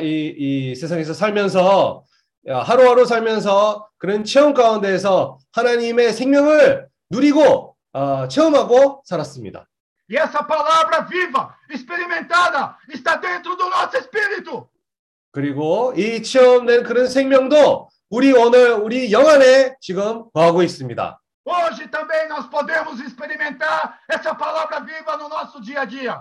이, 이 세상에서 살면서 하루하루 살면서 그런 체험 가운데에서 하나님의 생명을 누리고 어, 체험하고 살았습니다. E essa palavra viva, experimentada, está dentro do nosso espírito. 그리고 이 체험된 그런 생명도 우리 오늘 우리 영 안에 지금 거하고 있습니다. Hoje também nós podemos experimentar essa palavra viva no nosso dia a dia.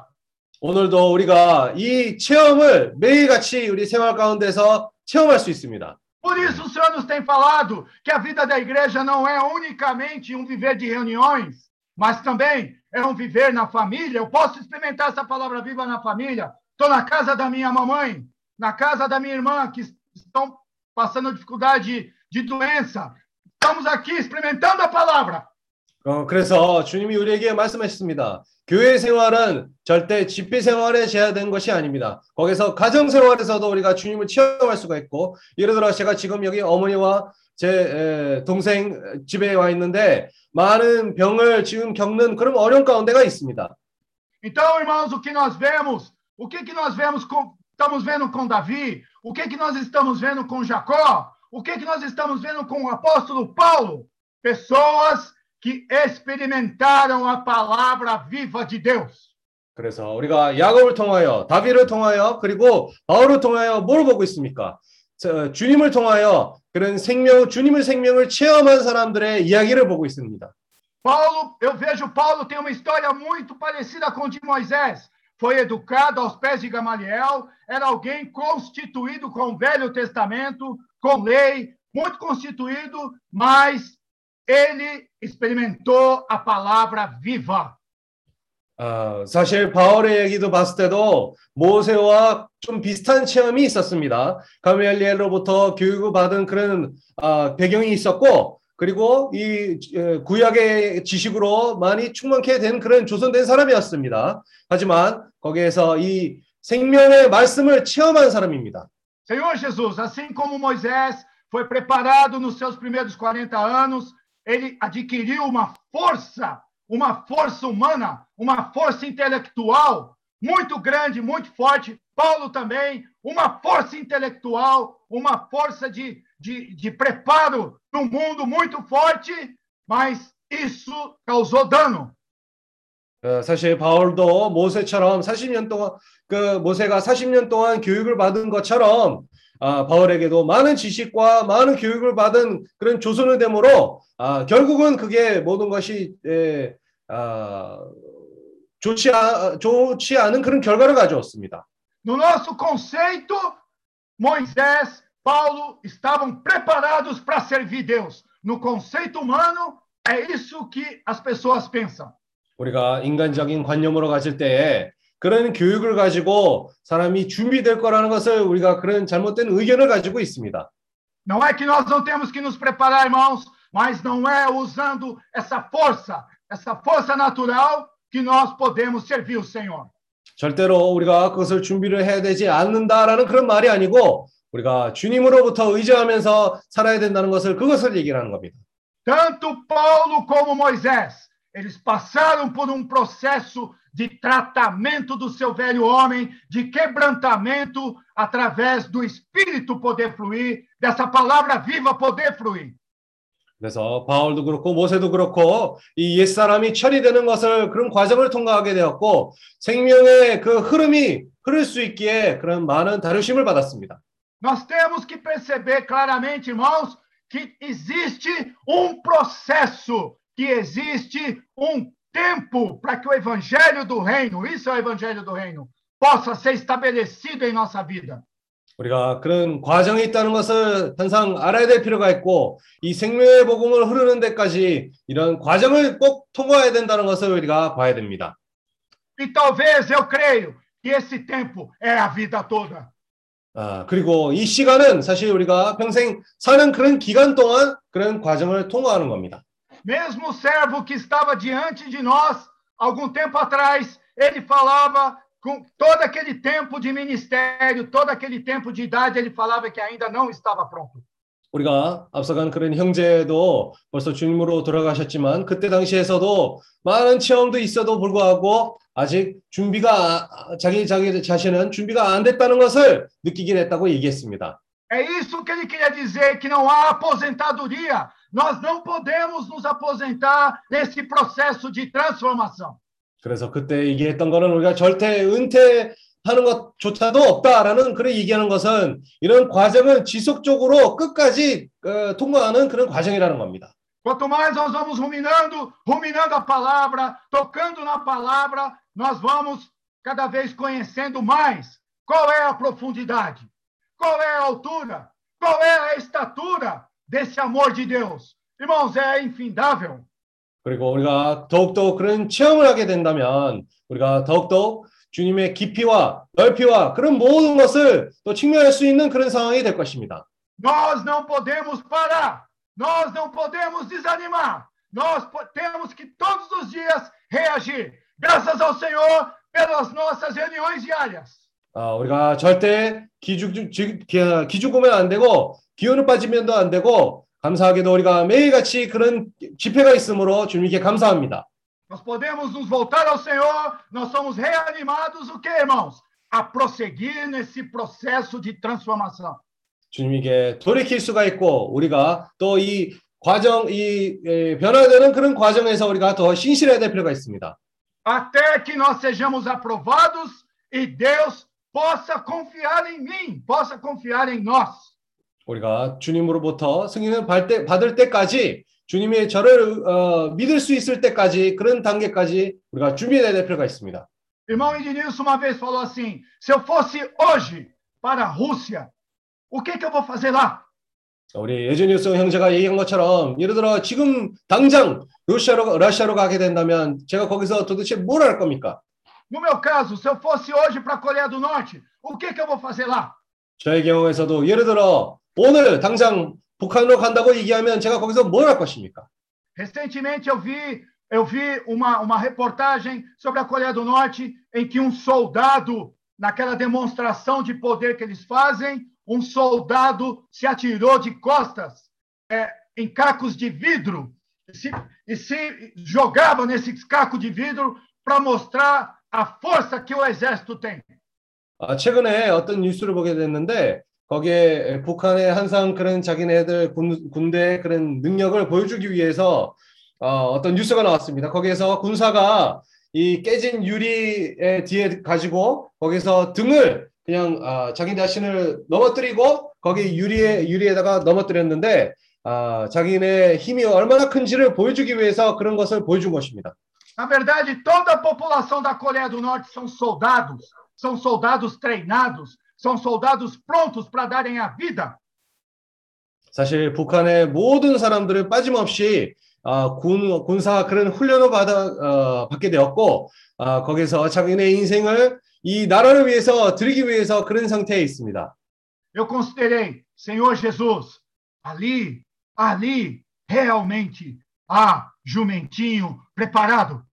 오늘도 우리가 이 체험을 매일같이 우리 생활 가운데서 체험할 수 있습니다. Por isso o Senhor nos tem falado que a vida da igreja não é unicamente um viver de reuniões, mas também é um viver na família. Eu posso experimentar essa palavra viva na família. Estou na casa da minha mamãe, na casa da minha irmã, que estão passando dificuldade de doença. Estamos aqui experimentando a palavra. 어, 그래서 주님이 우리에게 말씀하셨습니다. 교회 생활은 절대 집회 생활에 제한된 것이 아닙니다. 거기서 가정 생활에서도 우리가 주님을 체험할 수가 있고, 예를 들어 제가 지금 여기 어머니와 제 에, 동생 집에 와 있는데 많은 병을 지금 겪는 그런 어려운 가운데가 있습니다. Então, irmãos, o que nós vemos? O que que nós vemos com, estamos vendo com Davi? O que que nós estamos vendo com Jacó? O que que nós estamos vendo com o apóstolo Paulo? Pessoas que experimentaram a palavra viva de Deus. 그래서 우리가 야곱을 통하여 다윗을 통하여 그리고 바울을 통하여 뭘 보고 있습니까? 저, 주님을 통하여 그런 생명 주님의 생명을 체험한 사람들의 이야기를 보고 있습니다. Paulo, eu vejo Paulo tem uma história muito parecida com a de Moisés. Foi educado aos pés de Gamaliel, era alguém constituído com o Velho Testamento, com lei, muito constituído, mas ele experimentou a palavra viva. 어, 사실 바울의 얘기도 봤을 때도 모세와 좀 비슷한 체험이 있었습니다. 가멜리엘로부터 교육을 받은 그런 어, 배경이 있었고 그리고 이 에, 구약의 지식으로 많이 충만케 된 그런 조선된 사람이었습니다. 하지만 거기에서 이 생명의 말씀을 체험한 사람입니다. Senhor Jesus, assim como Moisés foi preparado nos seus primeiros 40 anos, ele adquiriu uma força, uma força humana, uma força intelectual muito grande, muito forte. Paulo também, uma força intelectual, uma força de, de, de preparo no mundo muito forte, mas isso causou dano. 어, 사실 바울도 모세처럼 40년 동안 그 모세가 40년 동안 교육을 받은 것처럼 아, 바울에게도 많은 지식과 많은 교육을 받은 그런 조선의 됨으로 아, 결국은 그게 모든 것이 에, 아, 좋지, 아, 좋지 않은 그런 결과를 가져왔습니다. No nosso conceito, Moisés, Paulo estavam preparados para servir Deus. No conceito humano, é isso que as pessoas pensam. 우리가 인간적인 관념으로 가질 때에 그런 교육을 가지고 사람이 준비될 거라는 것을 우리가 그런 잘못된 의견을 가지고 있습니다. Não é que nós não temos que nos preparar, irmãos, mas não é usando essa força, essa força natural que nós podemos servir o Senhor. 절대로 우리가 그것을 준비를 해야 되지 않는다라는 그런 말이 아니고 우리가 주님으로부터 의지하면서 살아야 된다는 것을 그것을 얘기하는 겁니다. Tanto Paulo como Moisés, eles passaram por um processo de tratamento do seu velho homem, de quebrantamento através do Espírito poder fluir, dessa palavra viva poder fluir. 그래서 바울도 그렇고 모세도 그렇고 이 옛사람이 처리되는 것을 그런 과정을 통과하게 되었고 생명의 그 흐름이 흐를 수 있기에 그런 많은 다루심을 받았습니다. Nós temos que perceber claramente, irmãos, que existe um processo, que existe um tempo para que o evangelho do reino, isso é o evangelho do reino, possa ser estabelecido em nossa vida. 우리가 그런 과정이 있다는 것을 항상 알아야 될 필요가 있고 이 생명의 복음을 흐르는 데까지 이런 과정을 꼭 통과해야 된다는 것을 우리가 봐야 됩니다. E talvez eu creio que esse tempo é a vida toda. 아, 그리고 이 시간은 사실 우리가 평생 사는 그런 기간 동안 그런 과정을 통과하는 겁니다. Mesmo o servo que estava diante de nós, algum tempo atrás, ele falava com todo aquele tempo de ministério, todo aquele tempo de idade, ele falava que ainda não estava pronto. 우리가 앞서간 그런 형제도 벌써 주님으로 돌아가셨지만 그때 당시에서도 많은 체험도 있어도 불구하고 아직 준비가 아- 자기 자기 자신은 준비가 안 됐다는 것을 느끼게 됐다고 얘기했습니다. É isso que ele queria dizer, que não há aposentadoria. Nós não podemos nos aposentar nesse processo de transformação. 그래서 그때 얘기했던 거는 우리가 절대 은퇴하는 것조차도 없다라는 그런 얘기하는 것은 이런 과정은 지속적으로 끝까지 어, 통과하는 그런 과정이라는 겁니다. Quanto mais nós vamos ruminando, ruminando a palavra, tocando na palavra, nós vamos cada vez conhecendo mais qual é a profundidade, qual é a altura, qual é a estatura desse amor de Deus. Irmãos, é infindável. 그리고 우리가 더욱더 그런 체험을 하게 된다면 우리가 더욱더 주님의 깊이와 넓이와 그런 모든 것을 또 측면할 수 있는 그런 상황이 될 것입니다. Nós não podemos parar, nós não podemos desanimar, nós temos que todos os dias reagir. Graças ao Senhor pelas nossas reuniões diárias. 아, 우리가 절대 기죽, 기- 기죽으면 안 되고 기운을 빠지면도 안 되고 감사하게도 우리가 매일같이 그런 집회가 있으므로 주님께 감사합니다. Nós podemos nos voltar ao Senhor, nós somos reanimados, o que, irmãos? A prosseguir nesse processo de transformação. 주님에게 돌이킬 수가 있고 우리가 또 이 과정, 이 에, 변화되는 그런 과정에서 우리가 더 신실해야 될 필요가 있습니다. Até que nós sejamos aprovados e Deus possa confiar em mim, possa confiar em nós. 우리가 주님으로부터 승인을 받을, 때, 때까지 주님의 저를 어, 믿을 수 있을 때까지 그런 단계까지 우리가 준비해야 될 필요가 있습니다. Irmão Ednilson uma vez falou assim: se eu fosse hoje para a Rússia, o que, que eu vou fazer lá? 우리 예준일성 형제가 얘기한 것처럼 예를 들어 지금 당장 러시아로 러시아로 가게 된다면 제가 거기서 도대체 뭘 할 겁니까? No meu caso, se eu fosse hoje para a Coreia do Norte, o que, que eu vou fazer lá? 저의 경우에서도 예를 들어 오늘 당장 북한으로 간다고 얘기하면 제가 거기서 뭘 할 것입니까? Recentemente eu vi, eu vi uma, uma reportagem sobre a Coreia do Norte em que um soldado, naquela demonstração de poder que eles fazem, um soldado se atirou de costas é, em cacos de vidro e se, e se jogava nesses cacos de vidro para mostrar a força que o exército tem. 아, 최근에 어떤 뉴스를 보게 됐는데 거기에 북한의 항상 그런 자기네들 군, 군대의 그런 능력을 보여주기 위해서 어, 떤 뉴스가 나왔습니다. 거기에서 군사가 이 깨진 유리에 뒤에 가지고 거기서 등을 그냥 아, 자기 자신을 넘어뜨리고 거기 유리에 유리에다가 넘어뜨렸는데 아, 자기네 힘이 얼마나 큰지를 보여주기 위해서 그런 것을 보여준 것입니다. Na verdade, toda a população da Coreia do Norte são soldados, são soldados treinados, são soldados prontos para darem a vida. 사실 북한의 모든 사람들을 빠짐없이 아, 군 군사 그런 훈련을 받아 어, 받게 되었고 아, 거기서 자기네 인생을 이 나라를 위해서 드리기 위해서 그런 상태에 있습니다. Eu considerei, Senhor Jesus, ali, ali, realmente há jumentinho preparado.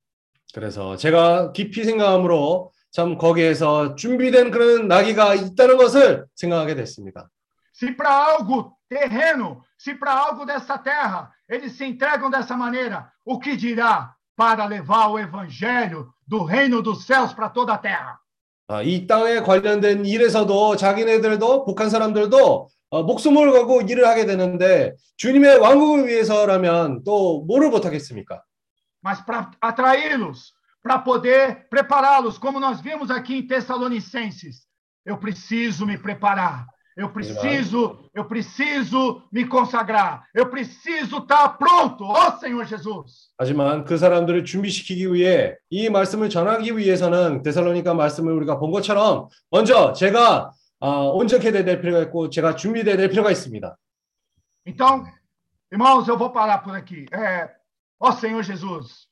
그래서 제가 깊이 생각함으로 참 거기에서 준비된 그런 나귀가 있다는 것을 생각하게 됐습니다. Se para algo terreno, se para algo dessa terra, eles se entregam dessa maneira, o que dirá para levar o evangelho do reino dos céus para toda a terra? 아, 이 땅에 관련된 일에서도 자기네들도 북한 사람들도 어, 목숨을 걸고 일을 하게 되는데 주님의 왕국을 위해서라면 또 뭐를 못하겠습니까? Mas para atraí-los, para poder prepará-los, como nós vimos aqui em Tessalonicenses, eu preciso me preparar. Eu preciso, eu preciso me consagrar. Eu preciso estar pronto, ó Senhor Jesus. 하지만 그 사람들을 준비시키기 위해 이 말씀을 전하기 위해서는 데살로니가 말씀을 우리가 본 것처럼 먼저 제가 아, 온전케 될 필요가 있고 제가 준비돼야 될 필요가 있습니다. Então, irmãos, eu vou parar por aqui. É, Ó oh, Senhor Jesus,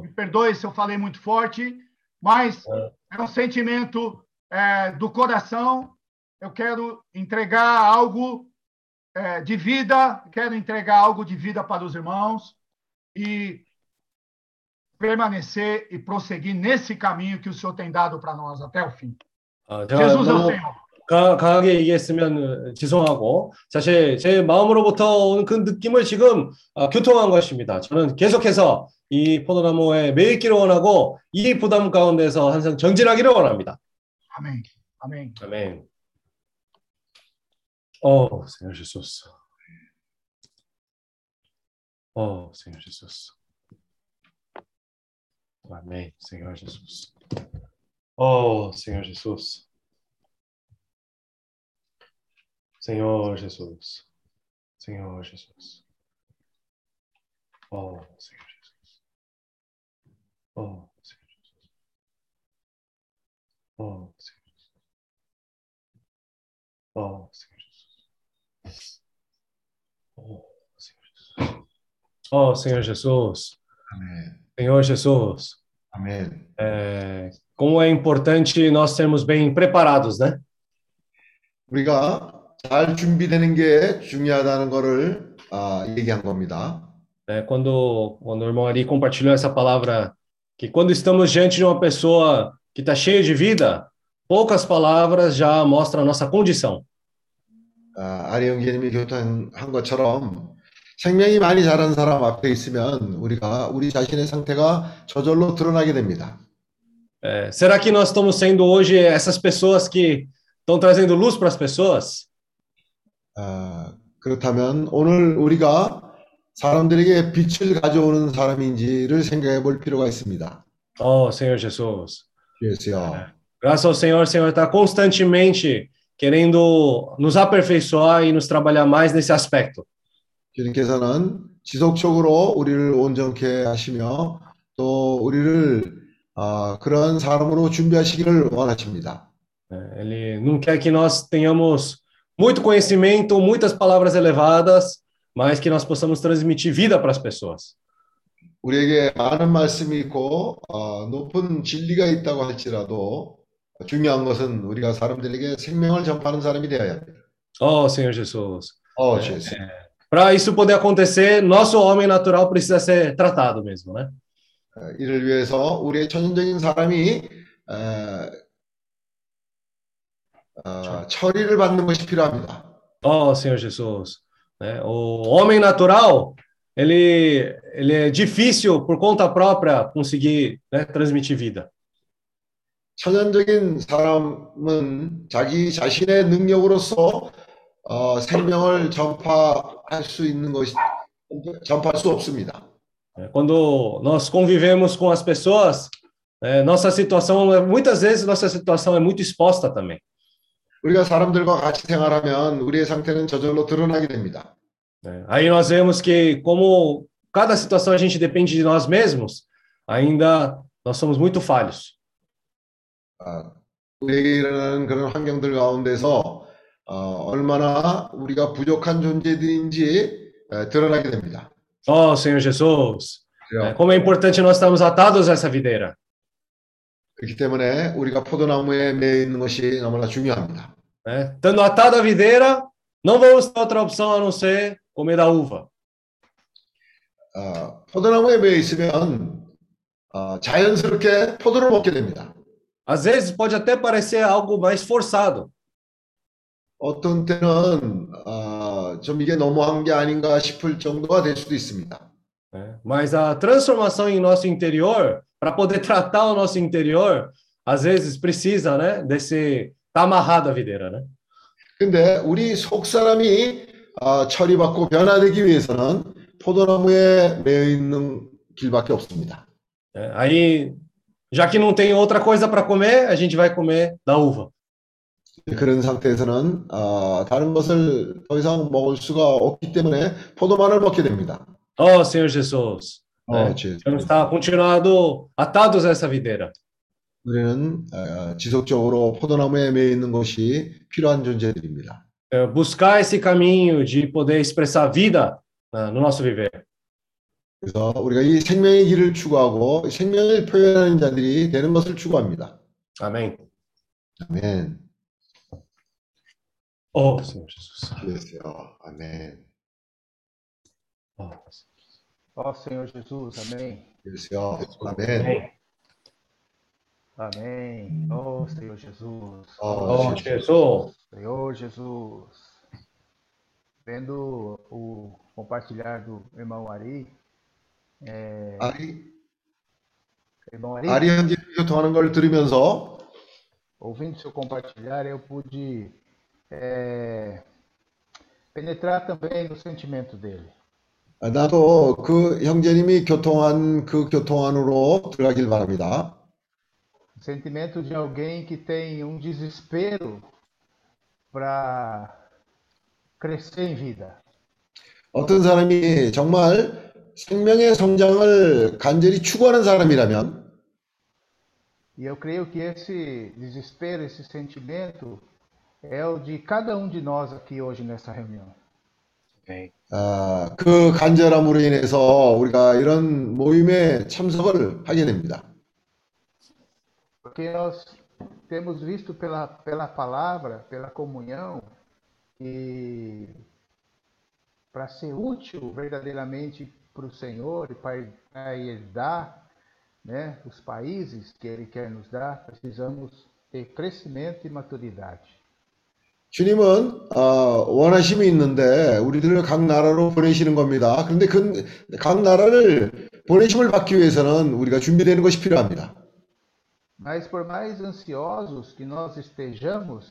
me perdoe se eu falei muito forte, mas é um sentimento é, do coração. Eu quero entregar algo é, de vida, quero entregar algo de vida para os irmãos e permanecer e prosseguir nesse caminho que o Senhor tem dado para nós até o fim. Jesus é o Senhor. 가- 강하게 얘기했으면 어, 죄송하고 사실 제 마음으로부터 오는 그 느낌을 지금 어, 교통한 것입니다. 저는 계속해서 이 포도나무에 매일 있기를 원하고 이 부담 가운데서 항상 정진하기를 원합니다. Amém. Amém. 아멘. Oh, Senhor Jesus. Oh, Senhor Jesus. Amém, Senhor Jesus. Oh, Senhor Jesus. Senhor Jesus, Senhor Jesus. Oh, Senhor Jesus. Oh, Senhor Jesus. Oh, Senhor Jesus. Oh, Senhor Jesus. Oh, Senhor Jesus. Oh, Senhor Jesus. Amém. Senhor Jesus. Amém. É, como é importante nós termos bem preparados, né? Obrigado. 잘 준비되는 게 중요하다는 것을 아, 얘기한 겁니다. É, quando, quando o irmão Ari compartilhou essa palavra, que quando estamos diante de uma pessoa que está cheia de vida, poucas palavras já mostram a nossa condição. 아, 아리 형제님이 교통한 것처럼 생명이 많이 자란 사람 앞에 있으면 우리가 우리 자신의 상태가 저절로 드러나게 됩니다. É, será que nós estamos sendo hoje essas pessoas que estão trazendo luz para as pessoas? 아, 그렇다면 오늘 우리가 사람들에게 빛을 가져오는 사람인지를 생각해 볼 필요가 있습니다. Oh, Senhor Jesus. 그래서요. Graças ao Senhor, o Senhor está constantemente querendo nos aperfeiçoar e nos trabalhar mais nesse aspecto. 주님께서는 지속적으로 우리를 온전케 하시며 또 우리를 아, 그런 사람으로 준비하시기를 원하십니다. Ele não quer que nós tenhamos muito conhecimento, muitas palavras elevadas, mas que nós possamos transmitir vida para as pessoas. 우리에게 많은 말씀이 있고 어, 높은 진리가 있다고 할지라도 중요한 것은 우리가 사람들에게 생명을 전파하는 사람이 되어야 합니다. Oh, Senhor Jesus. 어, 네. 주예수. Para isso poder acontecer, nosso homem natural precisa ser tratado mesmo, né? 어, 이를 위해서 우리의 천연적인 사람이 어, 어, 처리를 받는 것이 필요합니다. Oh, Senhor Jesus. né? O homem natural, ele, ele é difícil por conta própria conseguir né, transmitir vida. 천연적인 사람은 자기 자신의 능력으로서 어, 생명을 전파할 수 있는 것이 전파할 수 없습니다. né? Quando nós convivemos com as pessoas, né, nossa situação, é- muitas vezes nossa situação é muito exposta também. 우리가 사람들과 같이 생활하면 우리의 상태는 저절로 드러나게 됩니다. né? Aí nós vemos que, como cada situação a gente depende de nós mesmos, ainda nós somos muito falhos. 아, 우리에게 일어나는 그런 환경들 가운데서 어, 얼마나 우리가 부족한 존재들인지 에, 드러나게 됩니다. Oh, Senhor Jesus, né, 그래요. como é importante nós estarmos atados a essa videira. 그렇기 때문에 우리가 포도나무에 매여 있는 것이 너무나 중요합니다. né? Estando atado à videira, não vamos ter outra opção a não ser comer da uva. 어, 포도나무에 매여 있으면 어, 자연스럽게 포도를 먹게 됩니다. Às vezes pode até parecer algo mais forçado, 어떤 때는 어, 좀 이게 너무한 게 아닌가 싶을 정도가 될 수도 있습니다. né? mas a transformação em nosso interior, para poder tratar o nosso interior, às vezes precisa né, desse. Tá amarrado à videira, né? 근데 우리 속 사람이 어, 처리받고 변화되기 위해서는 포도나무에 매여 있는 길밖에 없습니다. É, Aí, já que não tem outra coisa para comer, a gente vai comer da uva. 그런 상태에서는 어, 다른 것을 더 이상 먹을 수가 없기 때문에 포도만을 먹게 됩니다. Oh, Senhor Jesus, 어, 네. 제- vamos estar continuado atados a essa videira. 우리는 어, 지속적으로 포도나무에 매여 있는 것이 필요한 존재들입니다. Buscar esse caminho de poder expressar vida ah, no nosso viver. 그래서 우리가 이 생명의 길을 추구하고 이 생명을 표현하는 자들이 되는 것을 추구합니다. Amém. 아멘. Oh, Senhor Jesus. 그랬어요. 아멘. Oh, Ó Senhor Jesus, amém. 그랬어요. 아멘. amém. Amém. Oh, Senhor Jesus. 어, 어, 죄송. Senhor Jesus. Vendo o compartilhar do irmão Ari, é, 아리, irmão Ari, 아리 형제님이 교통하는 걸 들으면서 ouvindo seu compartilhar, eu pude é, penetrar também no sentimento dele. 아, 나도 그 형제님이 교통한 그 교통 안으로 들어가길 바랍니다. Sentimento de alguém que tem um desespero para crescer em vida. 어떤 사람이 정말 생명의 성장을 간절히 추구하는 사람이라면 E eu creio que esse desespero, esse sentimento, é o de cada um de nós aqui hoje nessa reunião. 아, 그 간절함으로 인해서 우리가 이런 모임에 참석을 하게 됩니다. Porque nós temos visto pela, pela palavra, pela comunhão, e para ser útil verdadeiramente para o Senhor e para para Ele dar né, os países que Ele quer nos dar, precisamos ter crescimento e maturidade. 주님은 어, 원하심이 있는데 우리들을 각 나라로 보내시는 겁니다. 그런데 그 각 나라를 보내심을 받기 위해서는 우리가 준비되는 것이 필요합니다. Mas por mais ansiosos que nós estejamos,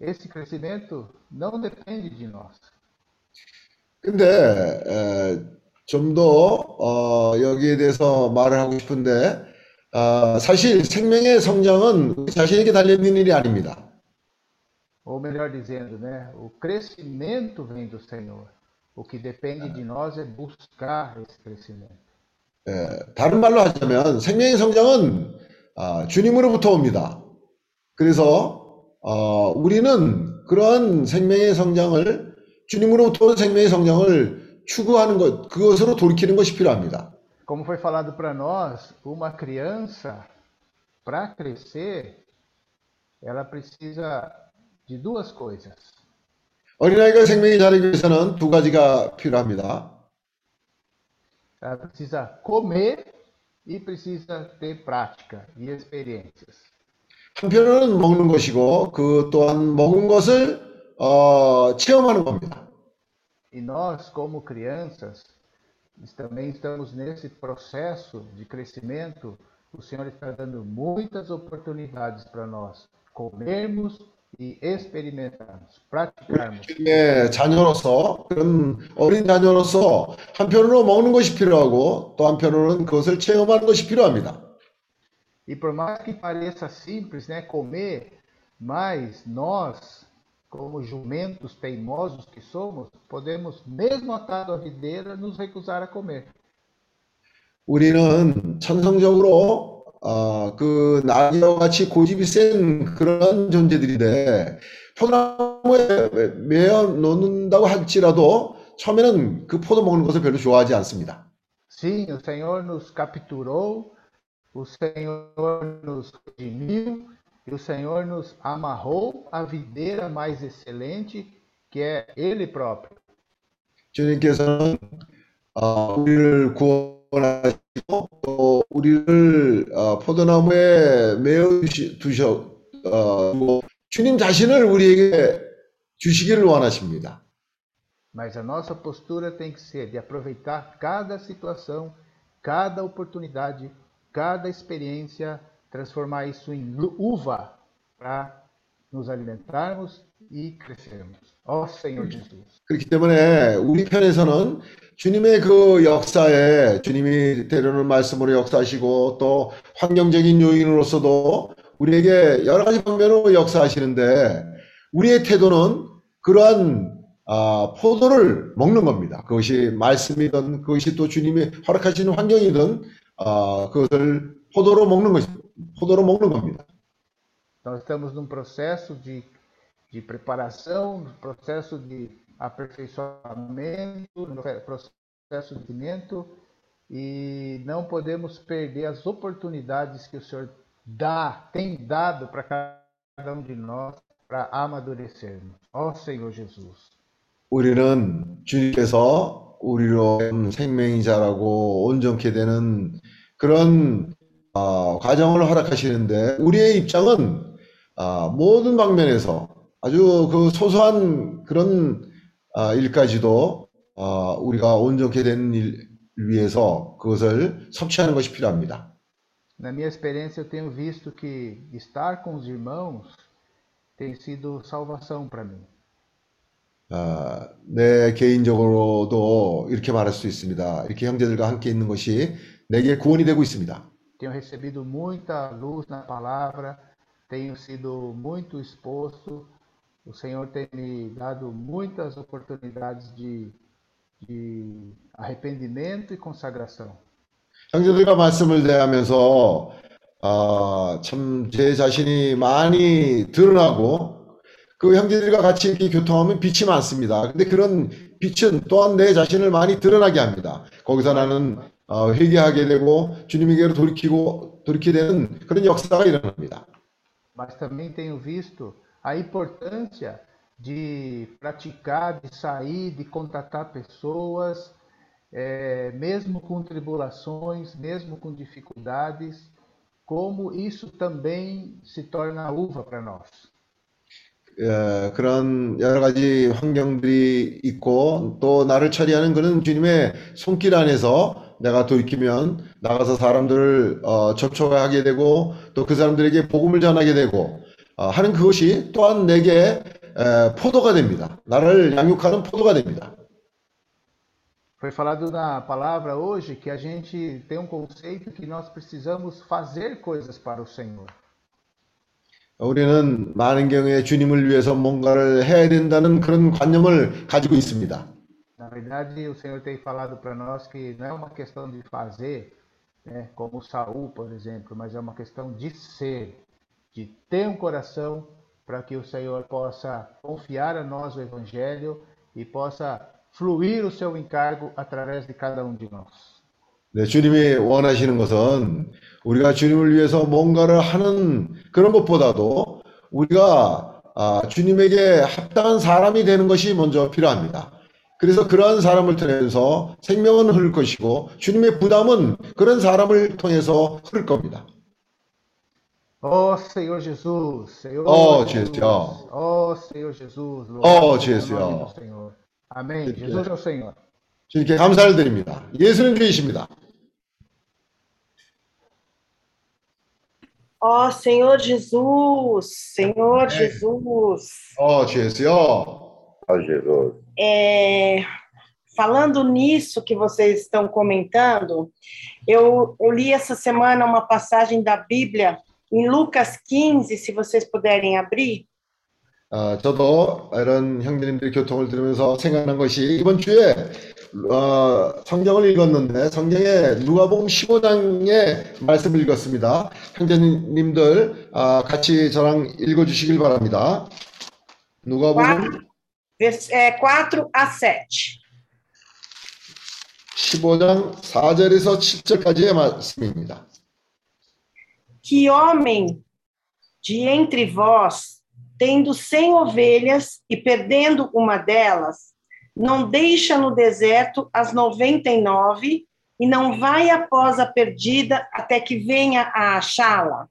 esse crescimento não depende de nós. 근데 좀더 어, 여기에 대해서 말을 하고 싶은데 어, 사실 생명의 성장은 자신에게 달려있는 일이 아닙니다. Ou melhor dizendo, né, o crescimento vem do Senhor. O que depende de nós é buscar esse crescimento. 예, 다른 말로 하자면 생명의 성장은 아, 주님으로부터 옵니다. 그래서 어, 우리는 그러한 생명의 성장을 주님으로부터 온 생명의 성장을 추구하는 것, 그것으로 돌이키는 것이 필요합니다. Como foi falado para nós, uma criança, para crescer, ela precisa de duas coisas: 어린아이가 생명이 자라기 위해서는 두 가지가 필요합니다. ela precisa comer e precisa ter prática e experiências. 한편으로는 먹는 것이고 그 또한 먹은 것을 어, 체험하는 겁니다. E nós, como crianças, nós também estamos nesse processo de crescimento. O Senhor está dando muitas oportunidades para nós comermos e experimentarmos, praticarmos. 주님의 자녀로서 그런 어린 자녀로서 한편으로 먹는 것이 필요하고 또 한편으로는 그것을 체험하는 것이 필요합니다. E por mais que pareça simples, né, comer, mas nós, como jumentos teimosos que somos, podemos, mesmo atado à videira, nos recusar a comer. 우리는 천성적으로 어, 그 나귀와 같이 고집이 센 그런 존재들인데 포도나무에 매어 놓는다고 할지라도 처음에는 그 포도 먹는 것을 별로 좋아하지 않습니다. Sim, o Senhor nos capturou, o Senhor nos redimiu e o Senhor nos amarrou à videira mais excelente, que é Ele próprio. 주님께서는 어, 우리를 구원 하시고 또 우리를 어, 포도나무에 매어 두시- 두셔 어, 두고 주님 자신을 우리에게 주시기를 원하십니다. Mas a nossa postura tem que ser de aproveitar cada situação, cada oportunidade, cada experiência, transformar isso em lu- uva para nos alimentarmos e. Ó Senhor Jesus. 그렇기 때문에 우리 편에서는 주님의 그 역사에 주님이 때로는 말씀으로 역사하시고 또 환경적인 요인으로서도 우리에게 여러 가지 방면으로 역사하시는데 우리의 태도는 그러한 아, 포도를 먹는 겁니다. 그것이 말씀이든 그것이 또 주님이 허락하시는 환경이든 아, 그것을 포도로 먹는 것이 포도로 먹는 겁니다. Nós estamos num processo de, de preparação, no processo de aperfeiçoamento, no re- processo de crescimento e não podemos perder as oportunidades que o Senhor dá, tem dado para cada um de nós para amadurecermos. Ó Senhor Jesus. 우리는 주님께서 우리로 생명이 자라고 온전케 되는 그런 어, 과정을 허락하시는데 우리의 입장은 아, 모든 방면에서 아주 그 소소한 그런 아, 일까지도 아, 우리가 온전케 되는 일 위해서 그것을 섭취하는 것이 필요합니다. Na minha experiência, eu tenho visto que estar com os irmãos tem sido salvação para mim. 아, 내 개인적으로도 이렇게 말할 수 있습니다. 이렇게 형제들과 함께 있는 것이 내게 구원이 되고 있습니다. Tenho recebido muita luz na palavra, tenho sido muito exposto. O Senhor tem me dado muitas oportunidades de, de arrependimento e consagração. 형제들과 말씀을 대하면서 아, 참 제 자신이 많이 드러나고 그 형제들과 같이 이렇게 교통하면 빛이 많습니다. 근데 그런 빛은 또한 내 자신을 많이 드러나게 합니다. 거기서 나는 어, 회개하게 되고 주님에게로 돌이키고 돌이키게 되는 그런 역사가 일어납니다. Mas também tenho visto a importância de praticar, de sair, de contatar pessoas, eh, mesmo com tribulações, mesmo com dificuldades, como isso também se torna uva para nós. 예, 그런 여러 가지 환경들이 있고 또 나를 처리하는 그런 주님의 손길 안에서 내가 돌이키면 나가서 사람들을 어, 접촉하게 되고 또 그 사람들에게 복음을 전하게 되고 어, 하는 그것이 또한 내게 에, 포도가 됩니다. 나를 양육하는 포도가 됩니다. Foi falado na palavra hoje que a gente tem um conceito que nós precisamos fazer coisas para o Senhor. 우리는 많은 경우에 주님을 위해서 뭔가를 해야 된다는 그런 관념을 가지고 있습니다. Na verdade, o Senhor tem falado para nós que não é uma questão de fazer, né, como Saul, por exemplo, mas é uma questão de ser, de ter um coração para que o Senhor possa confiar a nós o Evangelho e possa fluir o seu encargo através de cada um de nós. 네, 주님이 원하시는 것은 우리가 주님을 위해서 뭔가를 하는 그런 것보다도 우리가 아, 주님에게 합당한 사람이 되는 것이 먼저 필요합니다. 그래서 그러한 사람을 통해서 생명은 흐를 것이고 주님의 부담은 그런 사람을 통해서 흐를 겁니다. Ó Senhor Jesus, Senhor Ó, Jesus, Jesus. ó Senhor Jesus, Ó, louvado seja o Jesus. nome do Senhor. Amém. Jesus. Jesus é o Senhor. 주님께 감사를 드립니다. 예수는 주이십니다. Ó Senhor Jesus, Senhor Jesus, 어, 주 예수여. Ó Jesus. é, falando nisso que vocês estão comentando, eu, eu li essa semana uma passagem da Bíblia em Lucas 15, se vocês puderem abrir. 어, 저도 이런 형제님들의 교통을 들으면서 생각난 것이 이번 주에 어, 성경을 읽었는데 성경에 누가복음 15장의 말씀을 읽었습니다. 형제님들 아, 같이 저랑 읽어주시길 바랍니다. 누가복음 Vers- é, 4 a 7. 15장 4절에서 7절까지의 말씀입니다. Que homem de entre vós, tendo cem ovelhas e perdendo uma delas, não deixa no deserto as noventa e nove e não vai após a perdida até que venha a achá-la?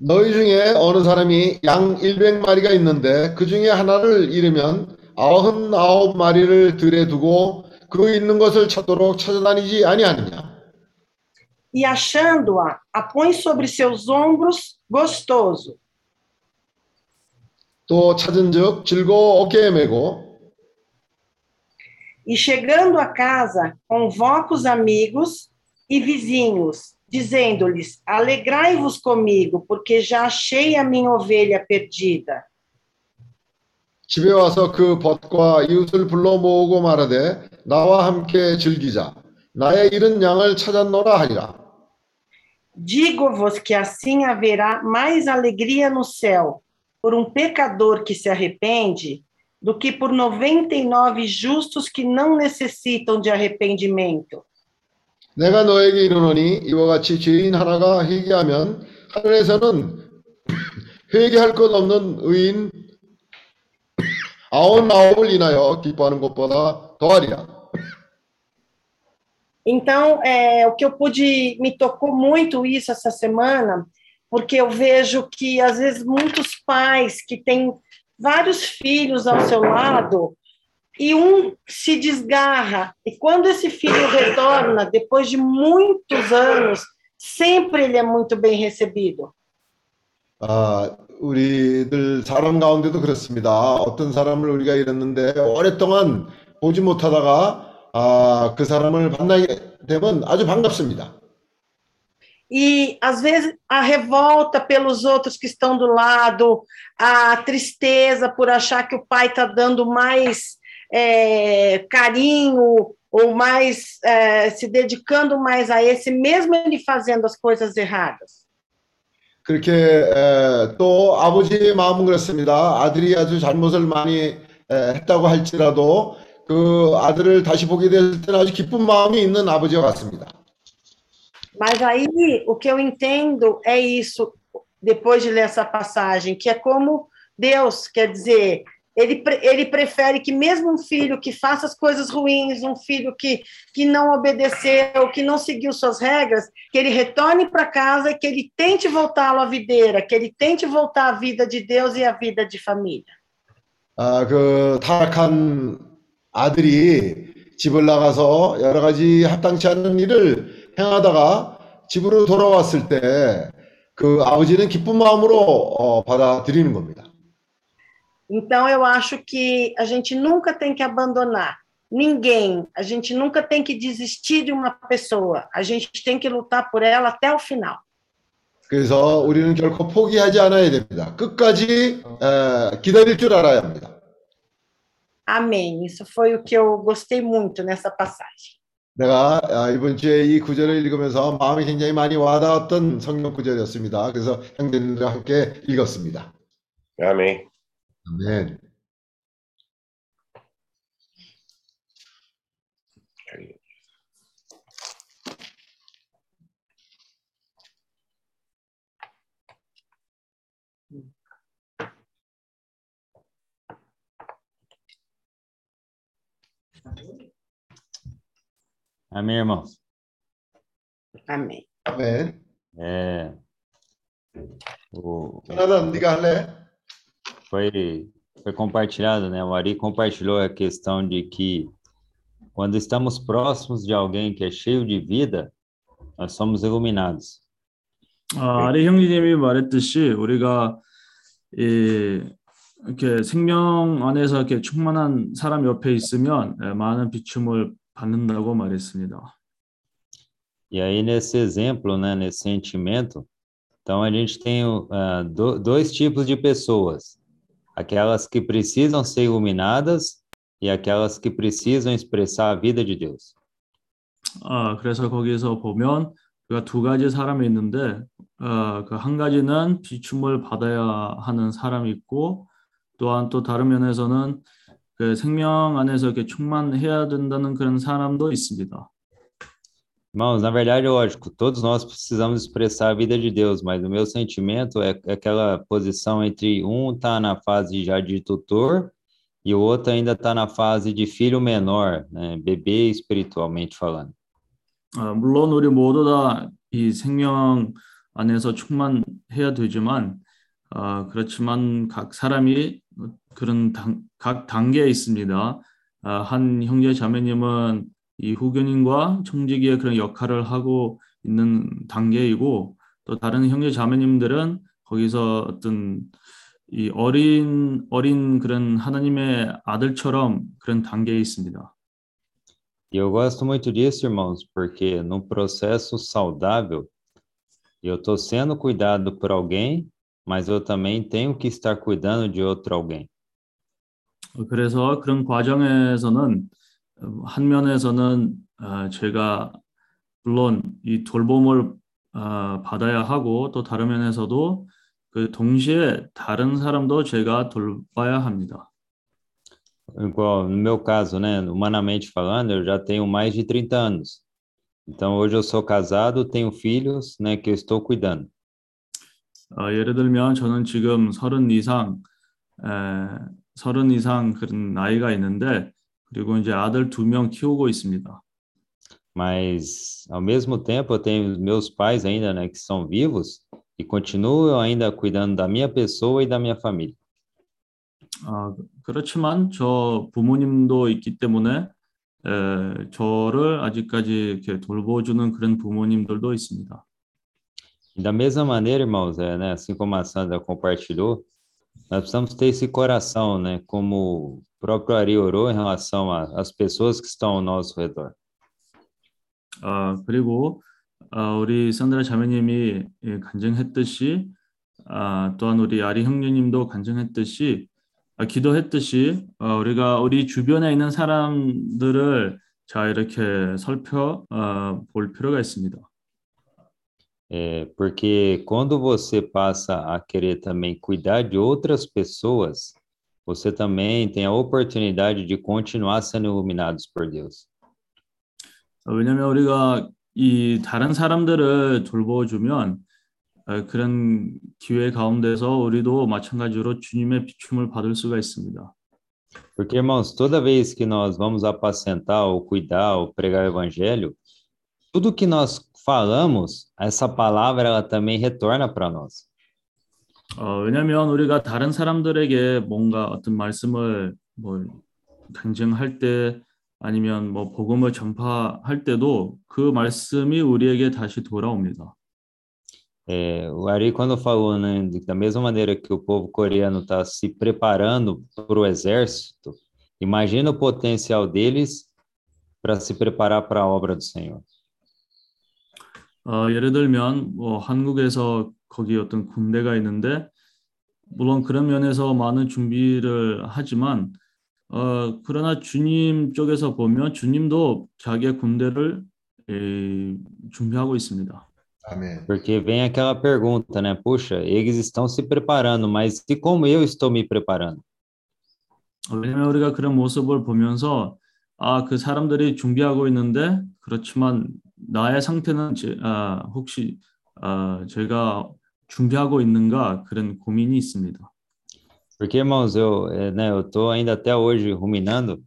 너희 중에 어느 사람이 양 100마리가 있는데 그 중에 하나를 잃으면 아흔아홉 마리를 들에 두고 그 있는 것을 찾도록 찾아다니지 아니하느냐. E achando-a, a põe sobre seus ombros, gostoso. 또 찾은즉 즐거워 어깨에 메고 E chegando a casa, convoca os amigos e vizinhos, dizendo-lhes: Alegrai-vos comigo, porque já achei a minha ovelha perdida. 집에 와서 그 벗과 이웃을 불러 모으고 말하되 나와 함께 즐기자. 나의 잃은 양을 찾았노라 하리라. Digo-vos que assim haverá mais alegria no céu por um pecador que se arrepende do que por noventa e nove justos que não necessitam de arrependimento. 내가 너에게 이르노니 이와 같이 죄인 하나가 회개하면 하늘에서는 회개할 것 없는 의인 아흔아홉을 인하여 기뻐하는 것보다 더하리라. Então, é, o que eu pude, me tocou muito isso essa semana, porque eu vejo que, às vezes, muitos pais que têm vários filhos ao seu lado, e um se desgarra, e quando esse filho retorna, depois de muitos anos, sempre ele é muito bem recebido. 아, 우리들 사람 가운데도 그렇습니다. 어떤 사람을 우리가 잃었는데 오랫동안 보지 못하다가 아, 그 사람을 만나게 되면 아주 반갑습니다. E às vezes a revolta pelos outros que estão do lado, a tristeza por achar que o pai está dando mais é, carinho ou mais é, se dedicando mais a esse, mesmo ele fazendo as coisas erradas. 그렇게 에, 또 아버지의 마음은 그렇습니다. 아들이 아주 잘못을 많이 에, 했다고 할지라도 그 아들을 다시 보게 될 때는 아주 기쁜 마음이 있는 아버지와 같습니다. Mas aí o que eu entendo é isso, depois de ler essa passagem, que é como Deus, quer dizer, ele, pre- ele prefere que mesmo um filho que faça as coisas ruins, um filho que, que não obedeceu, que não seguiu suas regras, que ele retorne para casa e que ele tente voltá-lo à videira, que ele tente voltar à vida de Deus e à vida de família. 아, 그 타락한 아들이 집을 나가서 여러 가지 합당치 않은 일을 행하다가 집으로 돌아왔을 때 그 아버지는 기쁜 마음으로 어, 받아들이는 겁니다. Então, eu acho que a gente nunca tem que abandonar ninguém, a gente nunca tem que desistir de uma pessoa, a gente tem que lutar por ela até o final. 그래서 우리는 결코 포기하지 않아야 됩니다. 끝까지 에, 기다릴 줄 알아야 합니다. Amém. Isso foi o que eu gostei muito nessa passagem. 내가 아, 이번 주에 이 구절을 읽으면서 마음이 굉장히 많이 와닿았던 성경 구절이었습니다. 그래서 형제님들과 함께 읽었습니다. Amém. 아멘. Amém, irmãos? Amém. 아멘. É, o, 조나단 네가 할래? foi, foi compartilhado, né? O Ari compartilhou a questão de que quando estamos próximos de alguém que é cheio de vida, nós somos iluminados. 아, 아래 형제님이 말했듯이 우리가 이, 이렇게 생명 안에서 이렇게 충만한 사람 옆에 있으면 예, 많은 비춤을 받는다고 말했습니다. E aí, nesse exemplo, né, nesse sentimento, então a gente tem ah, do- dois tipos de pessoas: aquelas que precisam ser iluminadas e aquelas que precisam expressar a vida de Deus. 아, 그래서 거기서 보면 우리가 두 가지 사람이 있는데 어, 그 한 가지는 비춤을 받아야 하는 사람이 있고 또한 또 다른 면에서는 그 생명 안에서 이렇게 충만해야 된다는 그런 사람도 있습니다. Irmãos, na verdade, lógico, todos nós precisamos expressar a vida de Deus, mas o meu sentimento é, aquela posição entre um está na fase já de tutor e o outro ainda está na fase de filho menor, né, bebê espiritualmente falando. 아, 물론 우리 모두 다 이 생명 안에서 충만해야 되지만 아, 그렇지만 각 사람이 그런 당, 각 단계에 있습니다. 아, 한 형제 자매님은 이 후견인과 청지기의 그런 역할을 하고 있는 단계이고 또 다른 형제 자매님들은 거기서 어떤 이 어린 어린 그런 하나님의 아들처럼 그런 단계에 있습니다. E eu gosto muito disso, irmãos, porque num processo saudável, eu estou sendo cuidado por alguém, mas eu também tenho que estar cuidando de outro alguém. 어, 그래서 그런 과정에서는 어, 한 면에서는 아, 제가 물론 이 돌봄을 아, 받아야 하고 또 다른 면에서도 그 동시에 다른 사람도 제가 돌봐야 합니다. Igual no meu caso, né, humanamente falando, eu já tenho mais de 30 anos. Então, hoje eu sou casado, tenho filhos, né, que eu estou cuidando. 아, 예를 들면 저는 지금 서른 이상 에, 서른 이상 그런 나이가 있는데 그리고 이제 아들 두 명 키우고 있습니다. Mas, ao mesmo tempo, eu tenho meus pais ainda, né, que são vivos e continuam ainda cuidando da minha pessoa e da minha família. 아, 그렇지만 저 부모님도 있기 때문에 에, 저를 아직까지 이렇게 돌보주는 그런 부모님들도 있습니다. E da mesma maneira, irmãos, é, né, assim como a Sandra compartilhou, nós precisamos ter esse coração, né, como o próprio Ari orou em relação às pessoas que estão ao nosso redor. 아, 그리고 아, 우리 산드라 자매님이 예, 간증했듯이 아, 또한 우리 아리 형제님도 간증했듯이 아, 기도했듯이 어, 우리가 우리 주변에 있는 사람들을 자 이렇게 살펴 어, 볼 필요가 있습니다. É, porque quando você passa a querer também cuidar de outras pessoas, você também tem a oportunidade de continuar sendo iluminados por Deus. 어, 왜냐하면 우리가 이 다른 사람들을 돌보주면 어, 그런 기회 가운데서 우리도 마찬가지로 주님의 비춤을 받을 수가 있습니다. Porque, irmãos, toda vez que nós vamos apacentar ou cuidar ou pregar o evangelho, tudo que nós falamos, essa palavra ela também retorna para nós. 어, 왜냐하면 우리가 다른 사람들에게 뭔가 어떤 말씀을 뭐 간증할 때 아니면 뭐 복음을 전파할 때도 그 말씀이 우리에게 다시 돌아옵니다. É, o Ari, quando falou, né, de- da mesma maneira que o povo coreano está se preparando para o exército, imagina o potencial deles para se preparar para a obra do Senhor. 어, 예를 들면 뭐 한국에서 거기 어떤 군대가 있는데 물론 그런 면에서 많은 준비를 하지만 어, 그러나 주님 쪽에서 보면 주님도 자기의 군대를 에, 준비하고 있습니다. Porque vem aquela pergunta, né? Puxa, eles estão se preparando, mas e como eu estou me preparando? 어, 왜냐하면 우리가 그런 모습을 보면서 아, 그 사람들이 준비하고 있는데 그렇지만 나의 상태는 제, 아, 혹시 아, 제가 준비하고 있는가 그런 고민이 있습니다. Porque, irmãos, eu, eh, né, eu tô ainda até hoje ruminando.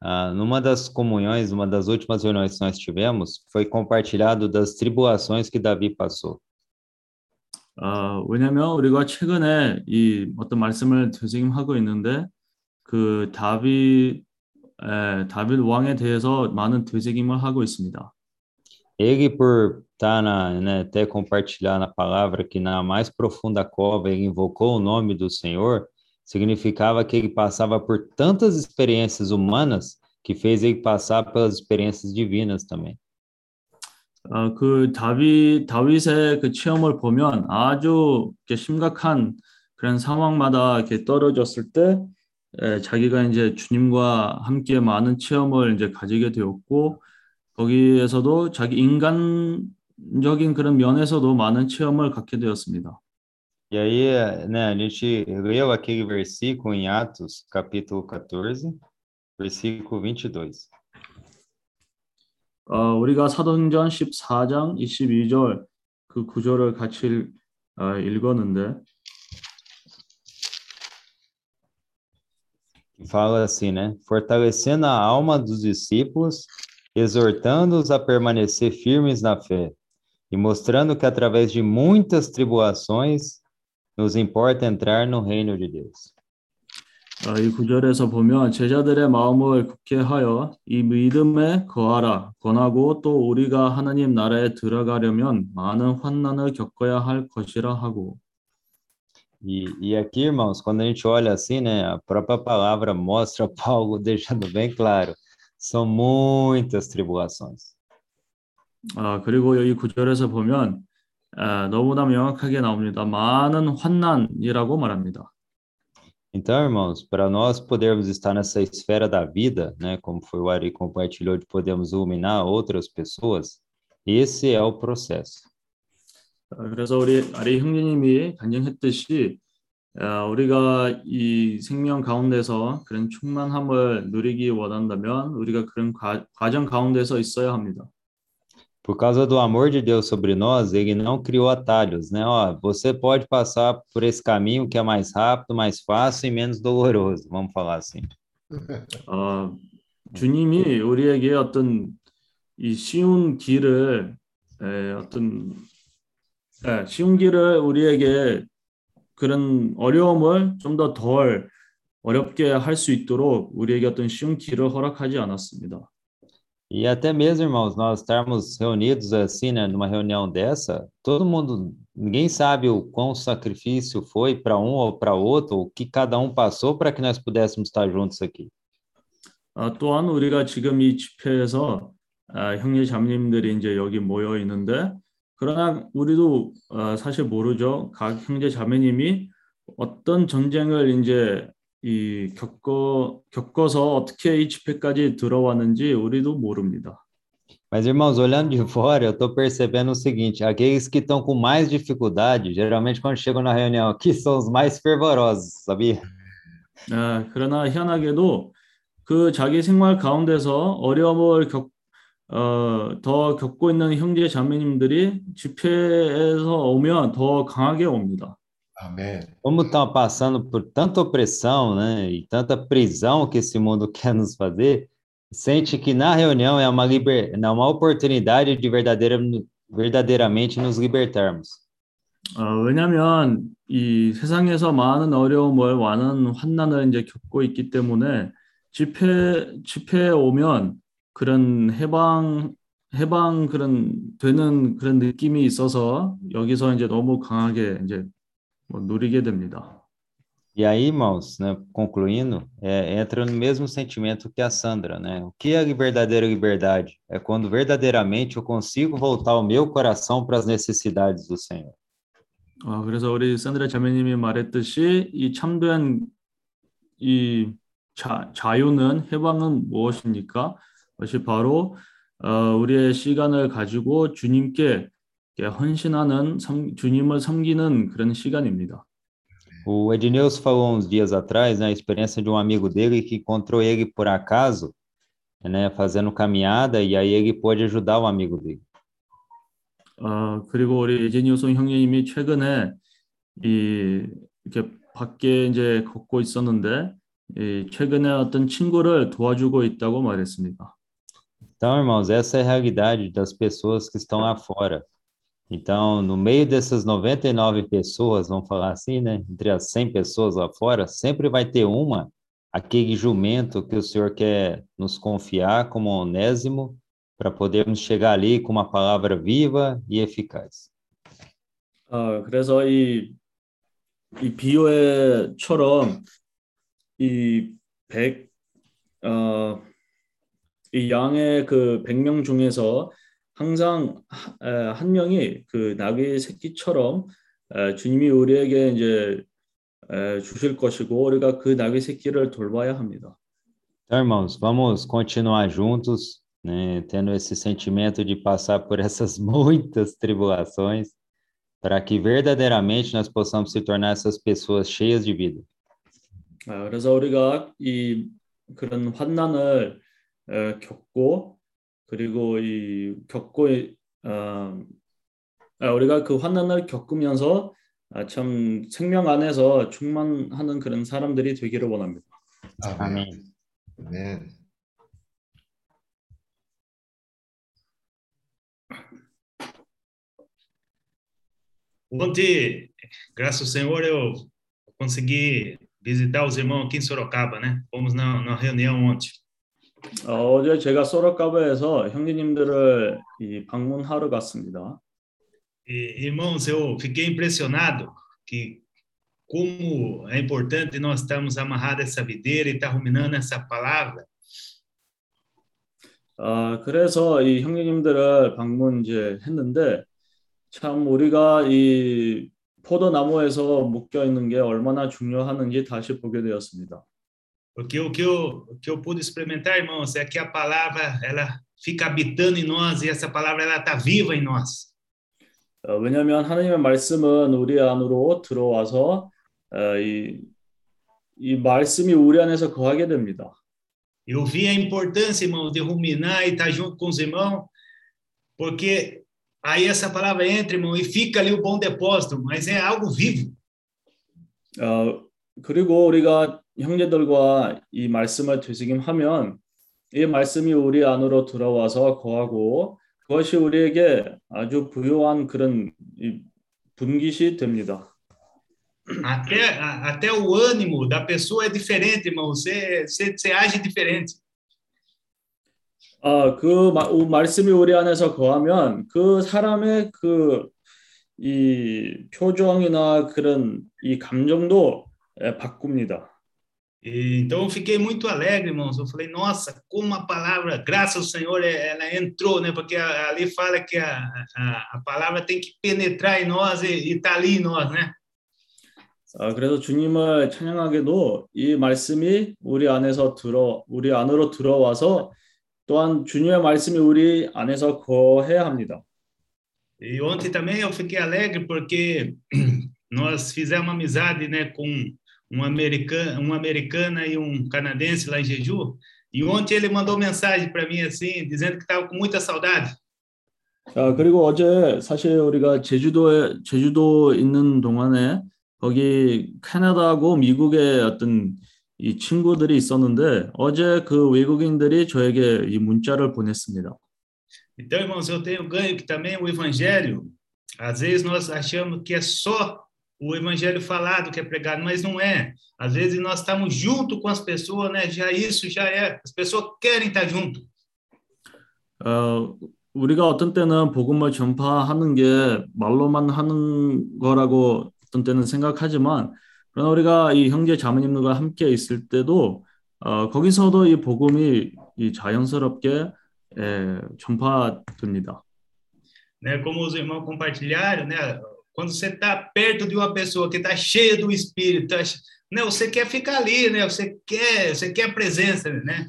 Ah, numa das comunhões, uma das últimas reuniões que nós tivemos, foi compartilhado das tribulações que Davi passou. 아, 왜냐하면 우리가 최근에 이 어떤 말씀을 되새김하고 있는데 그 다윗 에, 다윗 왕에 대해서 많은 되새김을 하고 있습니다. Ele, por estar na, né, até compartilhar na palavra que na mais profunda cova ele invocou o nome do Senhor, significava que ele passava por tantas experiências humanas que fez ele passar pelas experiências divinas também. 어, 그 다윗 다윗의 그 체험을 보면 아주 이렇게 심각한 그런 상황마다 이렇게 떨어졌을 때 에, 자기가 이제 주님과 함께 많은 체험을 이제 가지게 되었고 거기에서도 자기 인간적인 그런 면에서도 많은 체험을 갖게 되었습니다. E aí, né, a gente leu aquele versículo em Atos, capítulo 14, versículo 22. 어, 우리가 사도행전 14장 22절 그 구절을 같이 어, 읽었는데 fala assim, né? Fortalecendo a alma dos discípulos, exortando-os a permanecer firmes na fé e mostrando que através de muitas tribulações nos importa entrar no reino de Deus. 어, 이 구절에서 보면 제자들의 마음을 굳게 하여 이 믿음에 거하라 권하고 또 우리가 하나님 나라에 들어가려면 많은 환난을 겪어야 할 것이라 하고 E, e aqui, irmãos, quando a gente olha assim, né, a própria palavra mostra Paulo deixando bem claro, são muitas tribulações. 아, 그리고 이 구절에서 보면 아, 너무나 명확하게 나옵니다. 많은 환난이라고 말합니다. Então, irmãos, para nós podermos estar nessa esfera da vida, né, como foi o Ari compartilhou, de podermos iluminar outras pessoas, esse é o processo. 아, 그래서 우리 아리 형제님이 간증했듯이 아, 우리가 이 생명 가운데서 그런 충만함을 누리기 원한다면 우리가 그런 과, 과정 가운데서 있어야 합니다. Por causa do amor de Deus sobre nós, ele não criou atalhos, né? Ó, você pode passar por esse caminho que é mais rápido, mais fácil e menos doloroso, vamos falar assim. 어, 주님이 우리에게 어떤 이 쉬운 길을 에, 어떤 예, 쉬운 길을 우리에게 그런 어려움을 좀 더 덜 어렵게 할 수 있도록 우리에게 어떤 쉬운 길을 허락하지 않았습니다. E até mesmo, irmãos, nós estarmos reunidos assim, né, numa reunião dessa, todo mundo, ninguém sabe o quão sacrifício foi para um ou para outro, o que cada um passou para que nós pudéssemos estar juntos aqui. 아, 또한 우리가 지금 이 집회에서 아, 형제 자매님들이 이제 여기 모여 있는데 그러나 우리도 아, 사실 모르죠. 각 형제 자매님이 어떤 전쟁을 이제 이 겪어 겪어서 어떻게 이 집회까지 들어왔는지 우리도 모릅니다. Mas, irmãos, olhando de fora, eu estou percebendo o seguinte: aqueles que estão com mais dificuldade, geralmente quando chegam na reunião aqui, são os mais fervorosos, sabia? 아, 그러나 희한하게도 그 자기 생활 가운데서 어려움을 겪, 어, 더 겪고 있는 형제 자매님들이 집회에서 오면 더 강하게 옵니다. 아멘. Como estão passando por tanta opressão, né, e tanta prisão que esse mundo quer nos fazer, sente que na reunião é uma, liber... é uma oportunidade de verdadeira... verdadeiramente nos libertarmos. 어, 왜냐하면 이 세상에서 많은 어려움을 많은 환난을 이제 겪고 있기 때문에 집회 집회에 오면 그런 해방 해방 그런 되는 그런 느낌이 있어서 여기서 이제 너무 강하게 이제 뭐 누리게 됩니다. E aí, irmãos, né, concluindo, é, entra no mesmo sentimento que a Sandra, né? O que é verdadeira liberdade? É quando verdadeiramente eu consigo voltar o meu coração para as necessidades do Senhor. 어, 그래서 우리 샌드라 자매님이 말했듯이 이 참된 이 자, 자유는 해방은 무엇입니까? 그것이 바로 어, 우리의 시간을 가지고 주님께 헌신하는 섬- 주님을 섬기는 그런 시간입니다. O Ednilson falou uns dias atrás, né, a experiência de um amigo dele que encontrou ele por acaso, né, fazendo caminhada, e aí ele pôde ajudar o amigo dele. 어, 그리고 우리 이재니우송 형님이 최근에 이 이렇게 밖에 이제 걷고 있었는데 이 최근에 어떤 친구를 도와주고 있다고 말했습니다. Então, irmãos, essa é a realidade das pessoas que estão lá fora. Então, no meio dessas 99 pessoas, vamos falar assim, né? Entre as 100 pessoas lá fora, sempre vai ter uma, aquele jumento que o Senhor quer nos confiar como onésimo, para podermos chegar ali com uma palavra viva e eficaz. 어, 그래서 이, 이 비유에처럼 이 백, 어, 이 양의 그백명 중에서 항상 한 명이 그 나귀 새끼처럼 에, 주님이 우리에게 이제 에, 주실 것이고 우리가 그 나귀 새끼를 돌봐야 합니다. Então, irmãos, vamos continuar juntos, né, tendo esse sentimento de passar por essas muitas tribulações, para que verdadeiramente nós possamos se tornar essas pessoas cheias de vida. 아, 그래서 우리가 이 그런 환난을 에, 겪고 그리고 이 겪고 어, 아, 우리가 그 환난을 겪으면서 아, 참 생명 안에서 충만하는 그런 사람들이 되기를 원합니다. 아멘. 아멘. Ontem, graças ao Senhor, eu consegui visitar os irmãos aqui em Sorocaba, né? Fomos na, na reunião ontem. 어, 어제 제가 소라카바에서 형제님들을 이 방문하러 갔습니다. E, irmãos, eu fiquei impressionado que como é importante nós estarmos amarrados essa videira e estar ruminando essa palavra. 아, 그래서 이 형제님들을 방문 이제 했는데 참 우리가 이 포도나무에서 묶여 있는 게 얼마나 중요하는지 다시 보게 되었습니다. Porque o que eu, o que eu pude experimentar, irmãos, é que a palavra ela fica habitando em nós e essa palavra ela está viva em nós. 어, 왜냐하면 하나님의 말씀은 우리 안으로 들어와서 어, 이, 이 말씀이 우리 안에서 거하게 됩니다. Eu vi a importância, irmãos, de ruminar e estar junto com os irmãos, porque aí essa palavra entra, irmão, e fica ali o bom depósito, mas é algo vivo. 어, 그리고 우리가 형제들과 이 말씀을 되새김하면 이 말씀이 우리 안으로 들어와서 거하고 그것이 우리에게 아주 부요한 그런 이 분깃이 됩니다. Até, até o ânimo da pessoa é diferente, irmão. Você, você, você age diferente. 아, 그 마- 우- 말씀이 우리 안에서 거하면 그 사람의 그 이 표정이나 그런 이 감정도 예, 바꿉니다. E, então eu fiquei muito alegre, irmãos. Eu falei, nossa, como a palavra, graças ao Senhor, é- ela entrou, né? Porque a- ali fala que a, a, a palavra tem que penetrar em nós e está ali em nós, né? 아, 그래서 주님을 찬양하게도 이 말씀이 우리 안에서 들어 우리 안으로 들어와서 또한 주님의 말씀이 우리 안에서 거해야 합니다. E ontem também eu fiquei alegre porque nós fizemos uma amizade, né, com um americano, uma americana e um canadense lá em Jeju. E ontem ele mandou mensagem para mim assim, dizendo que estava com muita saudade. 자, 그리고 어제 사실 우리가 제주도에 제주도 있는 동안에 거기 캐나다하고 미국의 어떤 이 친구들이 있었는데 어제 그 외국인들이 저에게 이 문자를 보냈습니다. Então, irmãos, eu tenho ganho que também o evangelho, às vezes nós achamos que é só o evangelho falado que é pregado, mas não é. Às vezes nós estamos junto com as pessoas, né? Já isso já é. As pessoas querem estar junto. 어, 우리가 어떤 때는 복음을 전파하는 게 말로만 하는 거라고 어떤 때는 생각하지만 그러나 우리가 이 형제 자매님들과 함께 있을 때도 어, 거기서도 이 복음이 이 자연스럽게 예, 전파됩니다. né? Como os irmãos compartilharam, né? Quando você está perto de uma pessoa que está cheia do Espírito, tá né? Você quer ficar ali, né? Você quer, você quer a presença, né?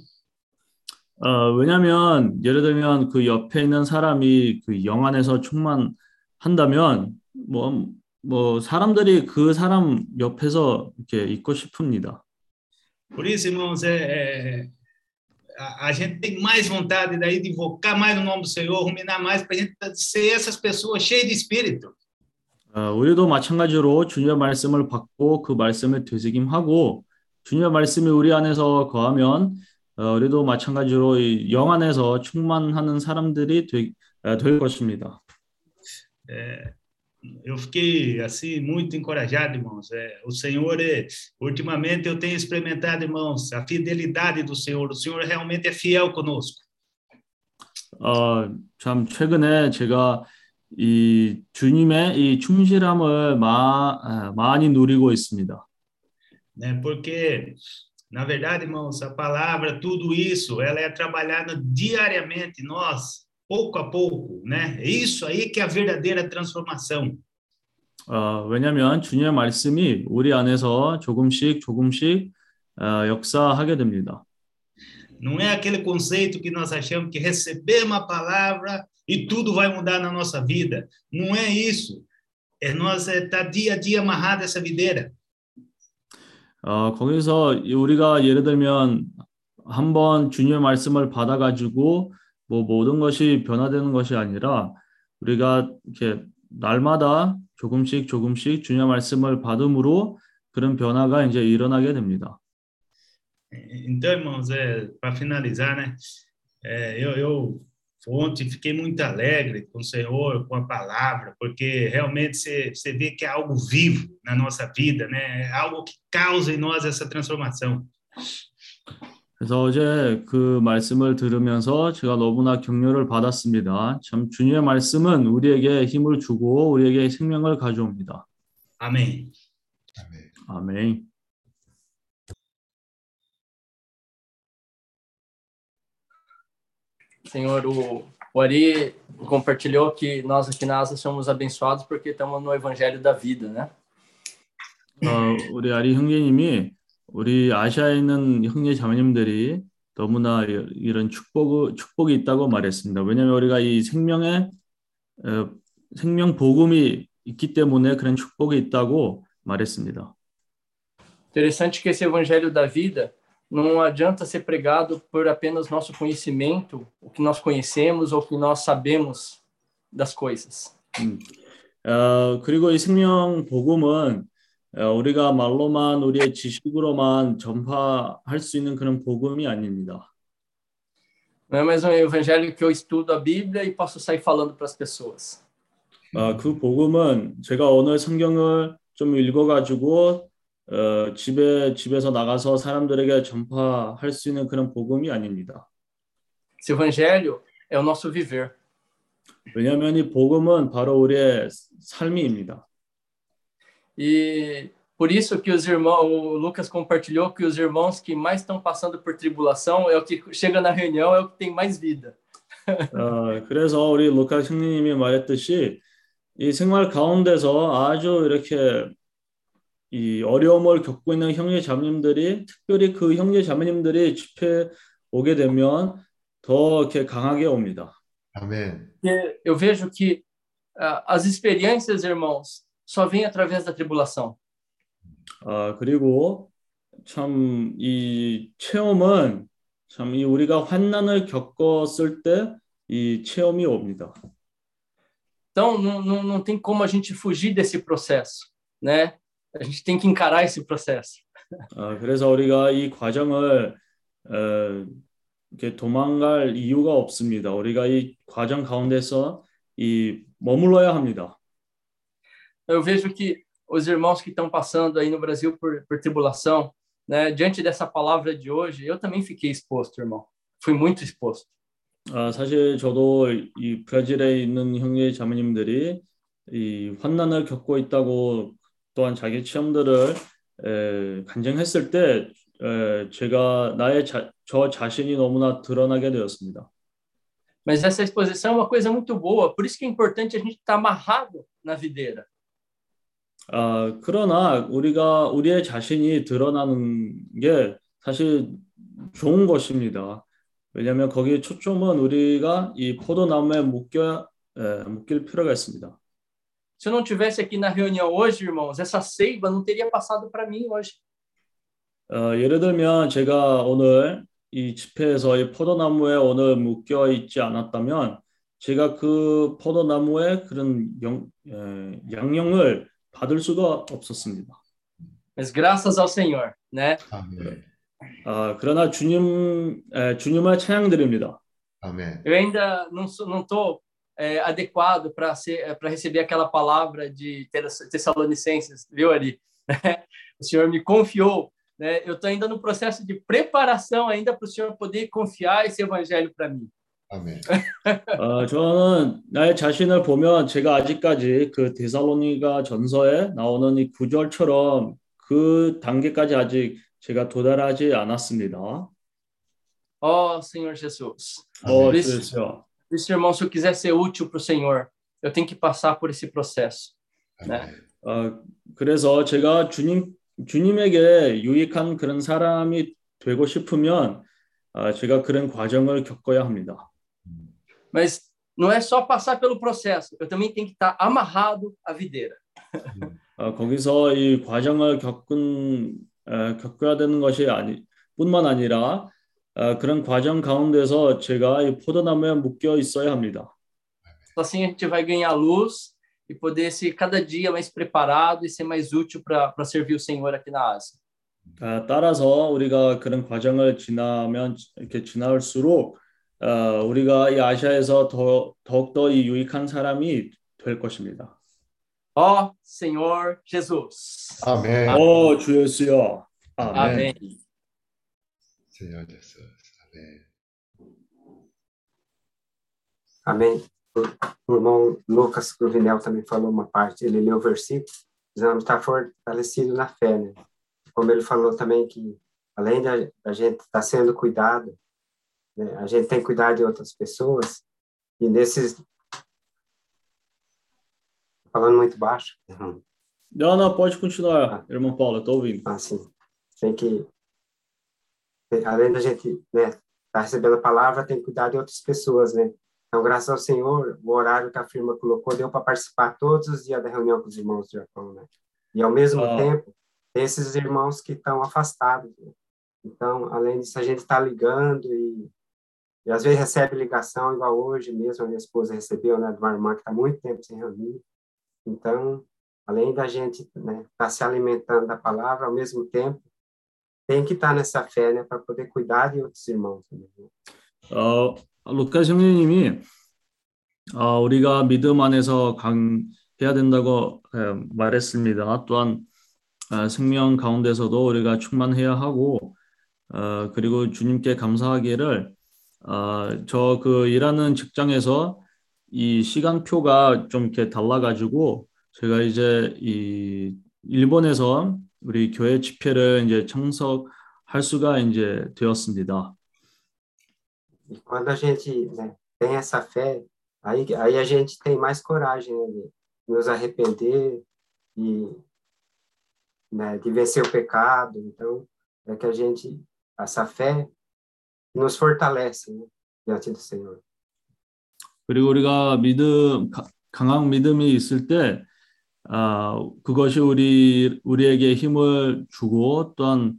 어, 왜냐하면 예를 들면 그 옆에 있는 사람이 그 영 안에서 충만한다면 뭐, 뭐 사람들이 그 사람 옆에서 이렇게 있고 싶습니다. Por isso, irmãos, é, é- a, a gente tem mais vontade daí de invocar mais o nome do Senhor, ruminar mais para a gente ser essas pessoas cheias de Espírito. 어, 우리도 마찬가지로 주님의 말씀을 받고 그 말씀을 되새김하고 주님의 말씀이 우리 안에서 거하면 어, 우리도 마찬가지로 이영 안에서 충만하는 사람들이 되, 어, 될 것입니다. É, eu fiquei assim muito encorajado, irmãos. É, o Senhor, é, ultimamente eu tenho experimentado, irmãos, a fidelidade do Senhor. O Senhor realmente é fiel conosco. 어, 참 최근에 제가 이 주님의 이 충실함을 마, 아, 많이 누리고 있습니다. né? Porque, na verdade, irmãos, a palavra, tudo isso, ela é trabalhada diariamente, nós, pouco a pouco, né? É isso aí que é a verdadeira transformação. 어, 왜냐하면 주님의 말씀이 우리 안에서 조금씩 조금씩 어, 역사하게 됩니다. Não é aquele conceito que nós achamos que recebemos a palavra e tudo vai mudar na nossa vida. Não é isso. É nós estar é, tá dia a dia amarrado essa videira. 어, 거기서 이- 우리가 예를 들면 한번 주님의 말씀을 받아 가지고 뭐 모든 것이 변화되는 것이 아니라 우리가 이렇게 날마다 조금씩 조금씩 주님의 말씀을 받음으로 그런 변화가 이제 일어나게 됩니다. Então, irmãos, é, para finalizar, né? É, eu, eu ontem fiquei muito alegre com o Senhor, com a palavra, porque realmente você, você vê que é algo vivo na nossa vida, né? É algo que causa em nós essa transformação. 그래서 어제 그 말씀을 들으면서 제가 너무나 격려를 받았습니다. 참 주님의 말씀은 우리에게 힘을 주고 우리에게 생명을 가져옵니다. Amém. 아멘. Senhor, o, o Ari compartilhou que nós aqui na ASA somos abençoados porque estamos no Evangelho da Vida, né? 어, 우리 아리 형제님이 우리 아시아에 있는 형제 자매님들이 너무나 이- 이런 축복 축복이 있다고 말했습니다. 왜냐하면 우리가 이 생명의 어, 생명 복음이 있기 때문에 그런 축복이 있다고 말했습니다. Interessante que esse Evangelho da Vida não adianta ser pregado por apenas nosso conhecimento, o que nós conhecemos ou o que nós sabemos das coisas. 어, 그리고 이 생명 복음은 어, 우리가 말로만 우리의 지식으로만 전파할 수 있는 그런 복음이 아닙니다. Não é mais um evangelho que eu estudo a Bíblia e posso sair falando para as pessoas. 아, 그 복음은 제가 오늘 성경을 좀 읽어가지고 어, 집에 집에서 나가서 사람들에게 전파할 수 있는 그런 복음이 아닙니다. Esse evangelho é o nosso viver. 왜냐하면 이 복음은 바로 우리의 삶입니다. E por isso que os irmãos, o Lucas compartilhou que os irmãos que mais estão passando por tribulação é o que chega na reunião, é o que tem mais vida. 어, 그래서 우리 루카 형님이 말했듯이 이 생활 가운데서 아주 이렇게 이 어려움을 겪고 있는 형제 자매님들이 특별히 그 형제 자매님들이 집회 오게 되면 더 이렇게 강하게 옵니다. 아멘. Porque eu vejo que ah, as experiências, irmãos, só vêm através da tribulação. 아, 그리고 참 이 체험은 참 이 우리가 환난을 겪었을 때 이 체험이 옵니다. Então, não, não, não tem como a gente fugir desse processo, né? A gente tem que encarar esse processo. 아, 그래서 우리가 이 과정을 어, 이렇게 도망갈 이유가 없습니다. 우리가 이 과정 가운데서 이 머물러야 합니다. Eu vejo que os irmãos que estão passando aí no Brasil por, por tribulação, né? Diante dessa palavra de hoje, eu também fiquei exposto, irmão. Fui muito exposto. 아, 사실 저도 이 브라질에 있는 형제 자매님들이 이 환난을 겪고 있다고 또한 자기 체험들을 에, 간증했을 때 에, 제가 나의 자, 저 자신이 너무나 드러나게 되었습니다. Mas essa exposição é uma coisa muito boa, por isso que é importante a gente estar amarrado na videira. 아, 그러나 우리가 우리의 자신이 드러나는 게 사실 좋은 것입니다. 왜냐하면 거기에 초점은 우리가 이 포도나무에 묶여 에, 묶일 필요가 있습니다. Se eu não tivesse aqui na reunião hoje, irmãos, essa seiva não teria passado para mim hoje. 어, 예를 들면 제가 오늘 이 집회에서 이 포도나무에 오늘 묶여 있지 않았다면 제가 그 포도나무의 그런 영, 에, 양령을 받을 수가 없었습니다. Mas graças ao Senhor, né? 아멘. 아, 그러나 주님 에, 주님을 찬양드립니다. 아멘. Eu ainda não sou, não tô é, adequado para ser para receber aquela palavra de Tess- Tessalonicenses, viu Ari? O Senhor me confiou, né? Eu estou ainda no processo de preparação ainda para o Senhor poder confiar esse evangelho para mim. 아멘. 어, 저는 나의 자신을 보면 제가 아직까지 그 데살로니가 전서에 나오는 이 구절처럼 그 단계까지 아직 제가 도달하지 않았습니다. Ó Senhor Jesus, 어, Por isso- 그렇죠. por isso, irmão, se eu quiser ser útil para o Senhor, eu tenho que passar por esse processo. 아멘. 어, 그래서 제가 주님 주님에게 유익한 그런 사람이 되고 싶으면 어, 제가 그런 과정을 겪어야 합니다. Mas não é só passar pelo processo, eu também tenho que estar amarrado à videira. 어, 거기서 이 과정을 겪은 어, 겪어야 되는 것이 아니 뿐만 아니라 어, 그런 과정 가운데서 제가 이 포도나무에 묶여 있어야 합니다. Assim a gente vai ganhar luz e poder ser cada dia mais preparado e ser mais útil para servir o Senhor aqui na Ásia. 아, 따라서 우리가 그런 과정을 지나면 이렇게 지날수록 어, 우리가 이 아시아에서 더 더욱더 이 유익한 사람이 될 것입니다. Ó Senhor Jesus. 아멘. 오주 예수여. 아멘. Amém. Senhor Jesus. Amém. Amém. O, irmão Lucas Cruvinel também falou uma parte, ele leu o versículo, precisamos estar fortalecidos na fé, né? Como ele falou também que, além da, da gente estar sendo cuidado, né, a gente tem que cuidar de outras pessoas, e nesses... Falando muito baixo, irmão. Não, não, pode continuar, irmão Paulo, eu estou ouvindo. assim, tem que, além da gente, né, estar recebendo a palavra, tem que cuidar de outras pessoas, né? Então, graças ao Senhor, o horário que a firma colocou deu para participar todos os dias da reunião com os irmãos do Japão, né? E ao mesmo Ah. tempo, tem esses irmãos que estão afastados. né? Então, além disso, a gente está ligando e, e às vezes recebe ligação, igual hoje mesmo, a minha esposa recebeu, né, de uma irmã que está muito tempo sem reunir. Então, além da gente né, estar se alimentando da palavra, ao mesmo tempo, tem que estar nessa fé, né, para poder cuidar de outros irmãos. 어, 루카 형제님이 어, 우리가 믿음 안에서 강해야 된다고 에, 말했습니다. 또한 어, 생명 가운데서도 우리가 충만해야 하고 어, 그리고 주님께 감사하기를 어, 저 그 일하는 직장에서 이 시간표가 좀 이렇게 달라가지고 제가 이제 이 일본에서 우리 교회 집회를 이제 참석할 수가 이제 되었습니다. E quando a gente né, tem essa fé, aí, aí a gente tem mais coragem né, de nos arrepender e né, de vencer o pecado. Então, é que a gente, essa fé nos fortalece né, diante do Senhor. 그리고 우리가 믿음 가- 강한 믿음이 있을 때 아, 그것이 우리 우리에게 힘을 주고 또한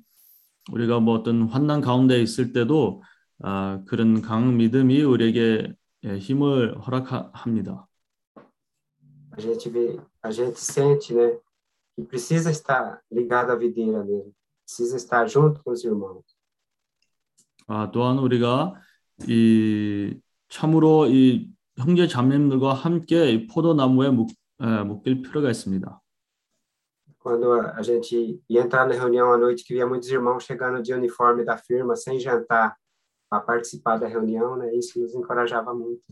우리가 뭐 어떤 환난 가운데 있을 때도 아, 그런 강한 믿음이 우리에게 예, 힘을 허락합니다. A gente vê, a gente sente, né, que precisa estar ligado à videira mesmo, precisa estar junto com os irmãos. 아, 또한 우리가 이 참으로 이 형제 자매님들과 함께 이 포도나무에 묶, 에, 묶일 필요가 있습니다. Quando a, gente ia entrar na reunião à noite, que via muitos irmãos chegando de uniforme da firma, sem jantar, para participar da reunião, né, isso nos encorajava muito.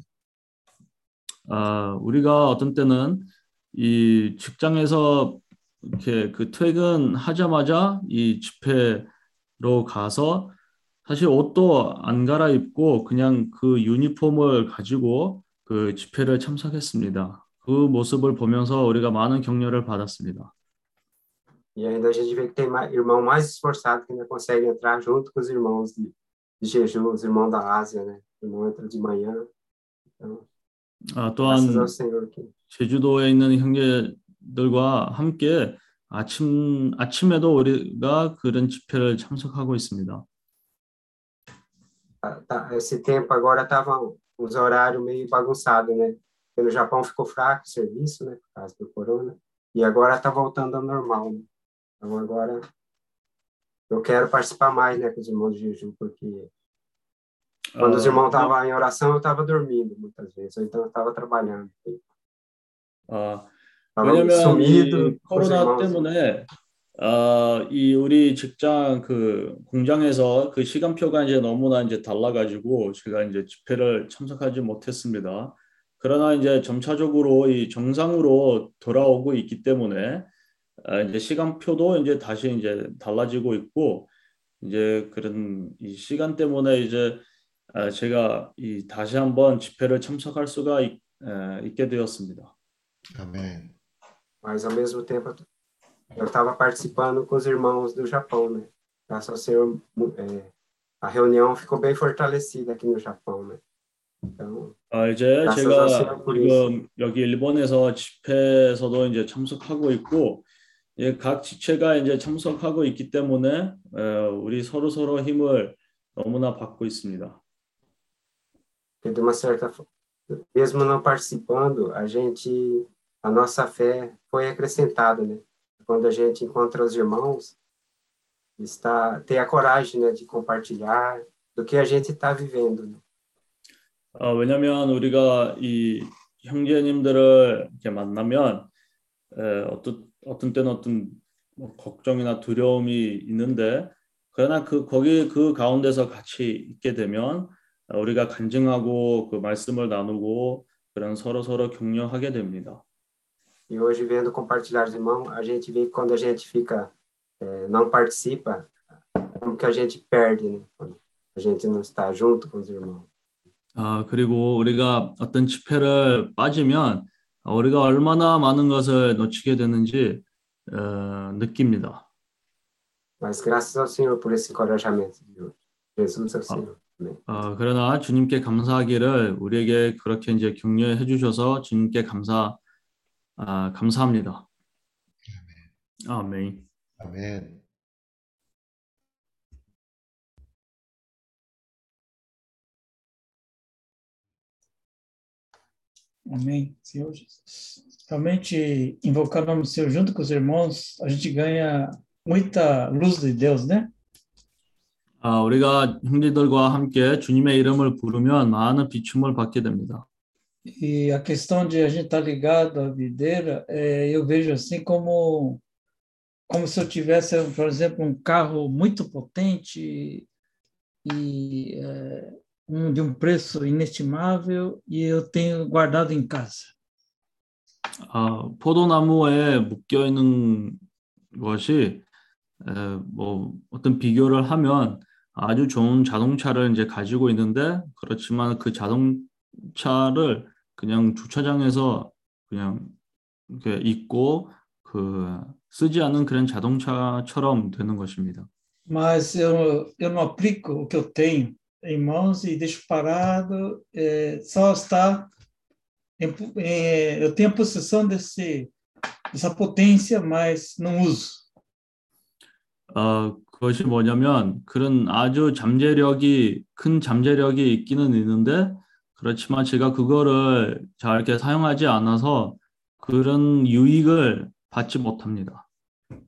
아, 우리가 어떤 때는 이 직장에서 이렇게 그 퇴근하자마자 이 집회로 가서 사실 옷도 안 갈아입고 그냥 그 유니폼을 가지고 그 집회를 참석했습니다. 그 모습을 보면서 우리가 많은 격려를 받았습니다. E ainda a gente vê que tem irmão mais esforçado que ainda consegue entrar junto com os irmãos de, de jejum, os irmãos da Ásia, né? O irmão entra de manhã. Então, 아, 또한 제주도에 있는 형제들과 함께 아침 아침에도 우리가 그런 집회를 참석하고 있습니다. esse tempo agora estava uns horários meio bagunçado, né? Porque no Japão ficou fraco o serviço, né? Por causa do corona. E agora está voltando ao normal, né? Então agora eu quero participar mais, né, com os irmãos de jejum, porque quando os 어, irmãos estavam em oração, eu estava dormindo muitas vezes, ou então eu estava trabalhando. 아, Estava 왜냐면 sumido 이 com os 코로나 irmãos. 때문에 아, 이 우리 직장 그 공장에서 그 시간표가 이제 너무나 이제 달라가지고 제가 이제 집회를 참석하지 못했습니다. 그러나 이제 점차적으로 이 정상으로 돌아오고 있기 때문에 아, 이제 시간표도 이제 다시 이제 달라지고 있고 이제 그런 이 시간 때문에 이제 아, 제가 이 다시 한번 집회를 참석할 수가 있, 에, 있게 되었습니다. 아멘. Mas ao mesmo tempo eu estava participando com os irmãos do Japão, né? Graças ao Senhor, é, a reunião ficou bem fortalecida aqui no Japão, né? Então, 아, 이제 나서서 제가 시간풀이 지금 여기 일본에서 집회에서도 이제 참석하고 있고, 예, 각 지체가 이제 참석하고 있기 때문에 에, 우리 서로 서로 힘을 너무나 받고 있습니다. porque de uma certa forma, mesmo não participando, a gente, a nossa fé foi acrescentada, né? Quando a gente encontra os irmãos, está ter a coragem, né, de compartilhar do que a gente está vivendo. Né? 아, 왜냐면 우리가 이 형제님들을 이렇게 만나면 에, 어떤 어떤 때는 어떤 뭐 걱정이나 두려움이 있는데 그러나 그 거기 그 가운데서 같이 있게 되면 어, 우리가 간증하고 그 말씀을 나누고 그런 서로 서로 격려하게 됩니다. E hoje, vendo compartilhar os irmãos, a gente vê que quando a gente fica, eh, não participa, como que a gente perde, né? Quando a gente não está junto com os irmãos. 아, 그리고 우리가 어떤 집회를 빠지면 어, 우리가 얼마나 많은 것을 놓치게 되는지 어, 느낍니다. Mas graças ao Senhor por esse encorajamento. Jesus é o Senhor. Amém. 어, 그러나 주님께 감사하기를 우리에게 그렇게 이제 격려해 주셔서 주님께 감사 아, 감사합니다. 아멘. 아멘. Amém. Senhor Jesus. Realmente, invocar o nome do Senhor junto com os irmãos, a gente ganha muita luz de Deus, né? 아, 우리가 형제들과 함께 주님의 이름을 부르면 많은 비춤을 받게 됩니다. E a questão de a gente estar ligado à videira, é, eu vejo assim como como se eu tivesse, por exemplo, um carro muito potente e é, um de um preço inestimável e eu tenho guardado em casa. 아, 포도나무에 묶여 있는 것이 에, 뭐 어떤 비교를 하면 아주 좋은 자동차를 이제 가지고 있는데 그렇지만 그 자동차를 그냥 주차장에서 그냥 이렇게 있고 그 쓰지 않는 그런 자동차처럼 되는 것입니다. Mas eu, eu não aplico o que eu tenho em mãos e deixo parado, é, só está. Em, é, eu tenho a possessão desse, dessa potência, mas não uso. 어, 그것이 뭐냐면 그런 아주 잠재력이 큰 잠재력이 있기는 있는데 그렇지만 제가 그거를 잘 이렇게 사용하지 않아서 그런 유익을 받지 못합니다.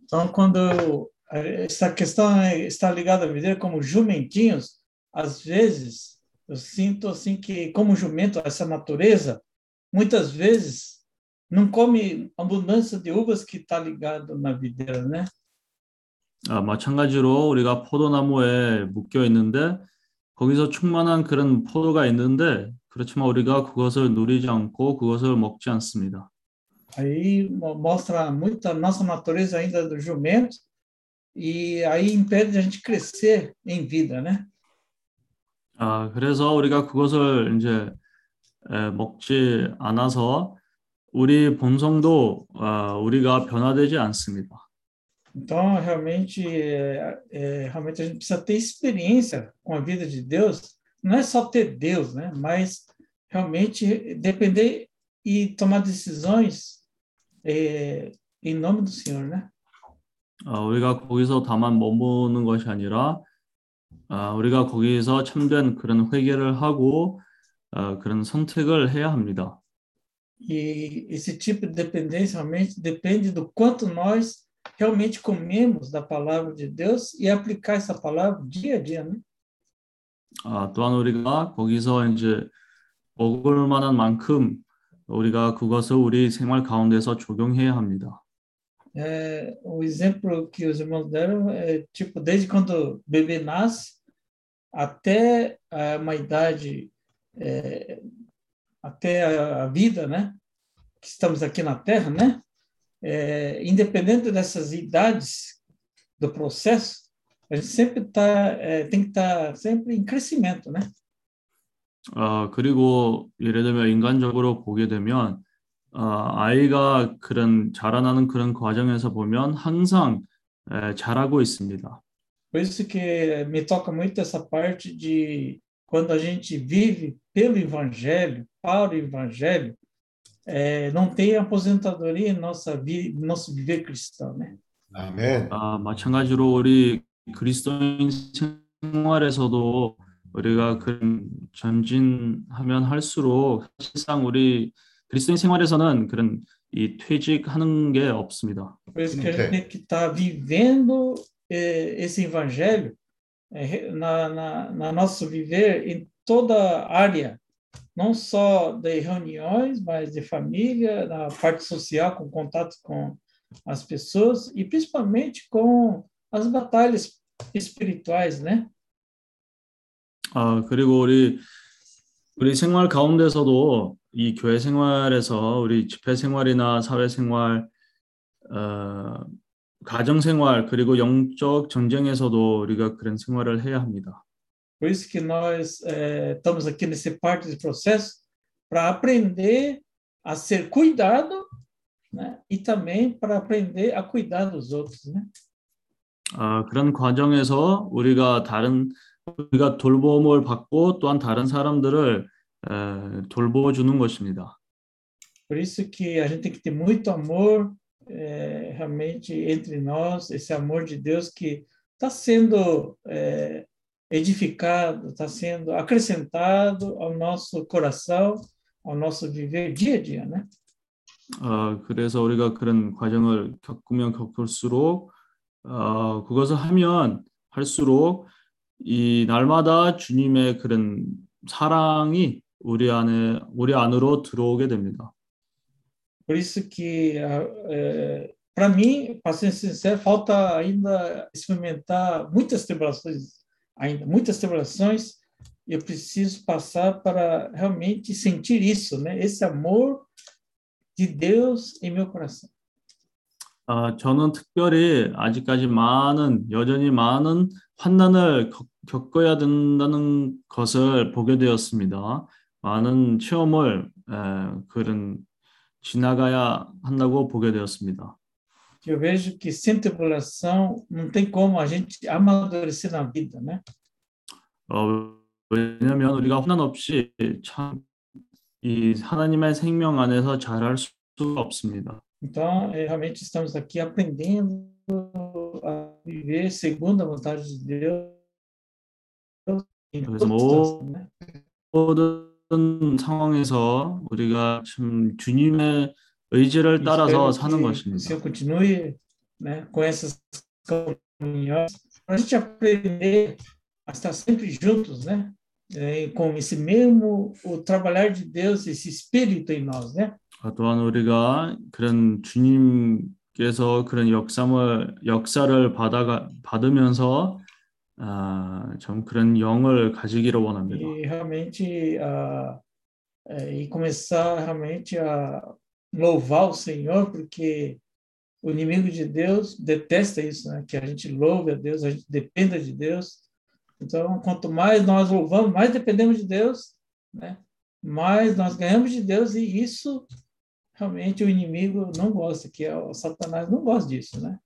Então, quando essa questão está ligada a viver como jumentinhos, às vezes eu sinto assim que, como jumento, essa natureza, muitas vezes não come abundância de uvas que está ligado na videira, né? 아, 마찬가지로 우리가 포도나무에 묶여 있는데 거기서 충만한 그런 포도가 있는데 그렇지만 우리가 그것을 누리지 않고 그것을 먹지 않습니다. Aí mostra muito a nossa natureza ainda do jumento e aí impede a gente crescer em vida, né? 아, 그래서 우리가 그것을 이제 에, 먹지 않아서 우리 본성도 아, 우리가 변화되지 않습니다. Então, realmente, é, é, realmente a gente precisa ter experiência com a vida de Deus. Não é só ter Deus, né? Mas realmente depender e tomar decisões é, em nome do Senhor, né? 아, 우리가 거기서 다만 머무는 것이 아니라 아, 우리가 거기서 참된 그런 회개를 하고 아, 그런 선택을 해야 합니다. E esse tipo de dependência realmente depende do quanto nós realmente comemos da palavra de Deus e aplicar essa palavra dia a dia, né? 아, 또한 우리가 거기서 이제 먹을 만한 만큼 우리가 그것을 우리 생활 가운데서 적용해야 합니다. É, o exemplo que os irmãos deram é tipo desde quando o bebê nasce até uma idade é, até a, vida, né? Que estamos aqui na Terra, né? É, independente dessas idades do processo, a gente sempre tá tem que estar tá sempre em crescimento, né? 아 그리고 예를 들면 인간적으로 보게 되면 아, 아이가 그런 자라나는 그런 과정에서 보면 항상 에, 자라고 있습니다. Por isso que me toca muito essa parte de quando a gente vive pelo Evangelho, para o Evangelho, é, não tem aposentadoria em nossa vida, nosso viver cristão, né? 아멘. 아, 마찬가지로 우리 그리스도인 생활에서도 우리가 그런 전진하면 할수록 사실상 우리 그리스도인 생활에서는 그런 이 퇴직하는 게 없습니다. Por isso que a gente tem que estar vivendo eh, esse evangelho eh, na, na, na nosso viver em toda área, não só de reuniões, mas de família, na parte social, com contato com as pessoas e principalmente com as batalhas espirituais, né? 아, 그리고 우리 우리 생활 가운데서도 이 교회 생활에서 우리 집회 생활이나 사회 생활, 어, 가정 생활 그리고 영적 전쟁에서도 우리가 그런 생활을 해야 합니다. Por isso que nós eh, estamos aqui nesse parte desse processo para aprender a ser cuidado, né? E também para aprender a cuidar dos outros, né? 아, 그런 과정에서 우리가 다른 우리가 돌봄을 받고 또한 다른 사람들을 에, 돌보주는 것입니다. Por isso que a gente tem que ter muito amor é, realmente entre nós, esse amor de Deus que está sendo é, edificado, está sendo acrescentado ao nosso coração, ao nosso viver dia a dia, né? 어, 그래서 우리가 그런 과정을 겪으면 겪을수록 어, 그것을 하면 할수록 이 날마다 주님의 그런 사랑이 우리 안에 우리 안으로 들어오게 됩니다. Por isso que, para mim, para ser sincero, falta ainda experimentar muitas tribulações, ainda muitas tribulações. Eu preciso passar para realmente sentir isso, né? Esse amor de Deus em meu coração. 아, 저는 특별히 아직까지 많은 여전히 많은 환난을 겪- 겪어야 된다는 것을 보게 되었습니다. 많은 체험을 에, 그런 지나가야 한다고 보게 되었습니다. Eu vejo que sem tribulação não tem como a gente amadurecer na vida, né? 어, 왜냐하면 우리가 환난 없이 참 이 하나님의 생명 안에서 잘할 수가 없습니다. Então, realmente estamos aqui aprendendo a viver segundo a vontade de Deus em todas as, né? 모든 상황에서 우리가 참 주님의 의지를 따라서 사는 것입니다. Senhor continue né, com essas comunhões, para a gente aprender a estar sempre juntos, né? É, com esse mesmo, o trabalhar de Deus, esse Espírito em nós, né? 아, 또한 우리가 그런 주님께서 그런 역삼을 역사를 받아가 받으면서 아, 참 그런 영을 가지기를 원합니다. E realmente, ah, é, e começar realmente a louvar o Senhor, porque o inimigo de Deus detesta isso, né? Que a gente louve a Deus, a gente dependa de Deus. Então, quanto mais nós louvamos, mais dependemos de Deus, né? Mais nós ganhamos de Deus e isso realmente o inimigo não gosta, que é o Satanás não gosta disso, né?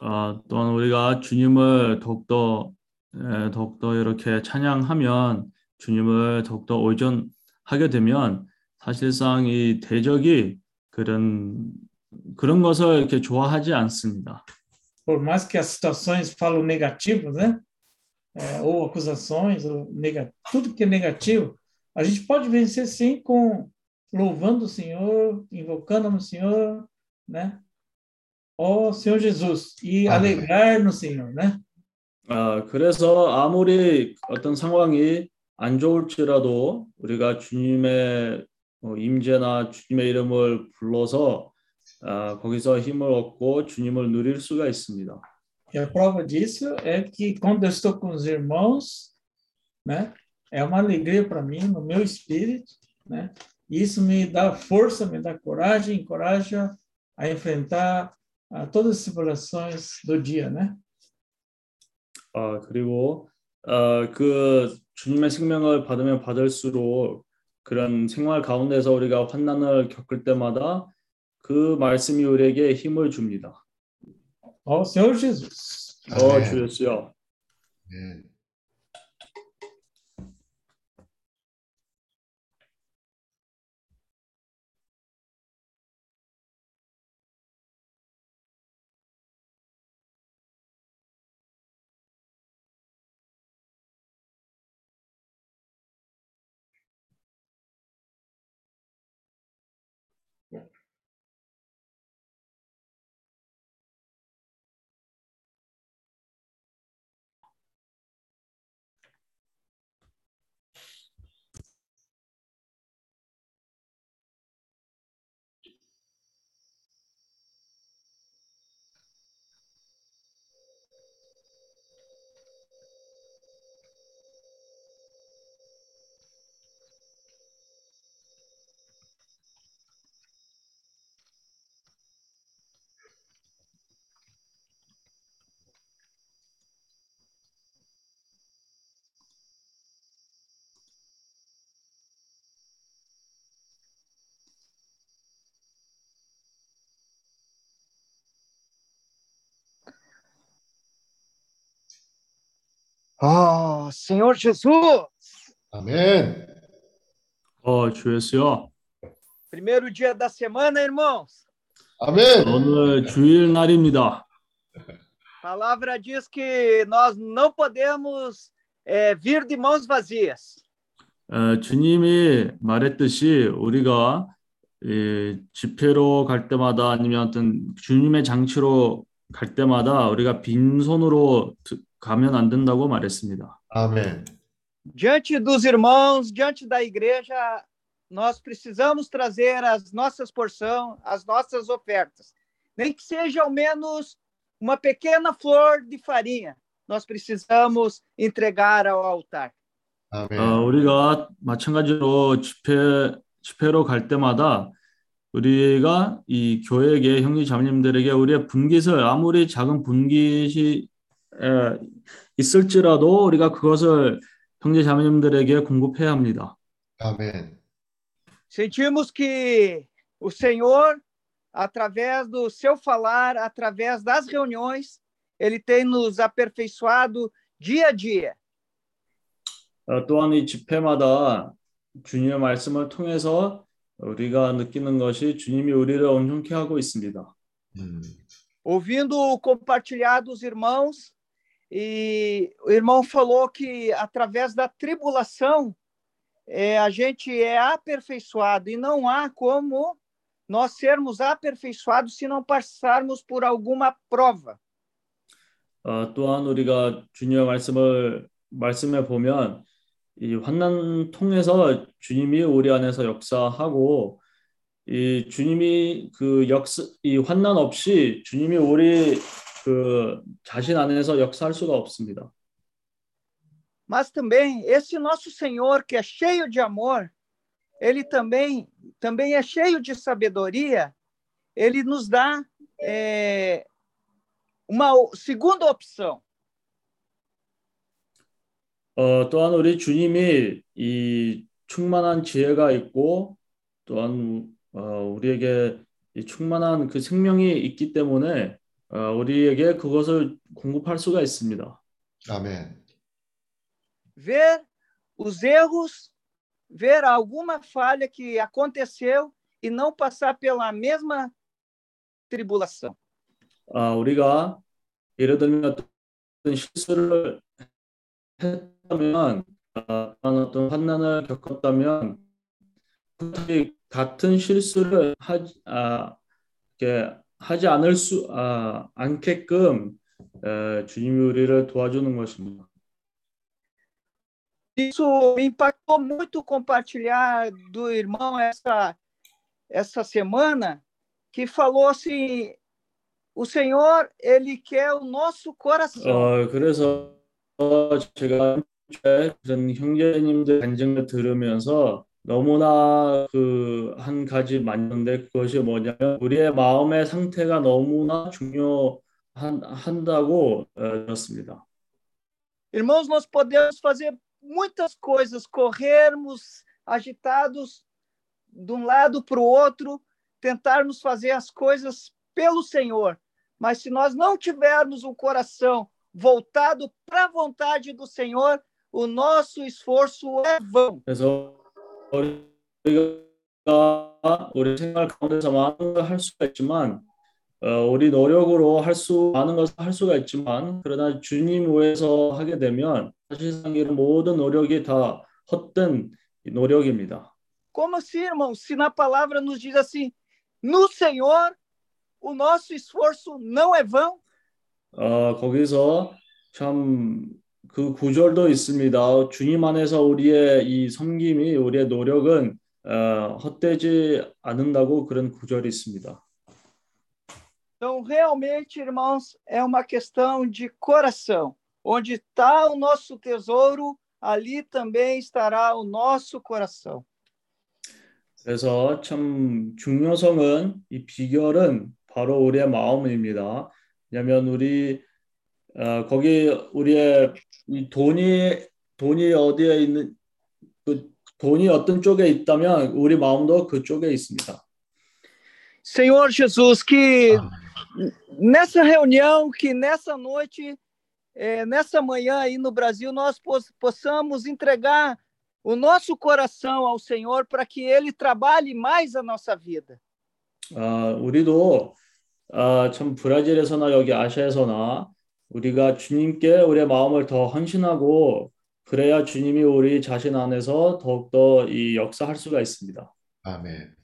아, 또한 우리가 주님을 더욱더 에, 더욱더 이렇게 찬양하면 주님을 더욱더 의존하게 되면 사실상 이 대적이 그런 그런 것을 이렇게 좋아하지 않습니다. Por mais que as situações falam negativo, né? É, ou acusações, ou nega, tudo que é negativo, a gente pode vencer sim com louvando o Senhor, invocando o Senhor, né? Ó Senhor Jesus, e Amém. alegrar no Senhor, né? 아, 그래서 아무리 어떤 상황이 안 좋을지라도 우리가 주님의 어, 임재나 주님의 이름을 불러서 아, 거기서 힘을 얻고 주님을 누릴 수가 있습니다. E a prova disso é que quando eu estou com os irmãos, né? É uma alegria para mim, no meu espírito, né? E Isso me dá força, me dá coragem, encoraja a enfrentar ah, todas as tribulações do dia, né? 아, 그리고 어, 그 주님의 생명을 받으면 받을수록 그런 생활 가운데서 우리가 환난을 겪을 때마다 그 말씀이 우리에게 힘을 줍니다. Ó Senhor Jesus. 어. 주 예수여. 네. Oh, Senhor Jesus, 아멘. 어, 주 예수여. primeiro dia da semana, irmãos. 아멘. 오늘 주일 날입니다. A palavra diz que nós não podemos é, vir de mãos vazias. 어, 주님이 말했듯이 우리가 이 집회로 갈 때마다 아니면 어떤 주님의 장치로 갈 때마다 우리가 빈손으로 드- 가면 안 된다고 말했습니다. 아멘. Diante dos irmãos, diante da igreja, nós precisamos trazer as nossas porções, as nossas ofertas. Nem que seja ao menos uma pequena flor de farinha, nós precisamos entregar ao altar. 아멘. 어, 우리가 마찬가지로 집회, 집회로 갈 때마다 우리가 이 교회계 형제 자매님들에게 우리의 분깃을 아무리 작은 분깃이 에, 있을지라도 우리가 그것을 형제 자매님들에게 공급해야 합니다. 아멘. Sentimos que o Senhor, através do seu falar, através das reuniões, ele tem nos aperfeiçoado dia a dia. 어, 또한 이 집회마다 주님의 말씀을 통해서 우리가 느끼는 것이 주님이 우리를 온전케 하고 있습니다. 음. ouvindo compartilhar dos irmãos, e o irmão falou que através da tribulação é, a gente é aperfeiçoado, e não há como nós sermos aperfeiçoados se não passarmos por alguma prova. 어, 또한 우리가 주님의 말씀을 말씀해 보면 이 환난 통해서 주님이 우리 안에서 역사하고 이 주님이 그 역사 이 환난 없이 주님이 우리 그 자신 안에서 역사할 수가 없습니다. Mas também esse nosso Senhor que é cheio de amor, ele também também é cheio de sabedoria. Ele nos dá é, uma segunda opção. 어, 또한 우리 주님이 이 충만한 지혜가 있고 또한 어, 우리에게 이 충만한 그 생명이 있기 때문에 어, 우리에게 그것을 공급할 수가 있습니다. 아멘. ver os erros, ver alguma falha que aconteceu e não passar pela mesma tribulação. 아, 우리가 예를 들면 어떤 실수를 했다면, 아, 어떤 환난을 겪었다면, 같은 실수를 하지, 아, 이렇게 하지 않을 수, 아, 않게끔 에, 주님이 우리를 도와주는 것입니다. Isso me impactou muito compartilhar do irmão essa essa semana que falou assim, o Senhor ele quer o nosso coração. 어, 그래서 제가 그런 형제님들 간증을 들으면서 너무나 그 한 가지 맞는데 그것이 뭐냐면 우리의 마음의 상태가 너무나 중요한 한다고 어, 들었습니다. Irmãos, nós podemos fazer muitas coisas, corrermos agitados de um lado para o outro, tentarmos fazer as coisas pelo Senhor. Mas se nós não tivermos um coração voltado para a vontade do Senhor, o nosso esforço é vão. 그래서 우리가 우리 생활 가운데서 많은 걸할 수가 있지만 어, 우리 노력으로 할 수 많은 것을 할 수가 있지만 그러나 주님 위해서 하게 되면 사실상 이런 모든 노력이 다 헛된 노력입니다. Como assim, irmão? Se na palavra nos diz assim, no Senhor, o nosso esforço não é vão. 어, 거기서 참 그 구절도 있습니다. 주님 안에서 우리의 이 섬김이 우리의 노력은 어, 헛되지 않는다고 그런 구절이 있습니다. Então, realmente, irmãos, é uma questão de coração. Onde está o nosso tesouro, ali também estará o nosso coração. 그래서 참 중요성은 이 비결은 바로 우리의 마음입니다. 왜냐하면 우리 어, 거기 우리의 이 돈이 돈이 어디에 있는 그 돈이 어떤 쪽에 있다면 우리 마음도 그쪽에 있습니다. Senhor Jesus, que nessa reunião, que nessa noite, eh, nessa manhã aí no Brasil, nós pos- possamos entregar o nosso coração ao Senhor para que Ele trabalhe mais a nossa vida. 아, 우리도 아, 참 브라질에서나 여기 아시아에서나 우리가 주님께 우리의 마음을 더 헌신하고 그래야 주님이 우리 자신 안에서 더욱더 이 역사할 수가 있습니다. 아멘.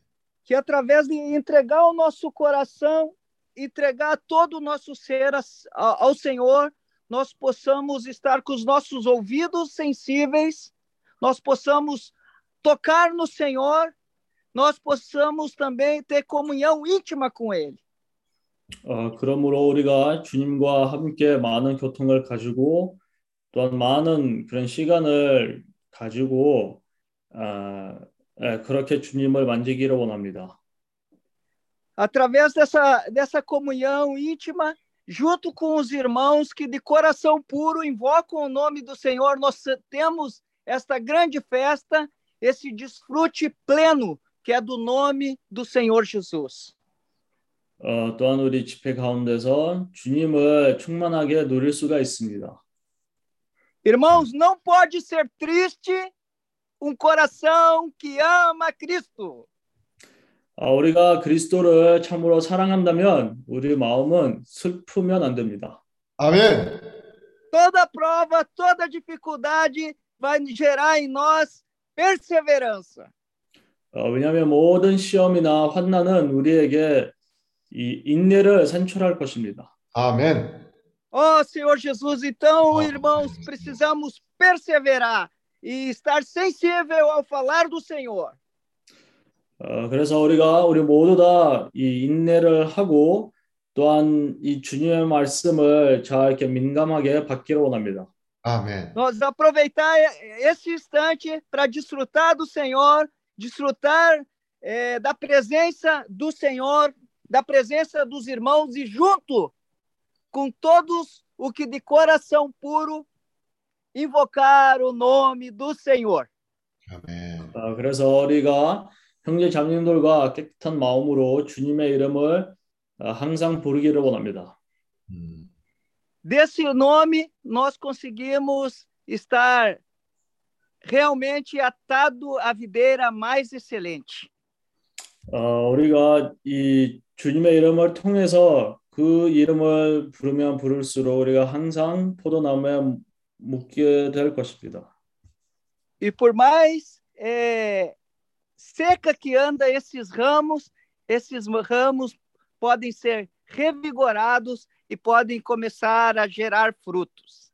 que através de entregar o nosso coração, entregar todo o nosso ser a- ao Senhor, nós possamos estar com os nossos ouvidos sensíveis, nós possamos tocar no Senhor, nós possamos também ter comunhão íntima com Ele. 어, 그러므로 우리가 주님과 함께 많은 교통을 가지고 또한 많은 그런 시간을 가지고 아, 예, 그렇게 주님을 만지기를 원합니다. Através dessa, dessa comunhão íntima, junto com os irmãos que de coração puro invocam o nome do Senhor, nós temos esta grande festa, esse desfrute pleno que é do nome do Senhor Jesus. 어, 또한 우리 집회 가운데서 주님을 충만하게 누릴 수가 있습니다. Irmãos, não pode ser triste um coração que ama Cristo. 아, 우리가 그리스도를 참으로 사랑한다면 우리 마음은 슬프면 안 됩니다. 아멘. Toda prova, toda dificuldade vai gerar em nós perseverança. 어, 왜냐하면 모든 시험이나 환난은 우리에게 이 인내를 산출할 것입니다. 아멘. Ó Senhor Jesus, então, irmãos, precisamos perseverar e estar sensível ao falar do Senhor. 어, 그래서 우리가 우리 모두 다 이 인내를 하고 또한 이 주님의 말씀을 잘 이렇게 민감하게 받기를 원합니다. 아멘. Nós aproveitar esse instante para desfrutar do Senhor, desfrutar eh, da presença do Senhor, da presença dos irmãos e junto com todos o que de coração puro invocar o nome do Senhor. 아멘. 어, 그래서 우리가 형제 자매님들과 깨끗한 마음으로 주님의 이름을 어, 항상 부르기를 원합니다. 음. Desse nome, nós conseguimos estar realmente atado à videira mais excelente. 어, 우리가 이 주님의 이름을 통해서 그 이름을 부르면 부를수록 우리가 항상 포도나무에 묶게 될 것입니다. E por mais eh, seca que anda esses ramos, esses ramos podem ser revigorados e podem começar a gerar frutos.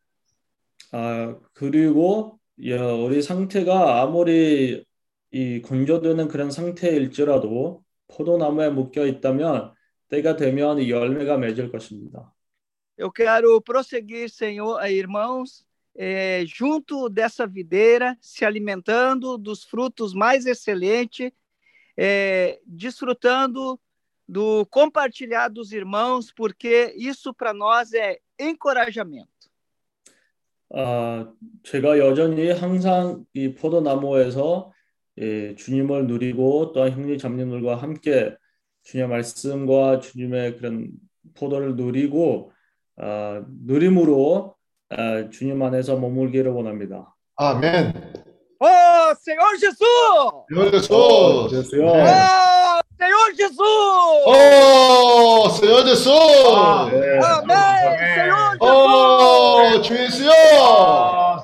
아, 그리고 야, 우리 상태가 아무리 이 건조되는 그런 상태일지라도 포도나무에 묶여 있다면 때가 되면 이 열매가 맺을 것입니다. Eu quero prosseguir, Senhor, eh, irmãos, eh, junto dessa videira, se alimentando dos frutos mais excelentes, eh, desfrutando do compartilhar dos irmãos, porque isso para nós é encorajamento. 아, 제가 여전히 항상 이 포도나무에서 예, 주님을 누리고 또한 형제 자매님들과 함께 주님의 말씀과 주님의 그런 포도를 누리고 아, 누림으로 아, 주님 안에서 머물기를 원합니다. 아멘. Oh, Senhor Jesus! Senhor Jesus. 주여. Oh, Senhor Jesus! 오, Senhor Jesus. Amém, Senhor Jesus! 오, 주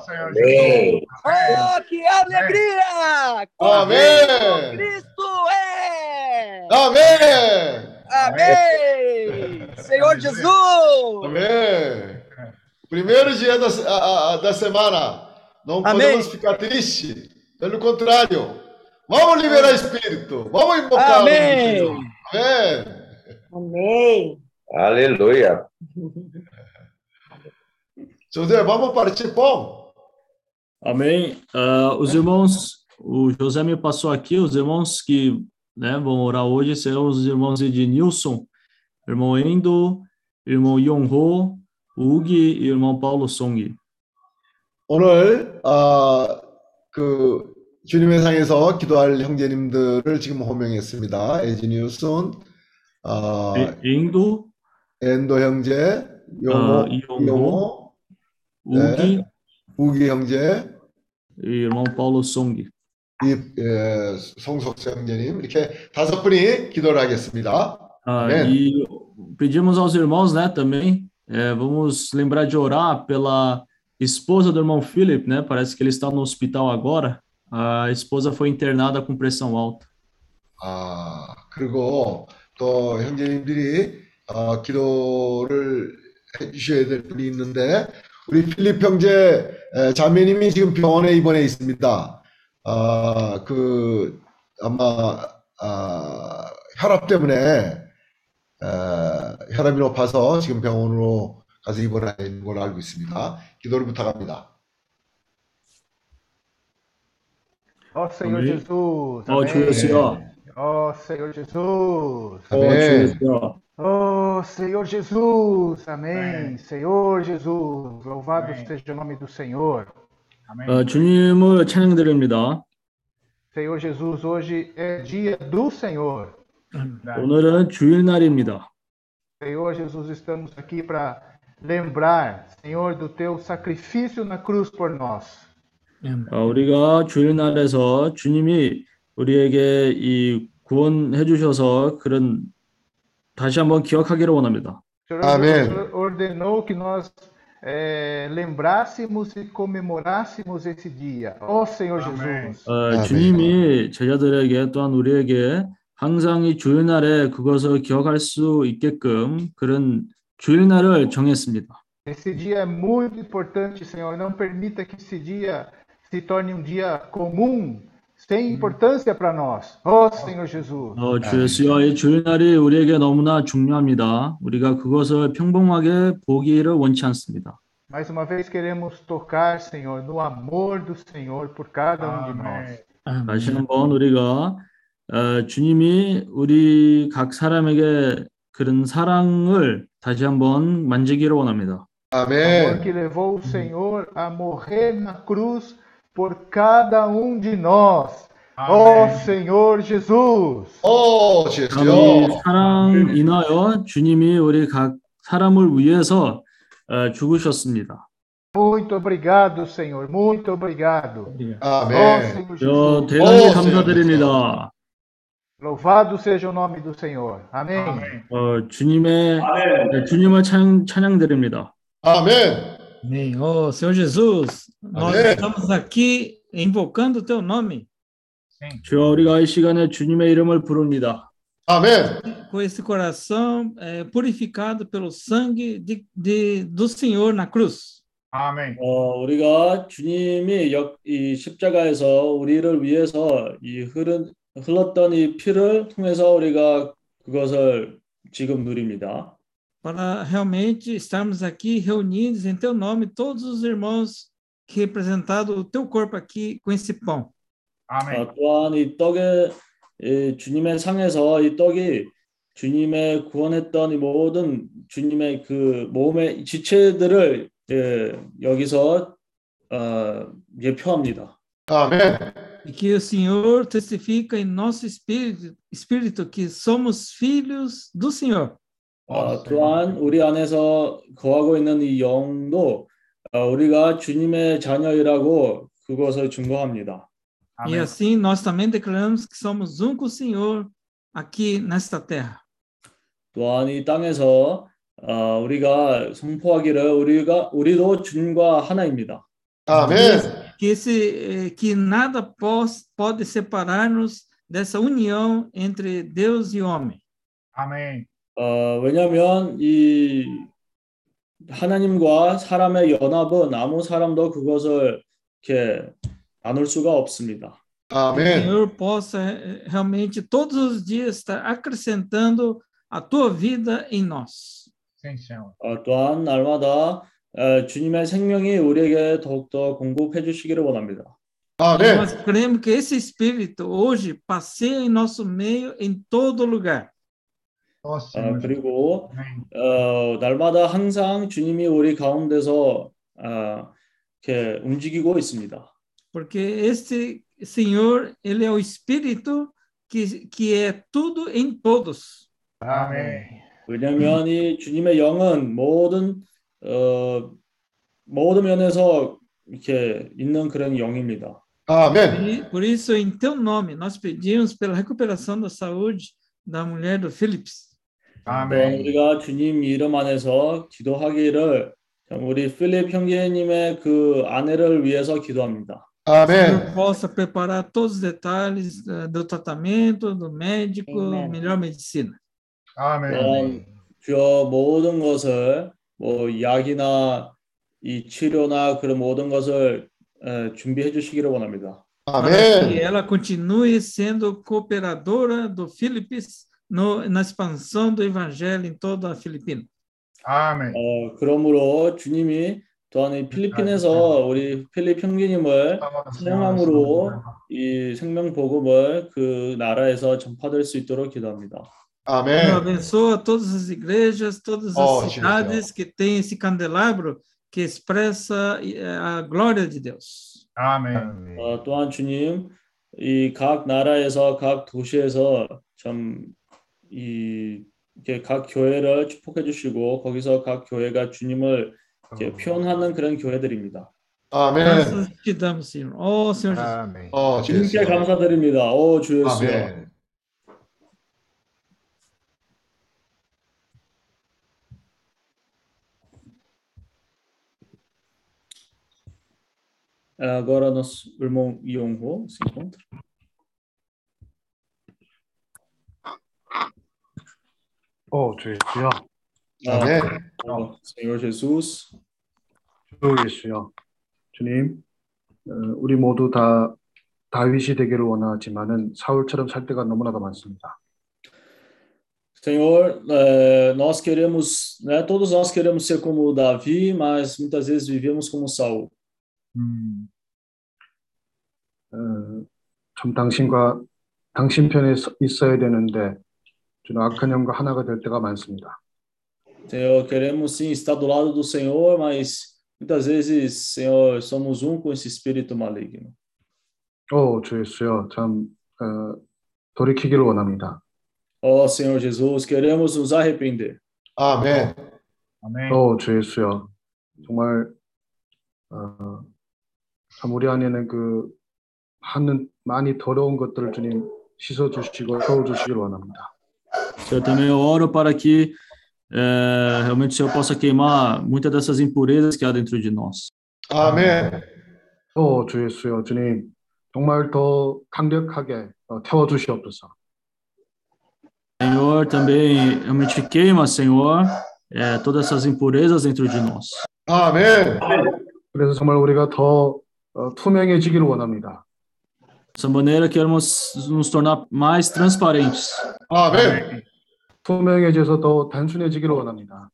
Senhor Amém. Jesus. Oh, que alegria! Amém. Cristo é! 아멘. Amém! Senhor Jesus! Amém. Primeiro dia da, a- a- da semana. Não Amém. podemos ficar triste. Pelo contrário. Vamos liberar espírito. Vamos invocar. o Amém. Senhor. Amém. Amém. Aleluia. José, vamos partir pão. Amém. Ah, os irmãos, o José me passou aqui, os irmãos que né, vão orar hoje serão os irmãos Ednilson, irmão Endo, irmão Yonho, Ugi e irmão Paulo Song. 오늘 아, 그 주님의 상에서 기도할 형제님들을 지금 호명했습니다. 에지니우슨, 아, Endo, 엔도 형제, 용호, 아, 이용호, 용호, Ugi 네. 우기 형제, e irmão Paulo Song. 이 에, 송석수 형제님 이렇게 다섯 분이 기도를 하겠습니다. Ah, Amém. e pedimos aos irmãos, né, também, eh, vamos lembrar de orar pela esposa do irmão Philip, né? Parece que ele está no hospital agora. A esposa foi internada com pressão alta. 아, 그리고 또 형제님들이 어, 기도를 해주셔야 될 분이 있는데 우리 필립 형제 에, 자매님이 지금 병원에 입원해 있습니다. 아, 그 아마 아, 혈압 때문에 에, 혈압이 높아서 지금 병원으로 가서 입원해 있는 걸로 알고 있습니다. 기도를 부탁합니다. Ó Senhor. Jesus. Ó Senhor Jesus. 어 아멘. 주여 주여. Ó Senhor Jesus. Amém. Amém. Senhor Jesus. Louvado Amém. seja o nome do Senhor. Amém. 어, 주님을 찬양드립니다. Senhor Jesus, hoje é dia do Senhor. 오늘은 주일날입니다. Senhor Jesus, estamos aqui para lembrar, Senhor, do teu sacrifício na cruz por nós. 어, 우리가 주일날에서 주님이 우리에게 이 구원해 주셔서 그런 다시 한번 기억하기를 원합니다. Amém. Senhor ordenou que nós eh, lembrássemos e comemorássemos esse dia. Ó Senhor. Jesus. 어, 아멘. 주님이 제자들에게 또한 우리에게 항상 이 주일날에 그것을 기억할 수 있게끔 그런 주일날을 정했습니다. Esse dia é muito importante, Senhor. Não permita que esse dia se torne um dia comum, sem importância para nós. Ó Senhor Jesus. 어, 주 예수여, 이 주일날이 우리에게 너무나 중요합니다. 우리가 그것을 평범하게 보기를 원치 않습니다. Mais uma vez queremos tocar, Senhor, no amor do Senhor por cada um de nós. Amém. 다시 한번 우리가 어, 주님이 우리 각 사람에게 그런 사랑을 다시 한번 만지기를 원합니다. Amor 아멘. que levou o Senhor a morrer na cruz por cada um de nós. Ó Amém. Senhor Jesus. 오, 이 주여. 사랑 인하여 주님이 우리 각 사람을 위해서 어, 죽으셨습니다. Muito obrigado, Senhor. Muito obrigado. Ó 아멘. Senhor 저 Jesus. 대단히 오, 감사드립니다. Louvado seja o nome do Senhor. Amém. Amém. 어, 주님의 네, 주님을 찬양, 찬양드립니다. 아멘. Amém. Ô, Senhor Jesus, nós Amém. estamos aqui invocando o teu nome, 주여 우리가 이 시간에 주님의 이름을 부릅니다. 아멘. com esse coração eh, purificado pelo sangue de, de- do Senhor na cruz. Amém. 어, 우리가 주님이 역, 이 십자가에서 우리를 위해서 이 흐른, 흘렀던 이 피를 통해서 우리가 그것을 지금 누립니다. Para realmente estarmos aqui reunidos em teu nome, todos os irmãos que representaram o teu corpo aqui com esse pão. Amém. 어, 또한 이 떡에 이 주님의 상에서 이 떡이 주님의 구원했던 이 모든 주님의 그 몸의 지체들을 예, 여기서 어, 예표합니다. 아멘. E que o Senhor testifica em nosso espírito, espírito que somos filhos do Senhor. 어, 또한 우리 안에서 거하고 있는 이 영도 어, 우리가 주님의 자녀이라고 그것을 증거합니다. E assim nós também declaramos que somos um com o Senhor aqui nesta terra. 또한 이 땅에서 어, 우리가 선포하기를 우리가 우리도 주님과 하나입니다. 아멘. Que, esse, eh, que nada pode separar-nos dessa união entre Deus e homem. Amém. 어, 왜냐하면 이 하나님과 사람의 연합은 아무 사람도 그것을 이렇게 나눌 수가 없습니다. 아멘. Senhor possa eh, realmente todos os dias estar acrescentando a tua vida em nós. 어, 또한 날마다 어, 주님의 생명이 우리에게 더욱더 공급해 주시기를 원합니다. 아멘. Nós cremos que esse Espírito hoje passeia em nosso meio em todo lugar. 어, Senhor. 그리고 Amém. 어, 날마다 항상 주님이 우리 가운데서 어, 이렇게 움직이고 있습니다. Porque este Senhor, ele é o Espírito que, que é tudo em todos. Amém. 왜냐하면 이 주님의 영은 모든 어, 모든 면에서 이렇게 있는 그런 영입니다. 아멘. E por isso, em teu nome, nós pedimos pela recuperação da saúde da mulher do Philips. Amém. 우리가 주님 이름 안에서 기도하기를 우리 필립 형제님의 그 아내를 위해서 기도합니다. 아멘. Senhor possa preparar todos os detalhes eh, do tratamento, do médico, Amém. melhor medicina. Amém. 주여 모든 것을 뭐 약이나 이 치료나 그런 모든 것을 에, 준비해 주시기를 원합니다. para que ela continue sendo cooperadora do Philippines no, na expansão do evangelho em toda a Filipina. Amém. 어, 그러므로 주님이 또한 이 필리핀에서 우리 필립 형제님을 사용함으로 이 생명 복음을 그 나라에서 전파될 수 있도록 기도합니다. Senhor, abençoa todas as igrejas, todas as Oh, Jesus, cidades que têm esse candelabro que expressa eh, a glória de Deus. Amém. 어, 또한 주님 이 각 나라에서 각 도시에서 참 이 이렇게 각 교회를 축복해 주시고 거기서 각 교회가 주님을 이렇게 표현하는 그런 교회들입니다. 아멘. Graças te damos, Senhor. Oh, Senhor Jesus. Amém. 어, 주 주님께. 감사드립니다. 오, 주 예수. 아멘. Agora nosso irmão Yonho se encontra. 오, 주 예수요. 아멘. 어, Senhor Jesus. 주 예수요. 주님, 어, 우리 모두 다 다윗이 되기를 원하지만은 사울처럼 살 때가 너무나도 많습니다. Senhor, eh, nós queremos, né, todos nós queremos ser como Davi, mas muitas vezes vivemos como Saul. 음, 어, 참 당신과 당신 편에 서- 있어야 되는데 주는 악한 영과 하나가 될 때가 많습니다. Senhor, queremos sim estar do lado do Senhor, mas muitas vezes, Senhor, somos um com esse espírito maligno. 오, 주 예수요. 참 어, 돌이키기를 원합니다. Ó Senhor Jesus, queremos nos arrepender. 아멘. Amém. 오, 주 예수요. 정말 어, 참 우리 안에는 그 하는 많이 더러운 것들을 주님 씻어 주시고 태워 주시기를 원합니다. Eu também oro para que eh, realmente o Senhor possa queimar muitas dessas impurezas que há dentro de nós. 아멘. 오, 주 예수요. 주님 정말 더 강력하게 어, 태워 주시옵소서. Senhor, também realmente queima, Senhor, eh, todas essas impurezas dentro de nós. 아멘. 그래서 정말 우리가 더 어, 투명해지기를 원합니다. Dessa maneira, queremos nos tornar mais transparentes. 아멘. 투명해져서 더 단순해지기를 원합니다.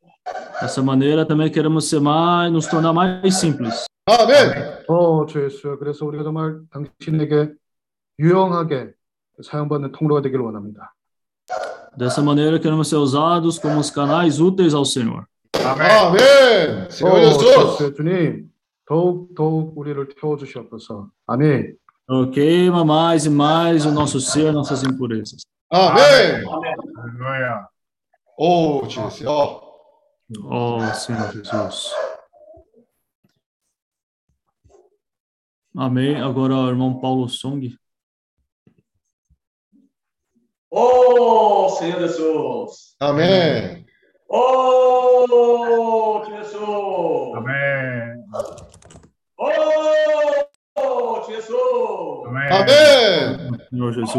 Dessa maneira, também queremos ser mais, nos tornar mais simples. 아멘. 어, 주 예수요. 그래서 우리가 정말 당신에게 유용하게 사용받는 통로가 되기를 원합니다. Dessa maneira, queremos ser usados como os canais úteis ao Senhor. 아멘. 세워 어, 주 예수. 예수요. 주님 더욱 더욱 우리를 태워 주시옵소서. 아멘. Queima mais e mais o nosso ser, nossas impurezas. Amém! Aleluia! Oh, Jesus! Oh. oh, Senhor Jesus. Amém. Agora, o irmão Paulo Song. Oh, Senhor Jesus! Amém! Oh, Jesus! Amém! Oh, 수. Amém. 오, 주 예수. Amém. 아멘. Senhor Jesus.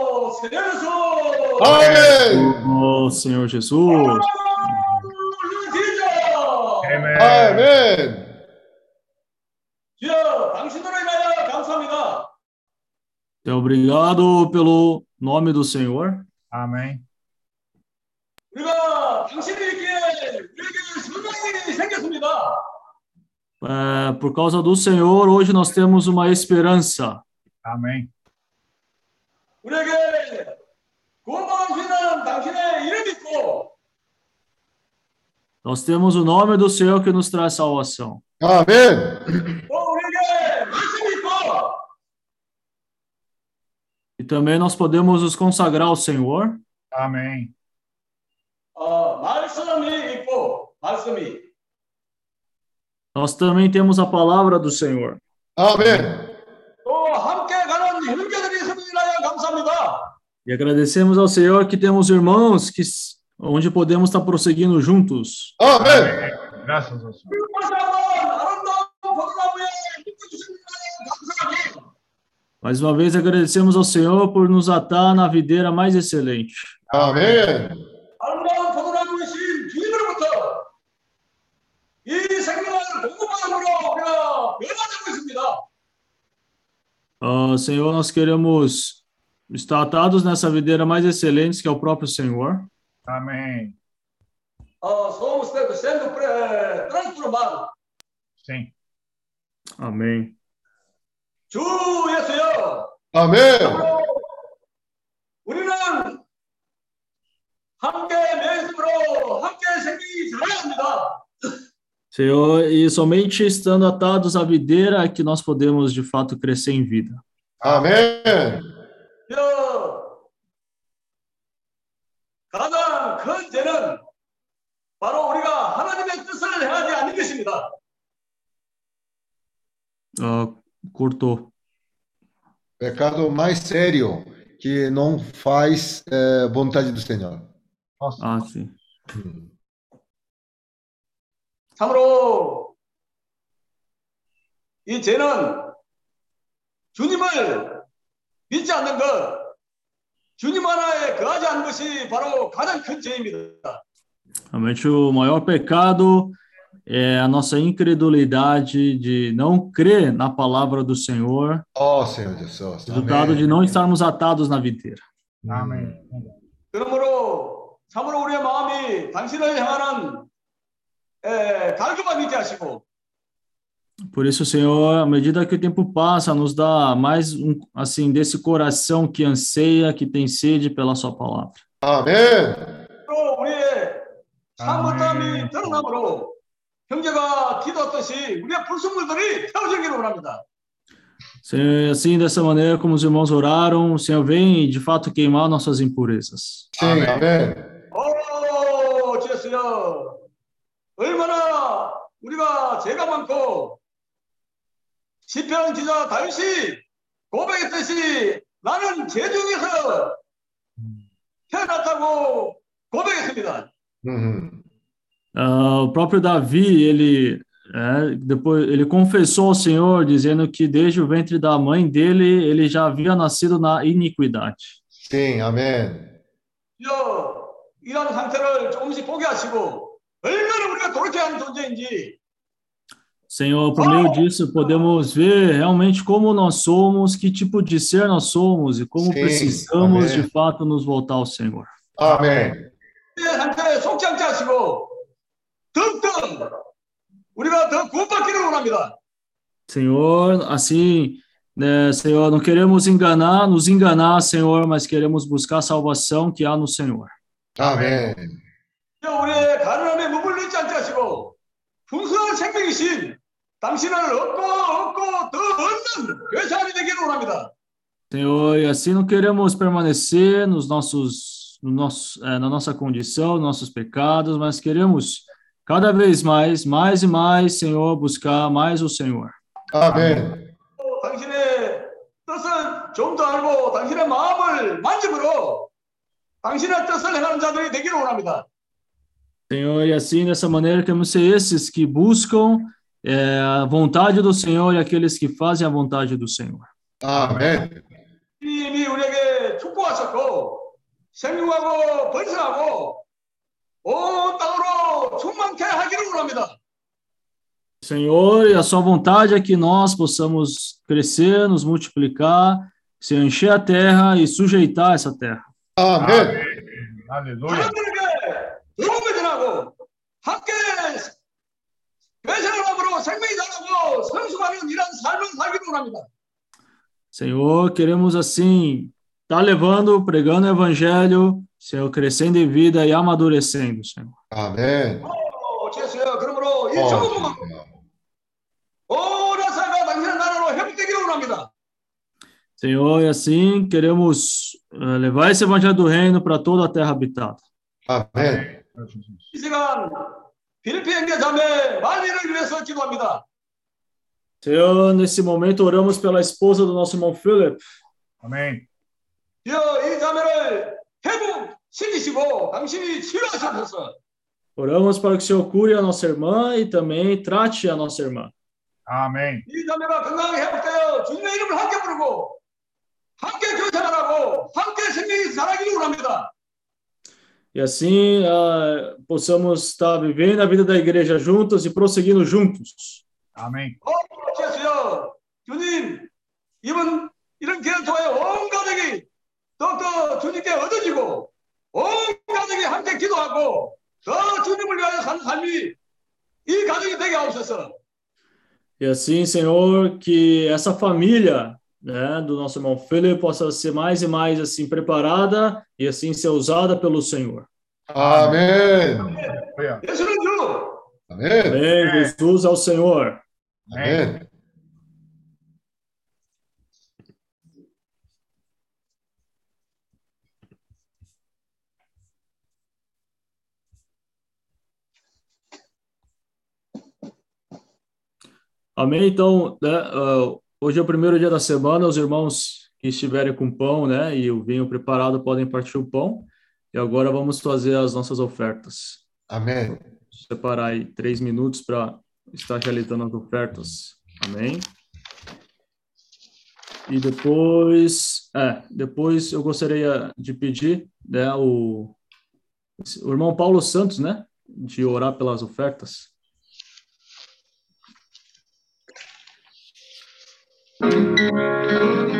오, Senhor Jesus. 아멘. Oh, Senhor Jesus. Amém. 아멘. 주여, 당신으로 인하여 감사합니다. Então, obrigado pelo nome do Senhor. Amém. 우리가 당신이 있기에 우리에게 소망이 생겼습니다. É, por causa do Senhor, hoje nós temos uma esperança. Amém. 우리에게 구원받으시는 당신의 이름이 있고 Nós temos o nome do Senhor que nos traz salvação. 아멘. 또 우리에게 말씀이 있고 E também nós podemos nos consagrar ao Senhor. Amém. 어, 말씀이 있고 말씀이 Nós também temos a palavra do Senhor. Amém. E agradecemos ao Senhor que temos irmãos que onde podemos estar prosseguindo juntos. Amém. Graças ao Senhor. Mais uma vez agradecemos ao Senhor por nos atar na videira mais excelente. Amém. Ah, Senhor, nós queremos estar atados nessa videira mais excelente que é o próprio Senhor. Amém. Ah, somos sendo eh, transformados. Sim. Amém. 주 예수여, 아멘. 우리는 함께 맹습으로 함께 생기기 잘합니다. Senhor, e somente estando atados à videira é que nós podemos de fato crescer em vida. Amém. Uh, cortou. Pecado mais sério que não faz é, vontade do Senhor. Nossa. Ah, sim. Hum. 참으로 이 죄는 주님을 믿지 않는 것, 주님 하나에 거하지 않는 것이 바로 가장 큰 죄입니다. Realmente o maior pecado é a nossa incredulidade de não crer na palavra do Senhor, Oh, Senhor Jesus. resultado de Amém. não estarmos atados na videira. Amém. 그러므로 참으로 우리의 마음이 당신을 향하는 é. Por isso, Senhor, à medida que o tempo passa, nos dá mais um, assim, desse coração que anseia, que tem sede pela sua palavra. Amém. Senhor, assim, dessa maneira como os irmãos oraram, o Senhor vem de fato queimar nossas impurezas. Sim, amém. amém. 얼마나 우리가 죄가 많고 시편 기자 다윗이 고백했듯이 나는 죄 중에서 태어났다고 고백했습니다. Uhum. Ah, o próprio Davi, ele é, depois ele confessou ao Senhor, dizendo que desde o ventre da mãe dele ele já havia nascido na iniquidade. sim, 아멘. 주여, 이런 상태를 조금씩 보게 하시고 Senhor, por meio disso, podemos ver realmente como nós somos, que tipo de ser nós somos e como Sim, precisamos amém. de fato nos voltar ao Senhor. Amém. Senhor, assim, né, Senhor, não queremos enganar, nos enganar, Senhor, mas queremos buscar a salvação que há no Senhor. Amém. 우리의 가난함에 머물러 있지 않게 하시고 풍성한 생명이신 당신을 얻고 얻고 더 얻는 교사님이 되기를 원합니다. Senhor, e assim não queremos permanecer nos nossos, no nosso, eh, na nossa condição, nos nossos pecados, mas queremos cada vez mais, mais e mais, Senhor, buscar mais o Senhor. 또 당신의 뜻을 좀더 알고 당신의 마음을 만짐으로 당신의 뜻을 행하는 자들이 되기를 원합니다. Senhor, e assim, dessa maneira, queremos ser esses que buscam eh, a vontade do Senhor e aqueles que fazem a vontade do Senhor. 아멘. 이미 우리에게 축복하셨고 생육하고 번성하고 온 땅으로 충만케 하기를 원합니다. Senhor, e a sua vontade é que nós possamos crescer, nos multiplicar, se encher a terra e sujeitar essa terra. 아멘. Aleluia. 사람들에게 좋은 전하고 함께 배생을 함으로 생명이 자라고 성숙하는 이런 삶을 살기를 원합니다. Senhor, queremos assim estar levando, pregando o evangelho, Senhor, crescendo em vida e amadurecendo, Senhor. 아멘. 오, 주여, 그러므로 이 어, 조금만 온 나사가 당신의 나라로 회복되기를 원합니다. Senhor, e assim queremos eh, levar esse evangelho do reino para toda a terra habitada. 아멘. 이 시간 필리핀 형제 자매 만리를 위해서 기도합니다. Senhor, nesse momento oramos pela esposa do nosso irmão Philip. Amém. 주여 이 자매를 회복시키시고 당신이 치료하셔서 Oramos para que o Senhor cure a nossa irmã e também trate a nossa irmã. Amém. e assim uh, possamos estar vivendo a vida da igreja juntos e prosseguindo juntos. Amém. E assim, Senhor, que essa família né, do nosso irmão Felipe possa ser mais e mais assim preparada e assim ser usada pelo Senhor. Amém. Amém. Amém. Jesus é o Senhor. Amém. Amém. Então, né, uh, hoje é o primeiro dia da semana. Os irmãos que estiverem com pão, né, e o vinho preparado podem partir o pão. E agora vamos fazer as nossas ofertas. 아멘. Separar aí três minutos para estar realizando as ofertas. Amém. E depois, é, depois eu gostaria de pedir, né, o, o irmão Paulo Santos, né, de orar pelas ofertas. Música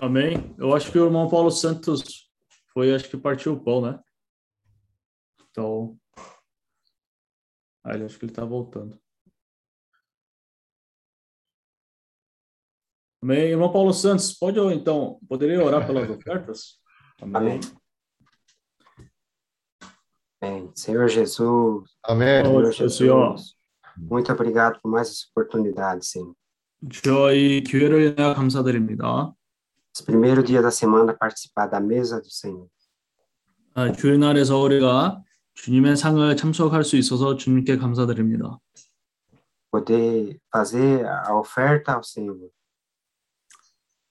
Amém. Eu acho que o irmão Paulo Santos foi, acho que partiu o pão, né? Então, ah, ele acho que ele está voltando. Amém. Irmão Paulo Santos, pode então, poderia orar pelas ofertas? Amém. Amém. Senhor Jesus. 아멘. Senhor Oh, Jesus. Senhor. Muito obrigado por mais essa oportunidade, Senhor. 주여 이 기회를 인하여 감사드립니다. Esse primeiro dia da semana participar da mesa do Senhor. 아, 주일날에서 우리가 주님의 상을 참석할 수 있어서 주님께 감사드립니다. Poder fazer a oferta ao Senhor.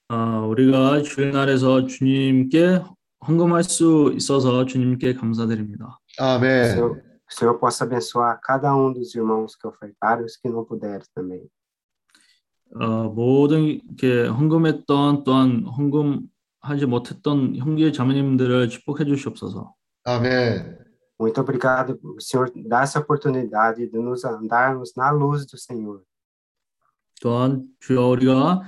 아, 우리가 주일날에서 주님께 헌금할 수 있어서 주님께 감사드립니다. 아멘. Senhor, que o Senhor possa abençoar cada um dos irmãos que ofertaram e os que não puderam também. 어, 모든 이렇게 헌금했던 또한 헌금하지 못했던 형제 자매님들을 축복해 주시옵소서. 아멘. Muito obrigado, o Senhor, dar essa oportunidade de nos andarmos na luz do Senhor. 또한 주여 우리가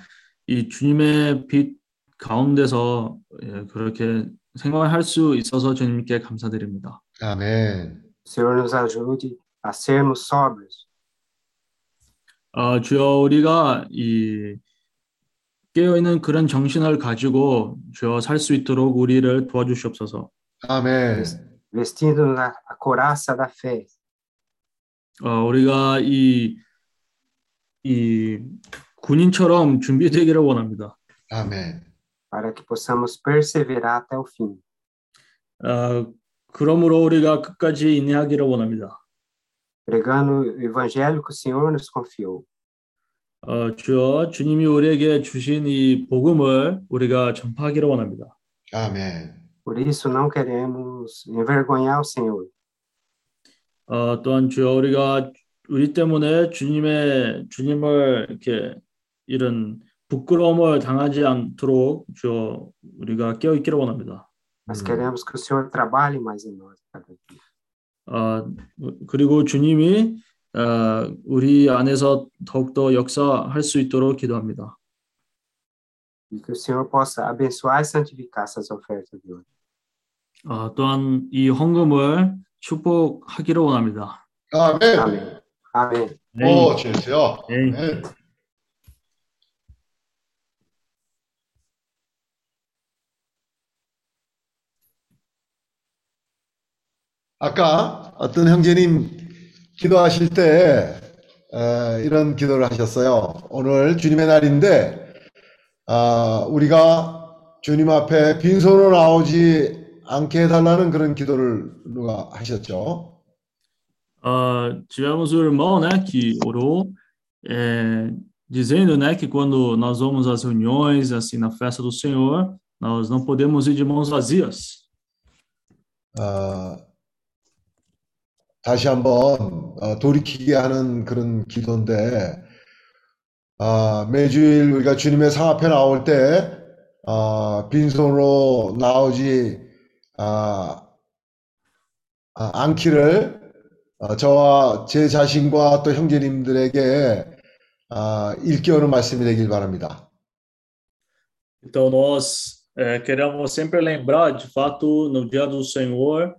이 주님의 빛 가운데서 예, 그렇게 생활할 수 있어서 주님께 감사드립니다. 아멘. Senhor nos ajude a sermos sóbrios, 어, 주여 우리가 이 깨어 있는 그런 정신을 가지고 주여 살 수 있도록 우리를 도와주시옵소서. 아멘. vestindo a, a couraça da fé, 어, 우리가 이, 이 군인처럼 준비되기를 원합니다. 아멘. para que possamos perseverar até o fim. 어, 그러므로 우리가 끝까지 인내하기를 원합니다. Pregando o evangelho que o Senhor nos confiou. 어, 주여 주님이 우리에게 주신 이 복음을 우리가 전파하기를 원합니다. 아멘. Por isso, não queremos envergonhar o Senhor. 어, 또한 주여 우리가 우리 때문에 주님의 주님을 이렇게 이런 부끄러움을 당하지 않도록 주여 우리가 깨어 있기를 원합니다. Mas queremos que o Senhor trabalhe mais em nós cada dia. 어, 그리고 주님이 어, 우리 안에서 더욱더 역사할 수 있도록 기도합니다. E que o Senhor possa abençoar e santificar essas ofertas de hoje. 어, 또한 이 헌금을 축복하기를 원합니다. 아멘. 아멘. 아멘. 오, 주여. 네. 아멘. 아까 어떤 형제님 기도하실 때 어, 이런 기도를 하셨어요. 오늘 주님의 날인데 아, 우리가 주님 앞에 빈손으로 나오지 않게 해달라는 그런 gido를 누가 하셨죠? Ah, tivemos o irmão, né, que orou, é, dizendo, né, que quando nós vamos às reuniões, assim, na festa do Senhor, nós não podemos ir de mãos vazias. 어, 다시 한번 어, 돌이키게 하는 그런 기도인데 아, 매주일 우리가 주님의 상 앞에 나올 때 아, 빈손으로 나오지 아, 아, 않기를 어, 저와 제 자신과 또 형제님들에게 아, 일깨우는 말씀이 되길 바랍니다. Então, nós é, queremos sempre lembrar, de fato, no dia do Senhor,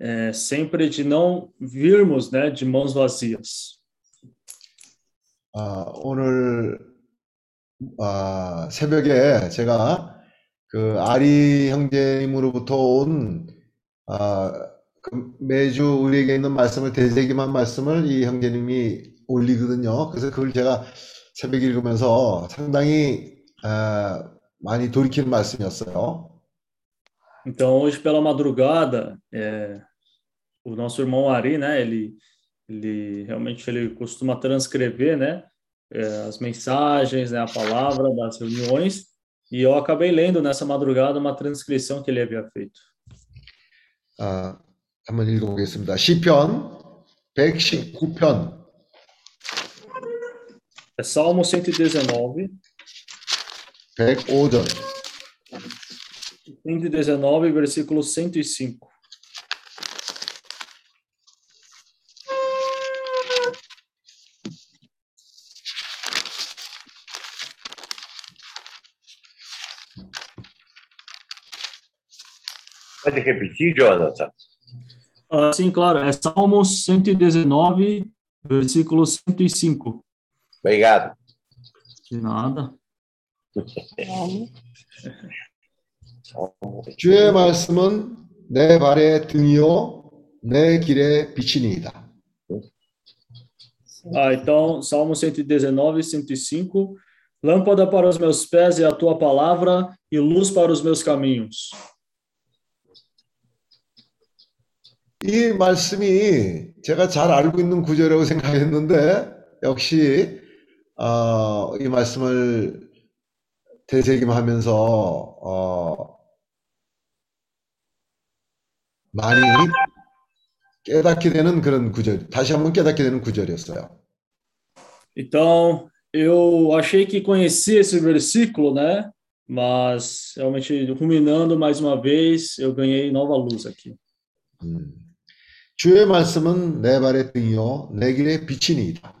é, sempre de não virmos, né, de mãos vazias. 아, 오늘 아, 새벽에 제가 그 아리 형제님으로부터 온 아, 그 매주 우리에게 있는 말씀을 되새김한 말씀을 이 형제님이 올리거든요. 그래서 그걸 제가 새벽에 읽으면서 상당히 아, 많이 돌이키는 말씀이었어요. Então, hoje pela madrugada, é, o nosso irmão Ari, né, ele, ele realmente ele costuma transcrever, né, é, as mensagens, né, a palavra das reuniões, e eu acabei lendo nessa madrugada uma transcrição que ele havia feito. 아, 한번 읽어보겠습니다. 시편 119편 É Salmo 119, 105절 119, versículo 105. Pode repetir, Jonathan? Ah, sim, claro, é Salmos 119, versículo 105. Obrigado. De nada. 주의 말씀은 내 발의 등이요 내 길의 빛이니이다. Ah, então, Salmo 119, 105. Lâmpada para os meus pés é a tua palavra e luz para os meus caminhos. 이 말씀이 제가 잘 알고 있는 구절이라고 생각했는데 역시 어, 이 말씀을 되새김하면서 어, 많이 깨닫게 되는 그런 구절, 다시 한번 깨닫게 되는 구절이었어요. Então, eu achei que conhecia esse versículo, né? Mas realmente ruminando mais uma vez, eu ganhei nova luz aqui. 음. 주의 말씀은 내 발의 등이요 내 길의 빛이니이다.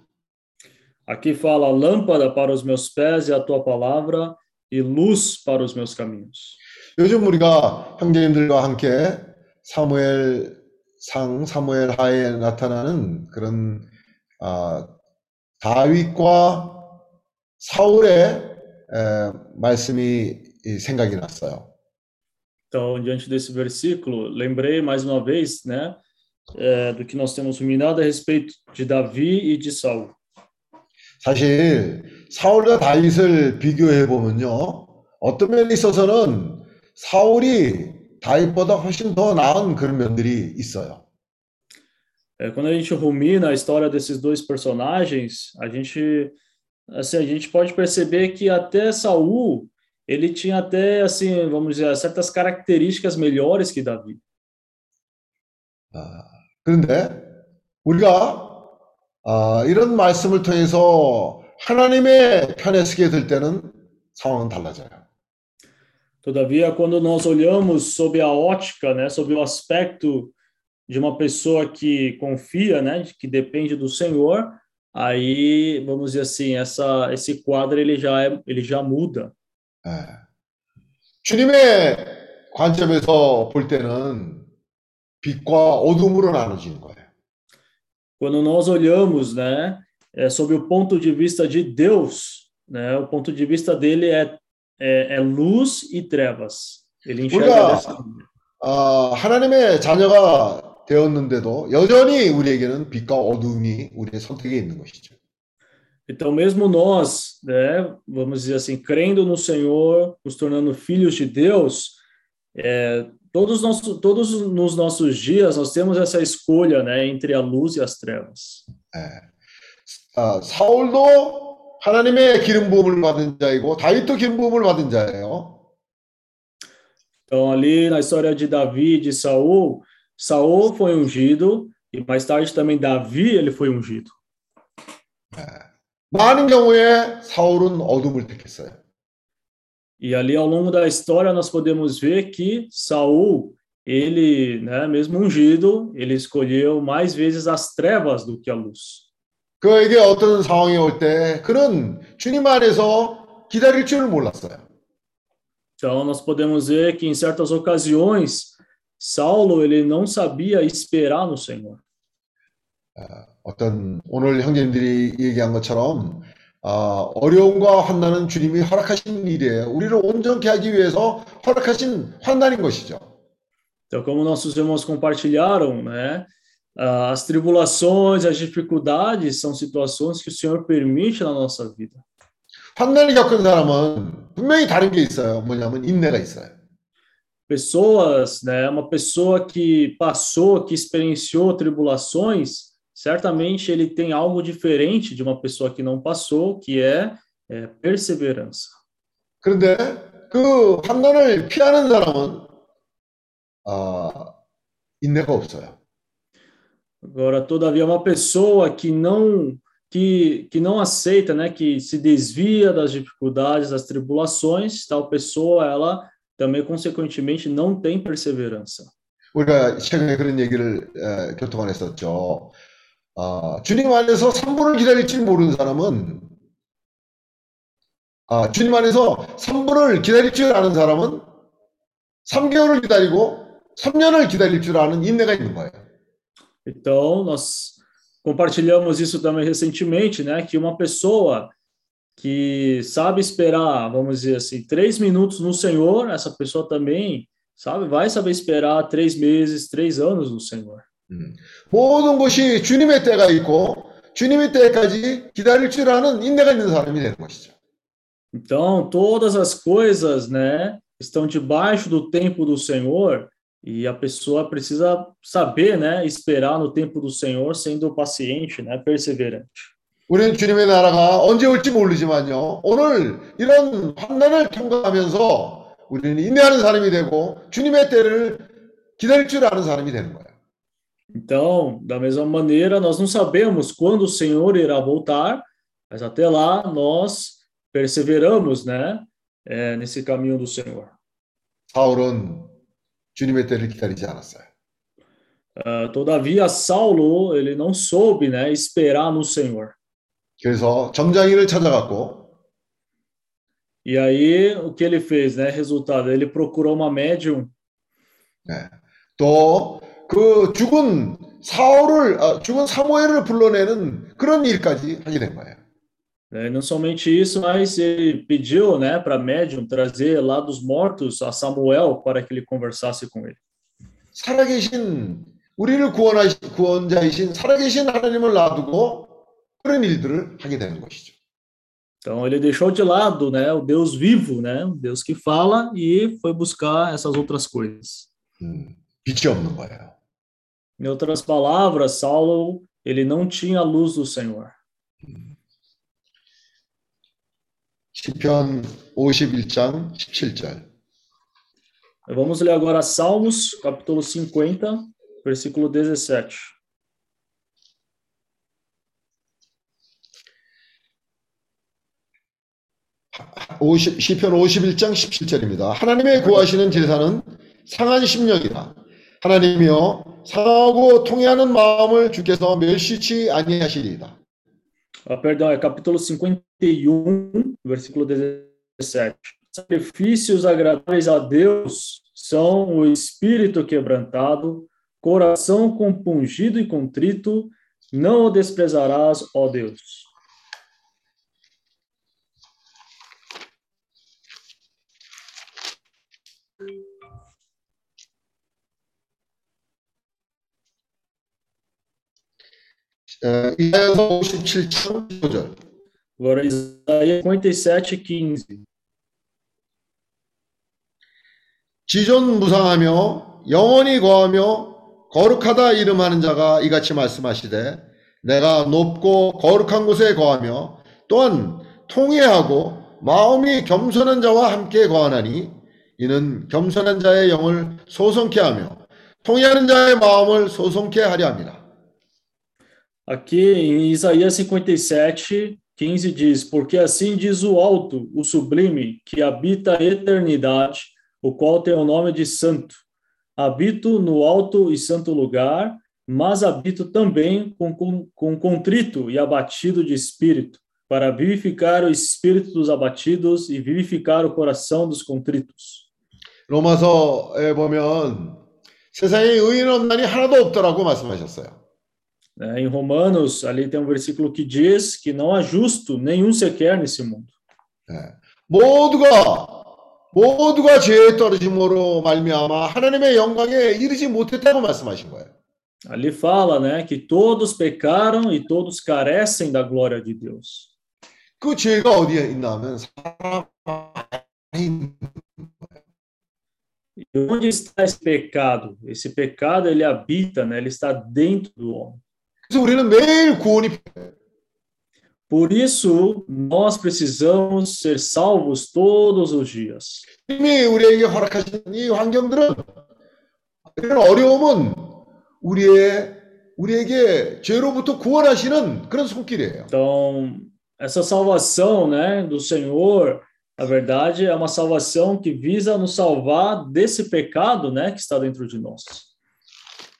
Aqui fala lâmpada para os meus pés e a tua palavra e luz para os meus caminhos. 요즘 우리가 형제님들과 함께 사무엘 상, 사무엘 하에 나타나는 그런 아, 다윗과 사울의 에, 말씀이 이 생각이 났어요. Então, diante desse versículo, lembrei mais uma vez, né, é, do que nós temos ruminado a respeito de Davi e de Saul. 사실 사울과 다윗을 비교해 보면요, 어떤 면에 있어서는 사울이 다윗보다 훨씬 더 나은 그런 면들이 있어요. É, quando a gente rumina a história desses dois personagens, a gente, assim, a gente pode perceber que até Saul, ele tinha até, assim, vamos dizer, certas características melhores que Davi. 아, 그런데 우리가 아, 이런 말씀을 통해서 하나님의 편에 서게 될 때는 상황은 달라져요. Todavia, quando nós olhamos sob a ótica, né, sob o aspecto de uma pessoa que confia, né, de que depende do Senhor, aí, vamos dizer assim, essa esse quadro ele já é, ele já muda. 예. 주님의 관점에서 볼 때는 빛과 어둠으로 나눠지는 거예요. Quando nós olhamos, né, é, sob o ponto de vista de Deus, né, o ponto de vista dele é, é, é luz e trevas. Ele enxerga 우리가 dessa maneira. 어, 하나님의 자녀가 되었는데도 여전히 우리에게는 빛과 어둠이 우리의 선택에 있는 것이죠. Então, mesmo nós, né, vamos dizer assim, crendo no Senhor, nos tornando filhos de Deus, é, todos, nossos, todos nos nossos dias nós temos essa escolha, né, entre a luz e as trevas. 아, 사울도 하나님의 기름 부음을 받은 자이고 다윗도 기름 부음을 받은 자예요. Então, ali na história de Davi e de Saul, Saul foi ungido e mais tarde também Davi ele foi ungido. 많은 경우에 사울은 어둠을 택했어요. E ali ao longo da história nós podemos ver que Saul, ele, né, mesmo ungido, ele escolheu mais vezes as trevas do que a luz. 그에게 어떤 상황이 올 때 그는 주님 안에서 기다릴 줄을 몰랐어요. Então nós podemos ver que em certas ocasiões Saulo ele não sabia esperar no Senhor. 어떤 오늘 형제님들이 얘기한 것처럼 아, 어려움과 환난은 주님이 허락하신 일이에요. 우리를 온전케 하기 위해서 허락하신 환난인 것이죠. Então como nossos irmãos compartilharam, né, ah, as tribulações, as dificuldades são situações que o Senhor permite na nossa vida. 환난을 겪은 사람은 분명히 다른 게 있어요. 뭐냐면 인내가 있어요. Pessoas, né, uma pessoa que passou, que experienciou tribulações, certamente ele tem algo diferente de uma pessoa que não passou, que é, é perseverança. 그런데 그 환난을 피하는 사람은 아, 인내가 없어요. Agora, todavia, uma pessoa que não que, que não aceita, né, que se desvia das dificuldades, das tribulações, tal pessoa, ela também consequentemente não tem perseverança. 우리가 최근에 그런 얘기를 에, 교통안 했었죠. 아, 주님 안에서 3분을 기다릴 줄 모르는 사람은 아, 주님 안에서 3분을 기다릴 줄 아는 사람은 3개월을 기다리고 3년을 기다릴 줄 아는 인내가 있는 거예요. Então, nós compartilhamos isso também recentemente, né, que uma pessoa que sabe esperar, vamos dizer assim, três minutos no Senhor, essa pessoa também, sabe, vai saber esperar três meses, três anos no Senhor. 모든 것이 주님의 때가 있고 주님의 때까지 기다릴 줄 아는 인내가 있는 사람이 되는 것이죠. Então, todas as coisas, né, estão debaixo do tempo do Senhor e a pessoa precisa saber, né, esperar no tempo do Senhor, sendo paciente, né, perseverante. 우리는 주님의 나라가 언제 올지 모르지만요. 오늘 이런 환난을 통과하면서 우리는 인내하는 사람이 되고 주님의 때를 기다릴 줄 아는 사람이 되는 거예요. Então, da mesma maneira, nós não sabemos quando o Senhor irá voltar, mas até lá nós perseveramos, né, é, nesse caminho do Senhor. 사울은 주님의 때를 기다리지 않았어요. Ah, todavia, Saulo, ele não soube, né, esperar no Senhor. 그래서 점장이를 찾아갔고 E aí, o que ele fez, né? Resultado, ele procurou uma médium 또그 죽은 사울을 아, 죽은 사무엘을 불러내는 그런 일까지 하게 된 거예요. né? Não somente isso, mas ele pediu, né, para médium trazer lá dos mortos a Samuel para que ele conversasse com ele. 살아계신 우리를 구원하신 구원자이신 살아계신 하나님을 놔두고 그런 일들을 하게 되는 것이죠. Então ele deixou de lado, né, o Deus vivo, né, o Deus que fala e foi buscar essas outras coisas. 음, 빛이 없는 거예요. Em outras palavras, Saulo, ele não tinha a luz do Senhor. 시편 51장 17절. Vamos ler agora Salmos, capítulo 50, versículo 17. 오십- 시편 51장 17절입니다. 하나님의 구하시는 제사는 상한 심령이다. 하나님이여 상하고 통해하는 마음을 주께서 멸시치 아니하시리이다. Ah, perdão, é capítulo 51, versículo 17. sacrifícios agradáveis a Deus são o espírito quebrantado, coração compungido e contrito, não o desprezarás, ó Deus. 에, 이사야서 57장 15절. Agora, Isaías 57, 15. 지존 무상하며 영원히 거하며 거룩하다 이름하는 자가 이같이 말씀하시되 내가 높고 거룩한 곳에 거하며 또한 통회하고 마음이 겸손한 자와 함께 거하나니 이는 겸손한 자의 영을 소송케 하며 통회하는 자의 마음을 소송케 하려 합니다. Aqui em Isaías 57, 15 diz: Porque assim diz o alto, o sublime, que habita a eternidade, o qual tem o nome de Santo. Habito no alto e santo lugar, mas habito também com, com, com contrito e abatido de espírito, para vivificar o espírito dos abatidos e vivificar o coração dos contritos. 로마서에 보면 세상에 의인 없나니 하나도 없더라고 말씀하셨어요. Né, Em Romanos, ali tem um versículo que diz que não há justo nenhum sequer nesse mundo. 모두가 모두가 죄에 떨어짐으로 말미암아 하나님의 영광에 이르지 못했다고 말씀하신 거예요. Ali fala, né, que todos pecaram e todos carecem da glória de Deus. 그 죄가 어디에 있나 하면 사람 안에 있는 E onde está esse pecado? Esse pecado ele habita, né? Ele está dentro do homem. 그래서 우리는 매일 구원이 필요해요. Por isso, nós precisamos ser salvos todos os dias. 하나님이 우리에게 허락하신 이 환경들은 이런 어려움은 우리의 우리에게 죄로부터 구원하시는 그런 손길이에요. Então, essa salvação, né, do Senhor, na verdade, é uma salvação que visa nos salvar desse pecado, né, que está dentro de nós.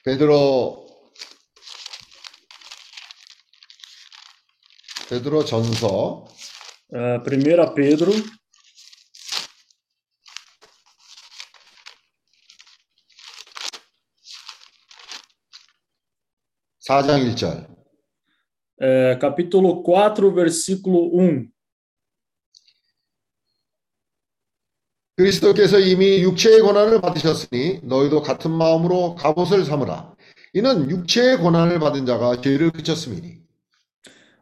베드로 베드로 전서 Uh, 1 Pedro, 4장 1절. eh, capítulo 4, versículo 1. 그리스도께서 이미 육체의 고난을 받으셨으니 너희도 같은 마음으로 갑옷을 삼으라. 이는 육체의 고난을 받은 자가 죄를 그쳤음이니.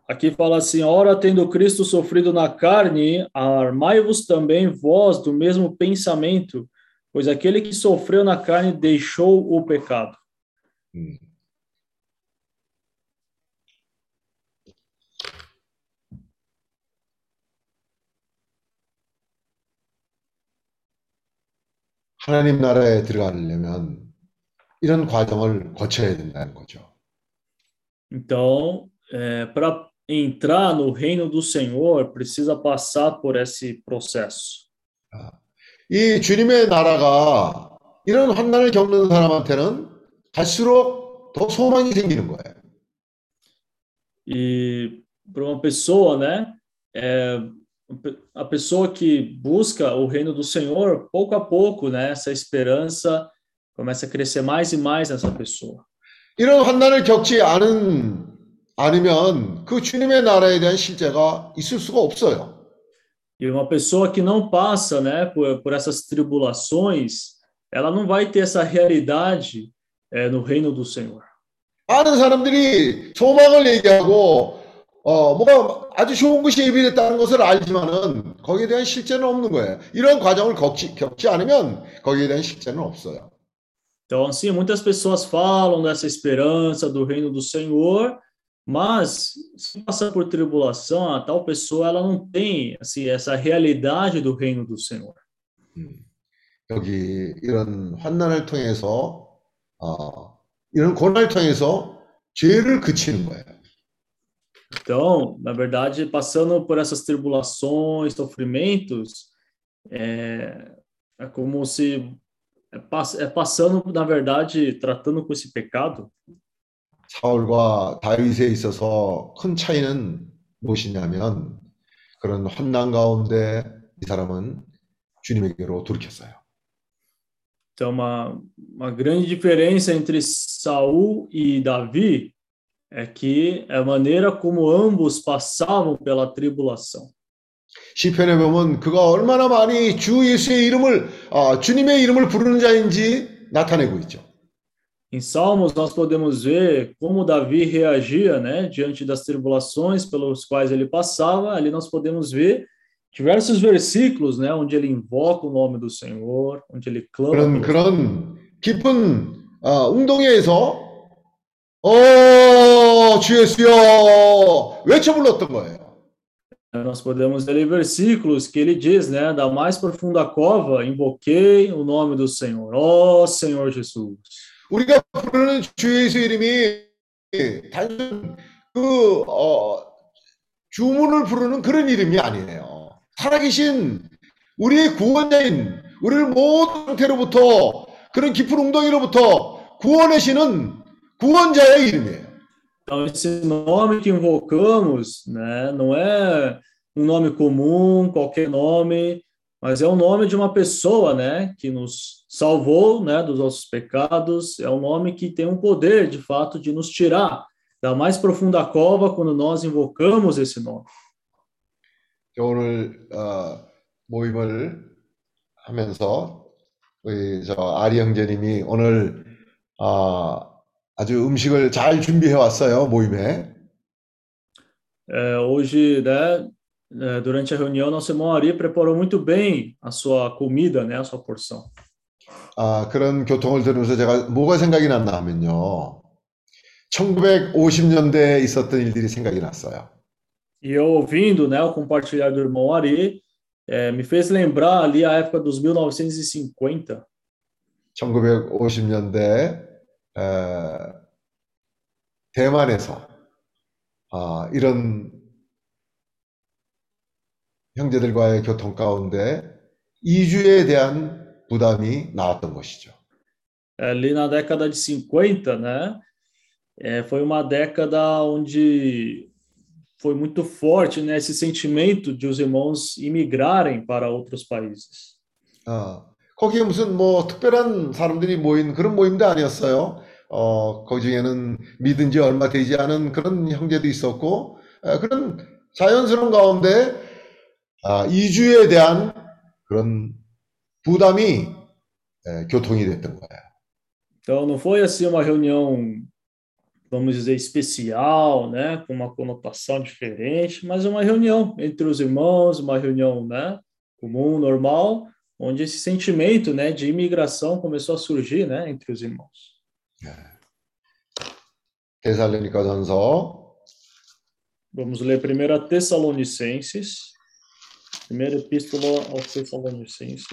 Aqui fala assim: Ora, tendo Cristo sofrido na carne, armai-vos também vós do mesmo pensamento, pois aquele que sofreu na carne deixou o pecado. 하나님 나라에 들어가려면 이런 과정을 거쳐야 된다는 거죠. Então, para entrar no reino do Senhor, precisa passar por esse processo. 이 주님의 나라가 이런 환난을 겪는 사람한테는 갈수록 더 소망이 생기는 거예요. E para uma pessoa, né, é, a pessoa que busca o reino do Senhor, pouco a pouco, né, essa esperança começa a crescer mais e mais nessa pessoa. 이런 환난을 겪지 않은 않으면 그 주님의 나라에 대한 실제가 있을 수가 없어요. E uma pessoa que não passa, né, por, por essas tribulações, ela não vai ter essa realidade é, no reino do Senhor. 많은 사람들이 소망을 얘기하고 어 뭐가 아주 좋은 것이 예비됐다는 것을 알지만은 거기에 대한 실제는 없는 거예요. 이런 과정을 겪지, 겪지 않으면 거기에 대한 실제는 없어요. Então, assim, muitas pessoas falam dessa esperança do reino do Senhor, mas se passar por tribulação, a tal pessoa ela não tem assim essa realidade do reino do Senhor. 여기 이런 환난을 통해서 어 이런 고난을 통해서 죄를 그치는 거예요. Então, na verdade, passando por essas tribulações, sofrimentos, é, é como se é, pass é passando, na verdade, tratando com esse pecado. 사울과 다윗에 있어서 큰 차이는 무엇이냐면 그런 환난 가운데 이 사람은 주님에게로 돌이켰어요. Então, uma, uma grande diferença entre Saul e Davi é que é a maneira como ambos passavam pela tribulação. 시편에 보면 그가 얼마나 많이 주 예수의 이름을 아, 주님의 이름을 부르는 자인지 나타내고 있죠. Em Salmos, nós podemos ver como Davi reagia né, diante das tribulações pelos quais ele passava. Ali nós podemos ver diversos versículos né, onde ele invoca o nome do Senhor, onde ele clama. 그런 그런 깊은 아, 웅덩이에서 어, 주 예수여 외쳐 불렀던 거예요. Nós podemos ler versículos que ele diz, né, da mais profunda cova, invoquei o nome do Senhor, ó Senhor Jesus. 우리가 부르는 주 예수 이름이 단순 그 어, 주문을 부르는 그런 이름이 아니에요. 살아계신 우리의 구원자인 우리를 모든 상태로부터 그런 깊은 웅덩이로부터 구원하시는 구원자의 이름이에요. Então, esse nome que invocamos, né, não é um nome comum, qualquer nome, mas é o nome de uma pessoa, né, que nos salvou, né, dos nossos pecados. É um nome que tem um poder, de fato, de nos tirar da mais profunda cova quando nós invocamos esse nome. 오늘 어, 모임을 하면서 우리 저 아리 형제님이 오늘 어, 아주 음식을 잘 준비해 왔어요 모임에. É, hoje, né, é, durante a reunião, nosso irmão Ari preparou muito bem a sua comida, né, a sua porção. 아, 그런 교통을 들으면서 제가 뭐가 생각이 났나 하면요. 1950년대에 있었던 일들이 생각이 났어요. E eu ouvindo, né, o compartilhar do irmão Ari, é, me fez lembrar ali a época dos 1950. 1950년대 에, 대만에서 아, 이런 형제들과의 교통 가운데 이주에 대한 부담이 나왔던 것이죠. Ali na década de 50, né, é, foi uma década onde foi muito forte, né, esse sentimento de os irmãos imigrarem para outros países. 어, 거기에 무슨 뭐 특별한 사람들이 모인 그런 모임도 아니었어요. 어, 거기에는 믿은 지 얼마 되지 않은 그런 형제도 있었고, 에, 그런 자연스러운 가운데 아, 이주에 대한 그런 부담이 에, 교통이 됐던 거예요. Então não foi assim uma reunião, vamos dizer, especial, né, com uma conotação diferente, mas uma reunião entre os irmãos, uma reunião, né, comum, normal, onde esse sentimento, né, de imigração começou a surgir, né, entre os irmãos. 데살로니가전서 Vamos ler 1 Tessalonicenses, Primeira epístola aos Tessalonicenses.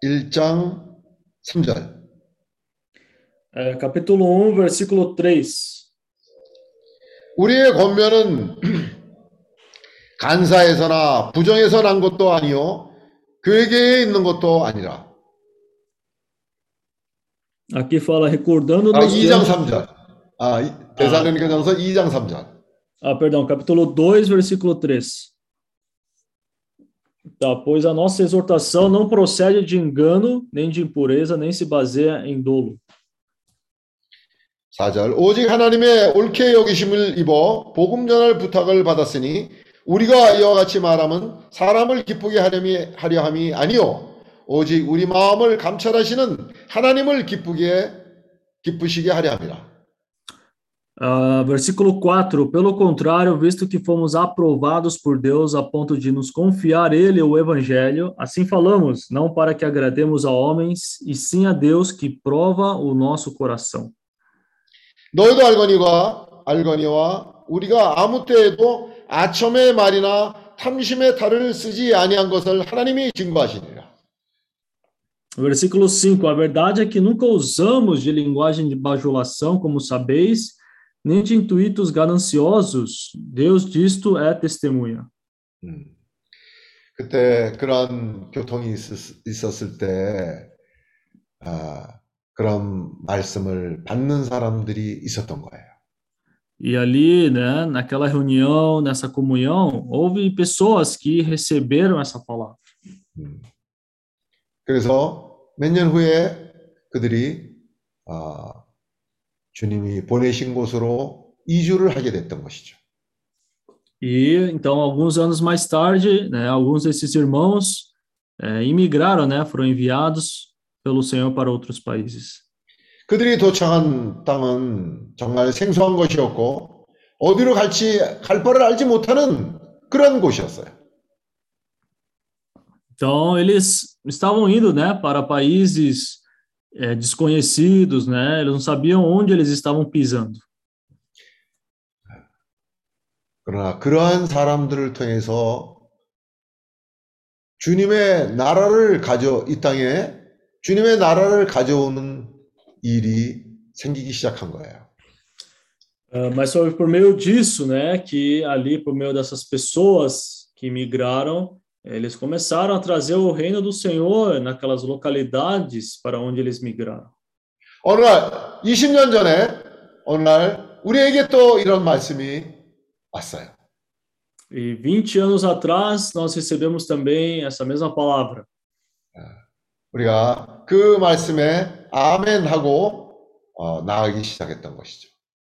일장 3절. É, capítulo 1, versículo 3. 우리의 권면은 간사에서나 부정에서 난 것도 아니요 그에게 있는 것도 아니라. Aqui fala recordando 아, nos 2장 tempos- 3절. 아, 이- 데살로니가전서 2장 3절. Ah, perdão, capítulo 2, versículo 3. Tá, pois a nossa exortação não procede de engano, nem de impureza, nem se baseia em dolo. 4절 오직 하나님의 옳게 여기심을 입어 복음 전할 부탁을 받았으니 우리가 이와 같이 말함은 사람을 기쁘게 하려미, 하려 함이 아니요 오직 우리 마음을 감찰하시는 하나님을 기쁘게 기쁘시게 하려 함이라. Ah, versículo 4. Pelo contrário, visto que fomos aprovados por Deus a ponto de nos confiar Ele o Evangelho, assim falamos, não para que agrademos a homens, e sim a Deus que prova o nosso coração. 너희도 알거니와 알거니와 우리가 아무 때에도 아첨의 말이나 탐심의 탈을 쓰지 아니한 것을 하나님이 증거하시니라. Versículo 5: A verdade é que nunca usamos de linguagem de bajulação, como sabeis, nem de intuitos gananciosos. Deus disto é testemunha. 음. 그때 그런 교통이 있었, 있었을 때 아, 그런 말씀을 받는 사람들이 있었던 거예요. E ali, né, naquela reunião, nessa comunhão, houve pessoas que receberam essa palavra. 그래서 몇 년 후에 그들이 아, 주님이 보내신 곳으로 이주를 하게 됐던 것이죠. E então, alguns anos mais tarde, né, alguns desses irmãos eh, imigraram, né, foram enviados pelo Senhor para outros países. 그들이 도착한 땅은 정말 생소한 것이었고 어디로 갈지 갈 바를 알지 못하는 그런 곳이었어요. Então, eles estavam indo, né, para países eh, desconhecidos, né, eles não sabiam onde eles estavam pisando. 그러나 그러한 사람들을 통해서 주님의 나라를 가져 이 땅에 주님의 나라를 가져오는 일이 생기기 시작한 거예요. Ah, mas foi por meio disso, né, que ali, por meio dessas pessoas que migraram, eles começaram a trazer o reino do Senhor naquelas localidades para onde eles migraram. 어느 날 20년 전에 어느 날 우리에게 또 이런 말씀이 왔어요. E 20 anos atrás, nós recebemos também essa mesma palavra. 우리가 그 말씀에 아멘 하고 어, 나아가기 시작했던 것이죠.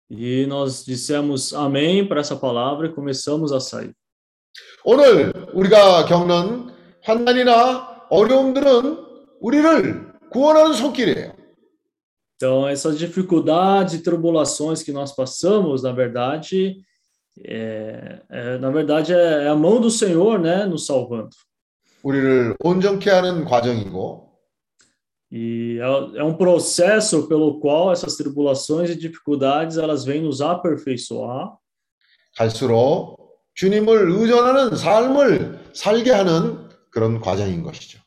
E nós dissemos amém para essa palavra e começamos a sair. 오늘 우리가 겪는 환난이나 어려움들은 우리를 구원하는 손길이에요. Então, essas dificuldades e tribulações que nós passamos, na verdade, é, é, na verdade é, é a mão do Senhor, né, nos salvando. 우리를 온전케 하는 과정이고 E é, é um processo pelo qual essas tribulações e dificuldades elas vêm nos aperfeiçoar. 갈수록 주님을 의존하는 삶을 살게 하는 그런 과정인 것이죠.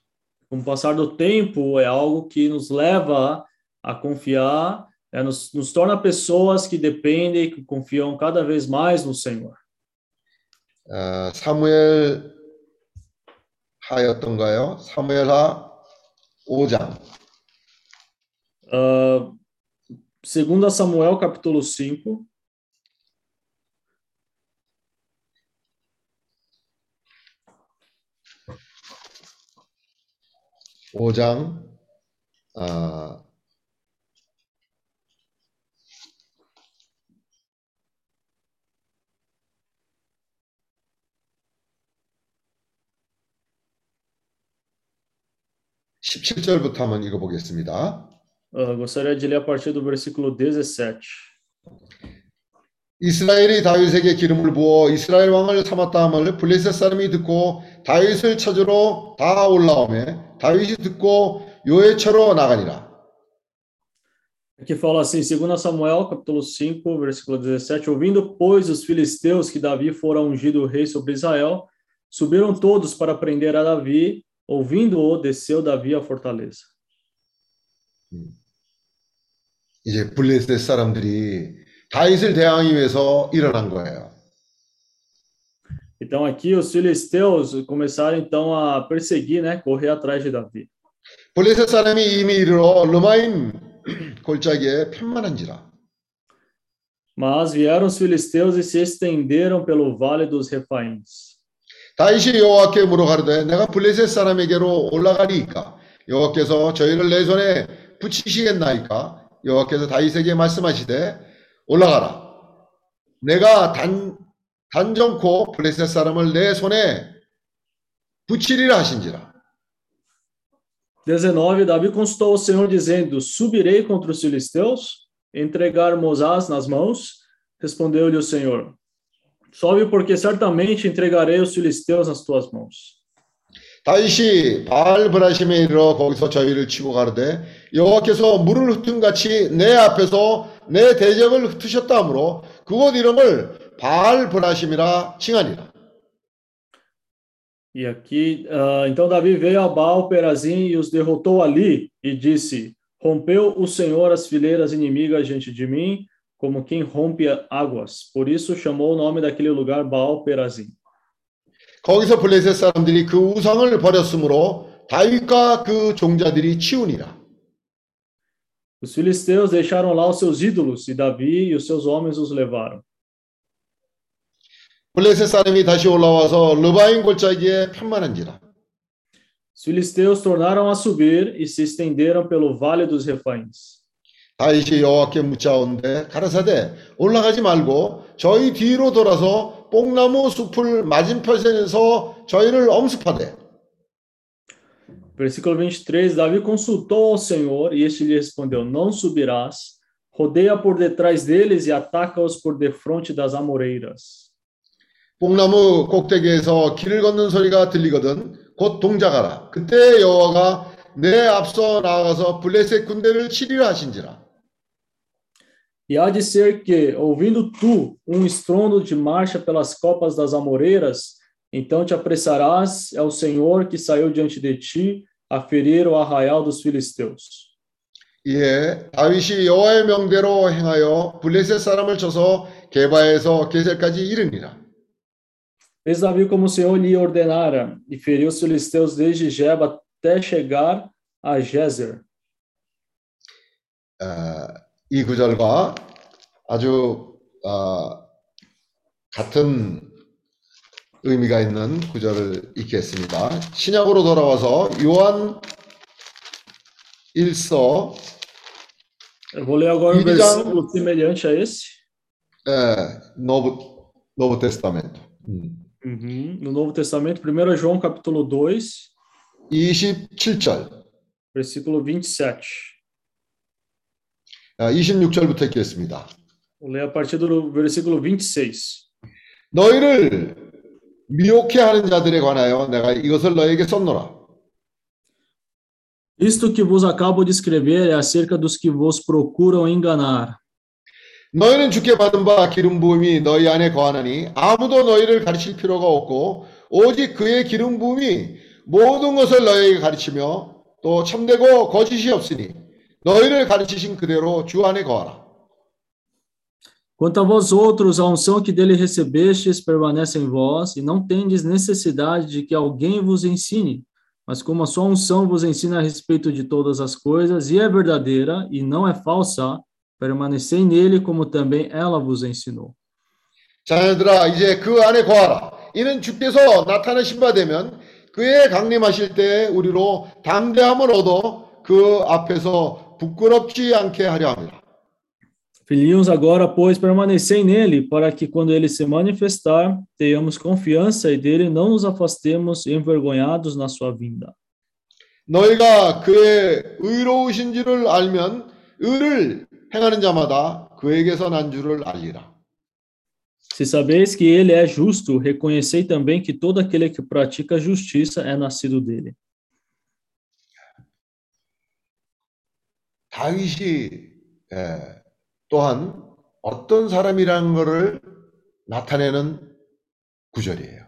Com o passar do tempo, é algo que nos leva a confiar, é, nos, nos torna pessoas que dependem, que confiam cada vez mais no Senhor. 어, 사무엘 하였던가요? 사무엘하 5장 Uh, 2 Samuel, capítulo 5. 오장 아, 십칠 절부터 한번 읽어보겠습니다. Uh, gostaria de ler a partir do versículo 17. 이스라엘이 다윗에게 기름을 부어 이스라엘 왕을 삼았다 함을 블레셋 사람이 듣고 다윗을 찾으러 다 올라오매 다윗이 듣고 요에처로 나가니라. Aqui fala assim, 2 Samuel, capítulo 5, versículo 17. Ouvindo, pois, os filisteus que Davi fora ungido rei sobre Israel, subiram todos para prender a Davi. Ouvindo-o, desceu Davi à fortaleza. 이제 블레셋 사람들이 다윗을 대항하기 위해서 일어난 거예요. Então aqui os filisteus começaram então a perseguir, né, correr atrás de Davi. 블레셋 사람이 이미 이르러 르마임 골짜기에 편만한지라. Mas vieram os filisteus e se estenderam pelo vale dos Refaíns. 다윗이 여호와께 물어가르되 내가 블레셋 사람에게로 올라가리이까 여호와께서 저희를 내 손에 붙이시겠나이까 여호와께서 다윗에게 말씀하시되 올라가라 내가 단 단정코 블레셋 사람을 내 손에 붙이리라 하신지라 19 Davi consultou o Senhor dizendo: Subirei contra os filisteus, entregar Mosás nas mãos. Respondeu-lhe o Senhor: Sobe, porque certamente entregarei os filisteus nas tuas mãos. 다윗이 바알 브라심에 이르러 거기서 저희를 치고 가르되 여호와께서 물을 흩은 같이 내 앞에서 내 대적을 흩으셨다 하므로 그곳 이름을 바알 브라심이라 칭하니라. E aqui, ah, então Davi veio a Baal Perazim e os derrotou ali e disse: Rompeu o Senhor as fileiras inimigas diante de mim, como quem rompe águas. Por isso chamou o nome daquele lugar Baal Perazim. 거기서 블레셋 사람들이 그 우상을 버렸으므로 다윗과 그 종자들이 치우니라. Os filisteus deixaram lá os seus ídolos e Davi e os seus homens os levaram. 블레셋 사람이 다시 올라와서 르바인 골짜기에 편만한지라. Os filisteus tornaram a subir e se estenderam pelo vale dos refaíns. 다윗이 여호와께 묻자온데 가라사대 올라가지 말고 저희 뒤로 돌아서 뽕나무 숲을 맞은편에서 저희를 엄습하되 Versículo 23, Davi consultou ao Senhor e este lhe respondeu: Não subirás, rodeia por detrás deles e ataca-os por defronte das amoreiras. 뽕나무 꼭대기에서 길을 걷는 소리가 들리거든 곧 동작하라. 그때 여호와가 내 앞서 나아가서 블레셋 군대를 치리라 하신지라. E há de ser que, ouvindo tu um estrondo de marcha pelas copas das amoreiras, então te apressarás ao Senhor que saiu diante de ti a ferir o arraial dos filisteus. 예, 다윗이 여호와의 명대로 행하여 블레셋 사람을 쳐서 게바에서 게셀까지 이르니라. Fez Davi como o Senhor lhe ordenara, e feriu os filisteus desde Geba até chegar a Gezer. 어, 이 구절과 아주 어, 같은 의미가 있는 구절을 읽겠습니다. 신약으로 돌아와서 요한 1서 Eu vou ler agora um Divisão- versículo semelhante a esse. 에, 노브 노브 테스타멘토 음. Uhum. No Novo Testamento, 1 João capítulo 2, 27절 versículo 27. 아, 26절부터 읽겠습니다. Vou ler a partir do versículo 26. 너희를 미혹해 하는 자들에 관하여 내가 이것을 너에게 썼노라. Isto que vos acabo de escrever é acerca dos que vos procuram enganar. 너희는 주께 받은 바 기름 부음이 너희 안에 거하나니 아무도 너희를 가르칠 필요가 없고 오직 그의 기름 부음이 모든 것을 너희에게 가르치며 또 참되고 거짓이 없으니 너희를 가르치신 그대로 주 안에 거하라. Quanto a vós outros, a unção que dele recebestes permanece em vós, e não tendes necessidade de que alguém vos ensine, mas como a sua unção vos ensina a respeito de todas as coisas, e é verdadeira e não é falsa, permanecei nele como também ela vos ensinou. 자녀들아 이제 그 안에 거하라. 이는 주께서 나타나신 바 되면 그의 강림하실 때 우리로 담대함을 얻어 그 앞에서 부끄럽지 않게 하려 함이라. Filhinhos, agora, pois, permanecei nele, para que, quando ele se manifestar, tenhamos confiança e dele não nos afastemos envergonhados na sua vinda. 너희가 그의 의로우신 줄을 알면 의를 행하는 자마다 그에게서 난 줄을 알리라. Se sabeis que ele é justo, reconhecei também que todo aquele que pratica a justiça é nascido dele. 다윗이 예, 또한 어떤 사람이라는 것을 나타내는 구절이에요.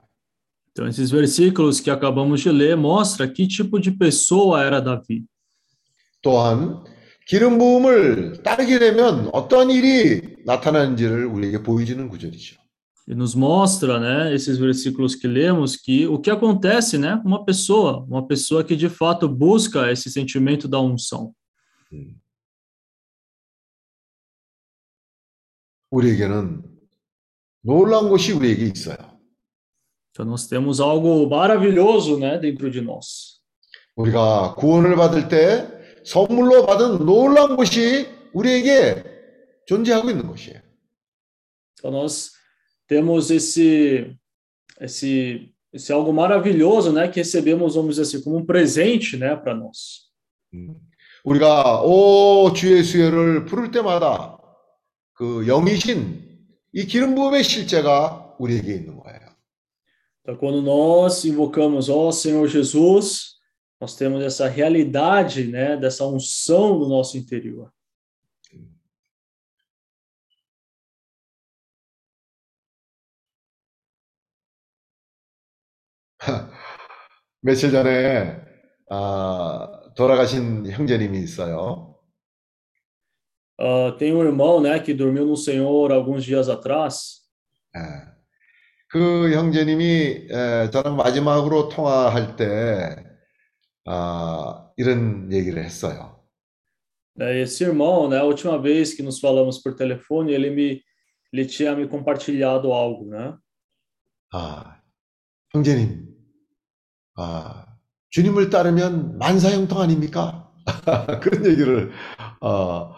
Então, esses versículos que acabamos de ler mostra que tipo de pessoa era Davi. 또한 기름 부음을 따르게 되면 어떤 일이 나타나는지를 우리에게 보여주는 구절이죠. E nos mostra, né, esses versículos que lemos, que o que acontece, né, com uma pessoa, uma pessoa que de fato busca esse sentimento da unção. 우리에게는 놀라운 것이 우리에게 있어요. Então, nós temos algo maravilhoso, né, dentro de nós. 우리가 구원을 받을 때 선물로 받은 놀라운 것이 우리에게 존재하고 있는 것이에요. Então, nós temos esse, esse, esse algo maravilhoso, né, que recebemos, vamos dizer assim, como um presente, né, para nós. 우리가 오 주의 수혜를 부를 때마다 그 영이신 이 기름 부음의 실제가 우리에게 있는 거예요. Então, quando nós invocamos, ó Senhor Jesus, nós temos essa realidade, né, dessa unção no nosso interior. 며칠 전에 아, 돌아가신 형제님이 있어요. Ah, tem um irmão, né, que dormiu no Senhor alguns dias atrás. 예. 그 형제님이 에, 저랑 마지막으로 통화할 때 아, 이런 얘기를 했어요. né, esse irmão, né, a última vez que nos falamos por telefone, ele me ele tinha me compartilhado algo, né? 아, 형제님, 아, 주님을 따르면 만사 형통 아닙니까? 그런 얘기를 어,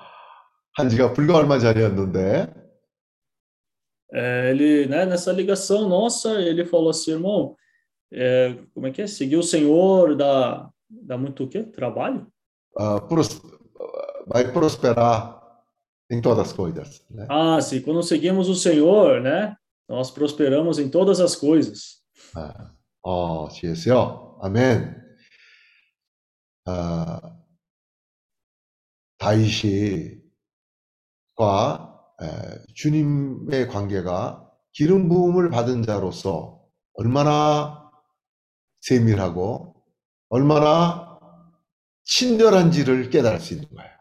한 지가 불과 얼마 전이었는데 É, ele, né, nessa ligação nossa, ele falou assim, irmão, é, como é que é? Seguir o Senhor dá, dá muito o quê? Trabalho? 어, pros, vai prosperar em todas as coisas. né? Ah, sim, quando seguimos o Senhor, né, nós prosperamos em todas as coisas. 아, 어, 지혜수요. 아멘. 아, 다윗 과 에, 주님의 관계가 기름 부음을 받은 자로서 얼마나 세밀하고 얼마나 친절한지를 깨달을 수 있는 거예요.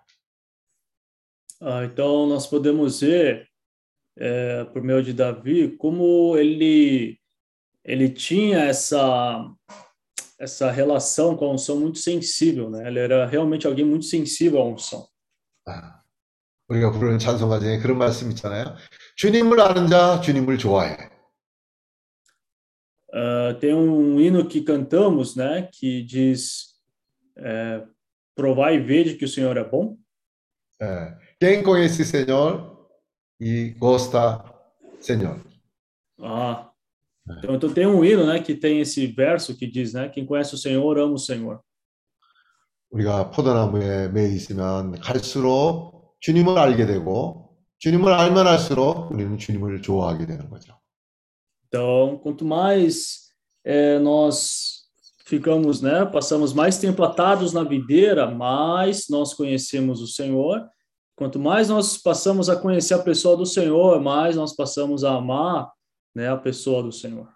Ah, então, nós podemos ver, é, por meio de Davi, como ele, ele tinha essa, essa relação com a unção muito sensível, né? Ele era realmente alguém muito sensível à unção. 아, 우리가 부르는 찬송가 중에 그런 말씀 있잖아요. 주님을 아는 자 주님을 좋아해. Ah, tem um hino que cantamos, né, que diz, é, provai e vede que o Senhor é bom. 예, quem conhece o Senhor e gosta do Senhor. Ah, então, então tem um hino, né, que tem esse verso que diz, né, quem conhece o Senhor ama o Senhor. 우리가 포도나무에 매 있으면 갈수록 주님을 알게 되고 주님을 알면 할수록 우리는 주님을 좋아하게 되는 거죠. Então, quanto mais é, nós ficamos, né, passamos mais tempo atados na videira, mais nós conhecemos o Senhor. Quanto mais nós passamos a conhecer a pessoa do Senhor, mais nós passamos a amar, né, a pessoa do Senhor.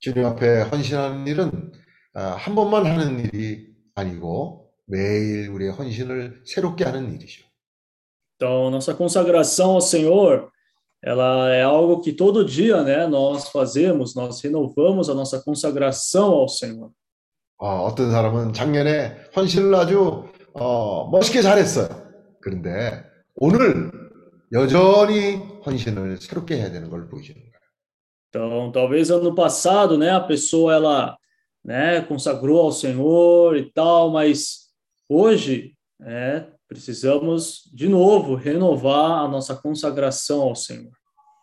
주님 앞에 헌신하는 일은 아, 한 번만 하는 일이 아니고 매일 우리의 헌신을 새롭게 하는 일이죠. Então, nossa consagração ao Senhor, ela é algo que todo dia, né, nós fazemos, nós renovamos a nossa consagração ao Senhor. 어, 어떤 사람은 작년에 헌신을 아주 어, 멋있게 잘했어요. 그런데 오늘 여전히 헌신을 새롭게 해야 되는 걸 보여주는 거예요. Então, talvez ano passado, né, a pessoa ela, né, consagrou ao Senhor e tal, mas hoje, é, precisamos de novo renovar a nossa consagração ao Senhor.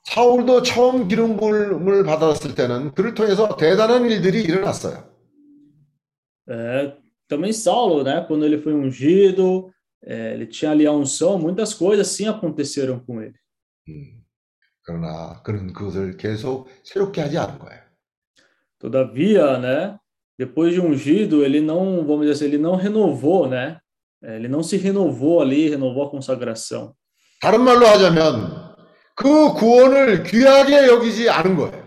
사울도 처음 기름 부음을 받았을 때는 그를 통해서 대단한 일들이 일어났어요. É, também Saulo, né, quando ele foi ungido, é, ele tinha ali a unção, muitas coisas sim aconteceram com ele. 음, 그러나 그는 그것을 계속 새롭게 하지 않은 거예요. Todavia, né, depois de ungido, ele não, vamos dizer assim, ele não renovou, né? É, Ele não se renovou ali, renovou a consagração. 다른 말로 하자면 그 구원을 귀하게 여기지 않은 거예요.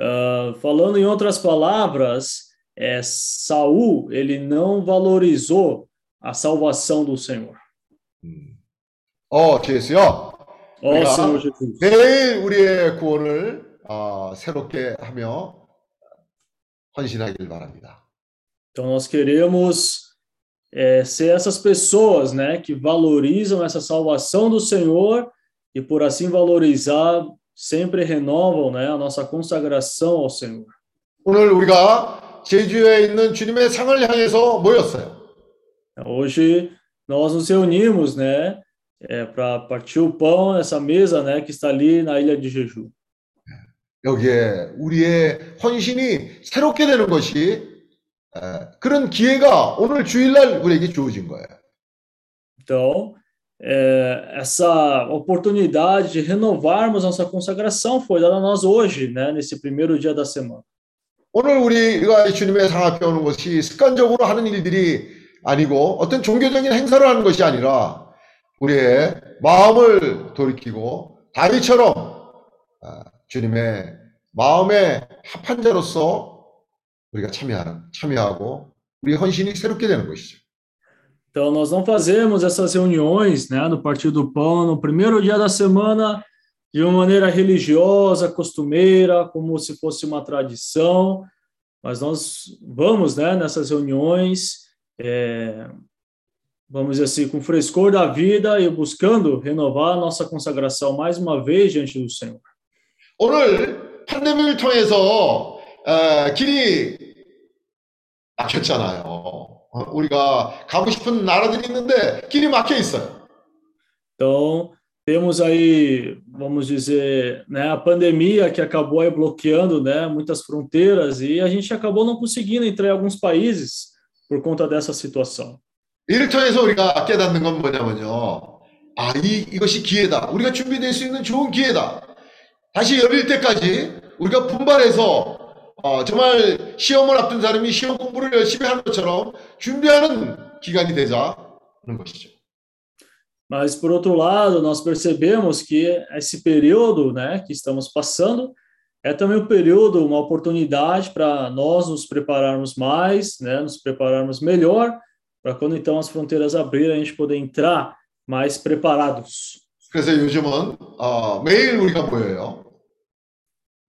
Ah, falando em outras palavras, é, Saul, ele não valorizou a salvação do Senhor. 어, 제수요. Ó 우리가 Senhor Jesus. 매일 우리의 구원을 어, 새롭게 하며 헌신하길 바랍니다. Então nós queremos é, ser essas pessoas, né, que valorizam essa salvação do Senhor e por assim valorizar sempre renovam, né, a nossa consagração ao Senhor. 오늘 우리가 제주에 있는 주님의 상을 향해서 모였어요. Hoje nós nos reunimos, né, é, para partir o pão essa mesa, né, que está ali na ilha de Jeju. 여기에 우리의 헌신이 새롭게 되는 것이 에, 그런 기회가 오늘 주일날 우리에게 주어진 거예요. Então, é, essa oportunidade de renovarmos nossa consagração foi dada a nós hoje, né, nesse primeiro dia da semana. 오늘 우리가 이 주님의 상 앞에 오는 것이 습관적으로 하는 일들이 아니고 어떤 종교적인 행사를 하는 것이 아니라 우리의 마음을 돌이키고 다윗처럼 아, 주님의 마음의 합한 자로서 우리가 참여하는 참여하고 우리 헌신이 새롭게 되는 것이죠. Então, nós não fazemos essas reuniões, né, no Partido do Pão, no primeiro dia da semana, de uma maneira religiosa, costumeira, como se fosse uma tradição, mas nós vamos, né, nessas reuniões, é, vamos dizer assim, com o frescor da vida e buscando renovar a nossa consagração mais uma vez diante do Senhor. 오늘 팬데믹을 통해서 어, 길이 막혔잖아요. 어, 우리가 가고 싶은 나라들이 있는데 길이 막혀 있어요. Então, temos aí, vamos dizer, né, a pandemia que acabou aí bloqueando, né, muitas fronteiras e a gente acabou não conseguindo entrar em alguns países por conta dessa situação. 이를 통해서 우리가 깨닫는 건 뭐냐면요. 아, 이, 이것이 기회다. 우리가 준비될 수 있는 좋은 기회다. 다시 열릴 때까지 우리가 분발해서 어, 정말 시험을 앞둔 사람이 시험 공부를 열심히 하는 것처럼 준비하는 기간이 되자는 것이죠. Mas, por outro lado, nós percebemos que esse período né, que estamos passando é também um período, uma oportunidade para nós nos prepararmos mais, né, nos prepararmos melhor, para quando então as fronteiras abrirem, a gente poder entrar mais preparados. 그래서 요즘은 어, 매일 우리가 모여요.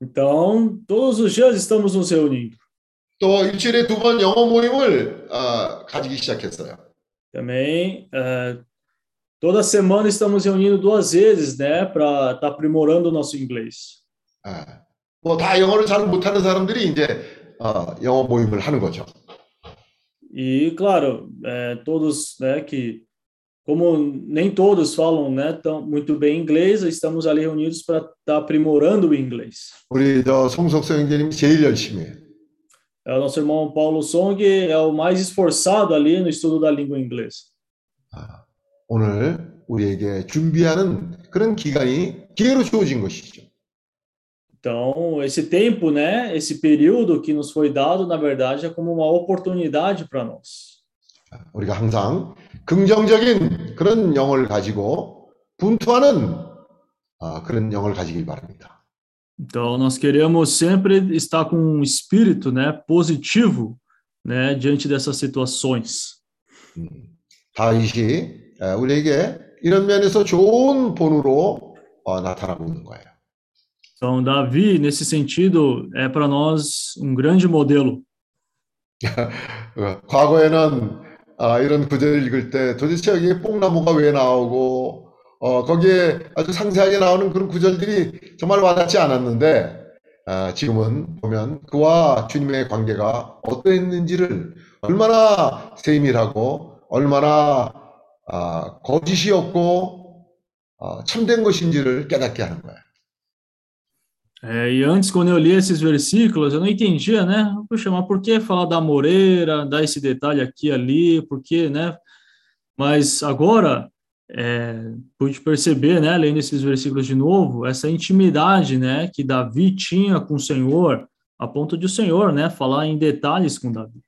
Então, todos os dias estamos nos reunindo. 또 일주일에 두 번 영어 모임을 어, 가지기 시작했어요. Também, eh, toda semana estamos reunindo duas vezes, né, para estar aprimorando o nosso inglês. 뭐다 영어를 잘 못하는 사람들이 이제 어, 영어 모임을 하는 거죠. E, claro, eh, todos, né, que como nem todos falam, né, tão muito bem inglês, estamos ali reunidos para estar aprimorando o inglês. 우리 저 송석서 형제님이 제일 열심히 해요. É, o nosso irmão Paulo Song é o mais esforçado ali no estudo da língua inglesa. 오늘 우리에게 준비하는 그런 기간이 기회로 주어진 것이죠. Então, esse tempo, né, esse período que nos foi dado, na verdade, é como uma oportunidade para nós. 우리가 항상 긍정적인 그런 영을 가지고 분투하는 아, 그런 영을 가지길 바랍니다. Então, nós queremos sempre estar com um espírito, né, positivo, né, diante dessas situações. 다윗이 에, 우리에게 이런 면에서 좋은 본으로 어, 나타나고 있는 거예요. Então, Davi, nesse sentido, é para nós um grande modelo. 어, 과거에는 아, 이런 구절을 읽을 때 도대체 여기에 뽕나무가 왜 나오고 어, 거기에 아주 상세하게 나오는 그런 구절들이 정말 와닿지 않았는데 아, 지금은 보면 그와 주님의 관계가 어떠했는지를 얼마나 세밀하고 얼마나 아, 거짓이 없고 아, 참된 것인지를 깨닫게 하는 거예요. É, e antes, quando eu li esses versículos, eu não entendia, né? Puxa, mas por que falar da Moreira, dar esse detalhe aqui e ali, por que, né? Mas agora, é, pude perceber, né, lendo esses versículos de novo, essa intimidade, né, que Davi tinha com o Senhor, a ponto de o Senhor, né, falar em detalhes com Davi.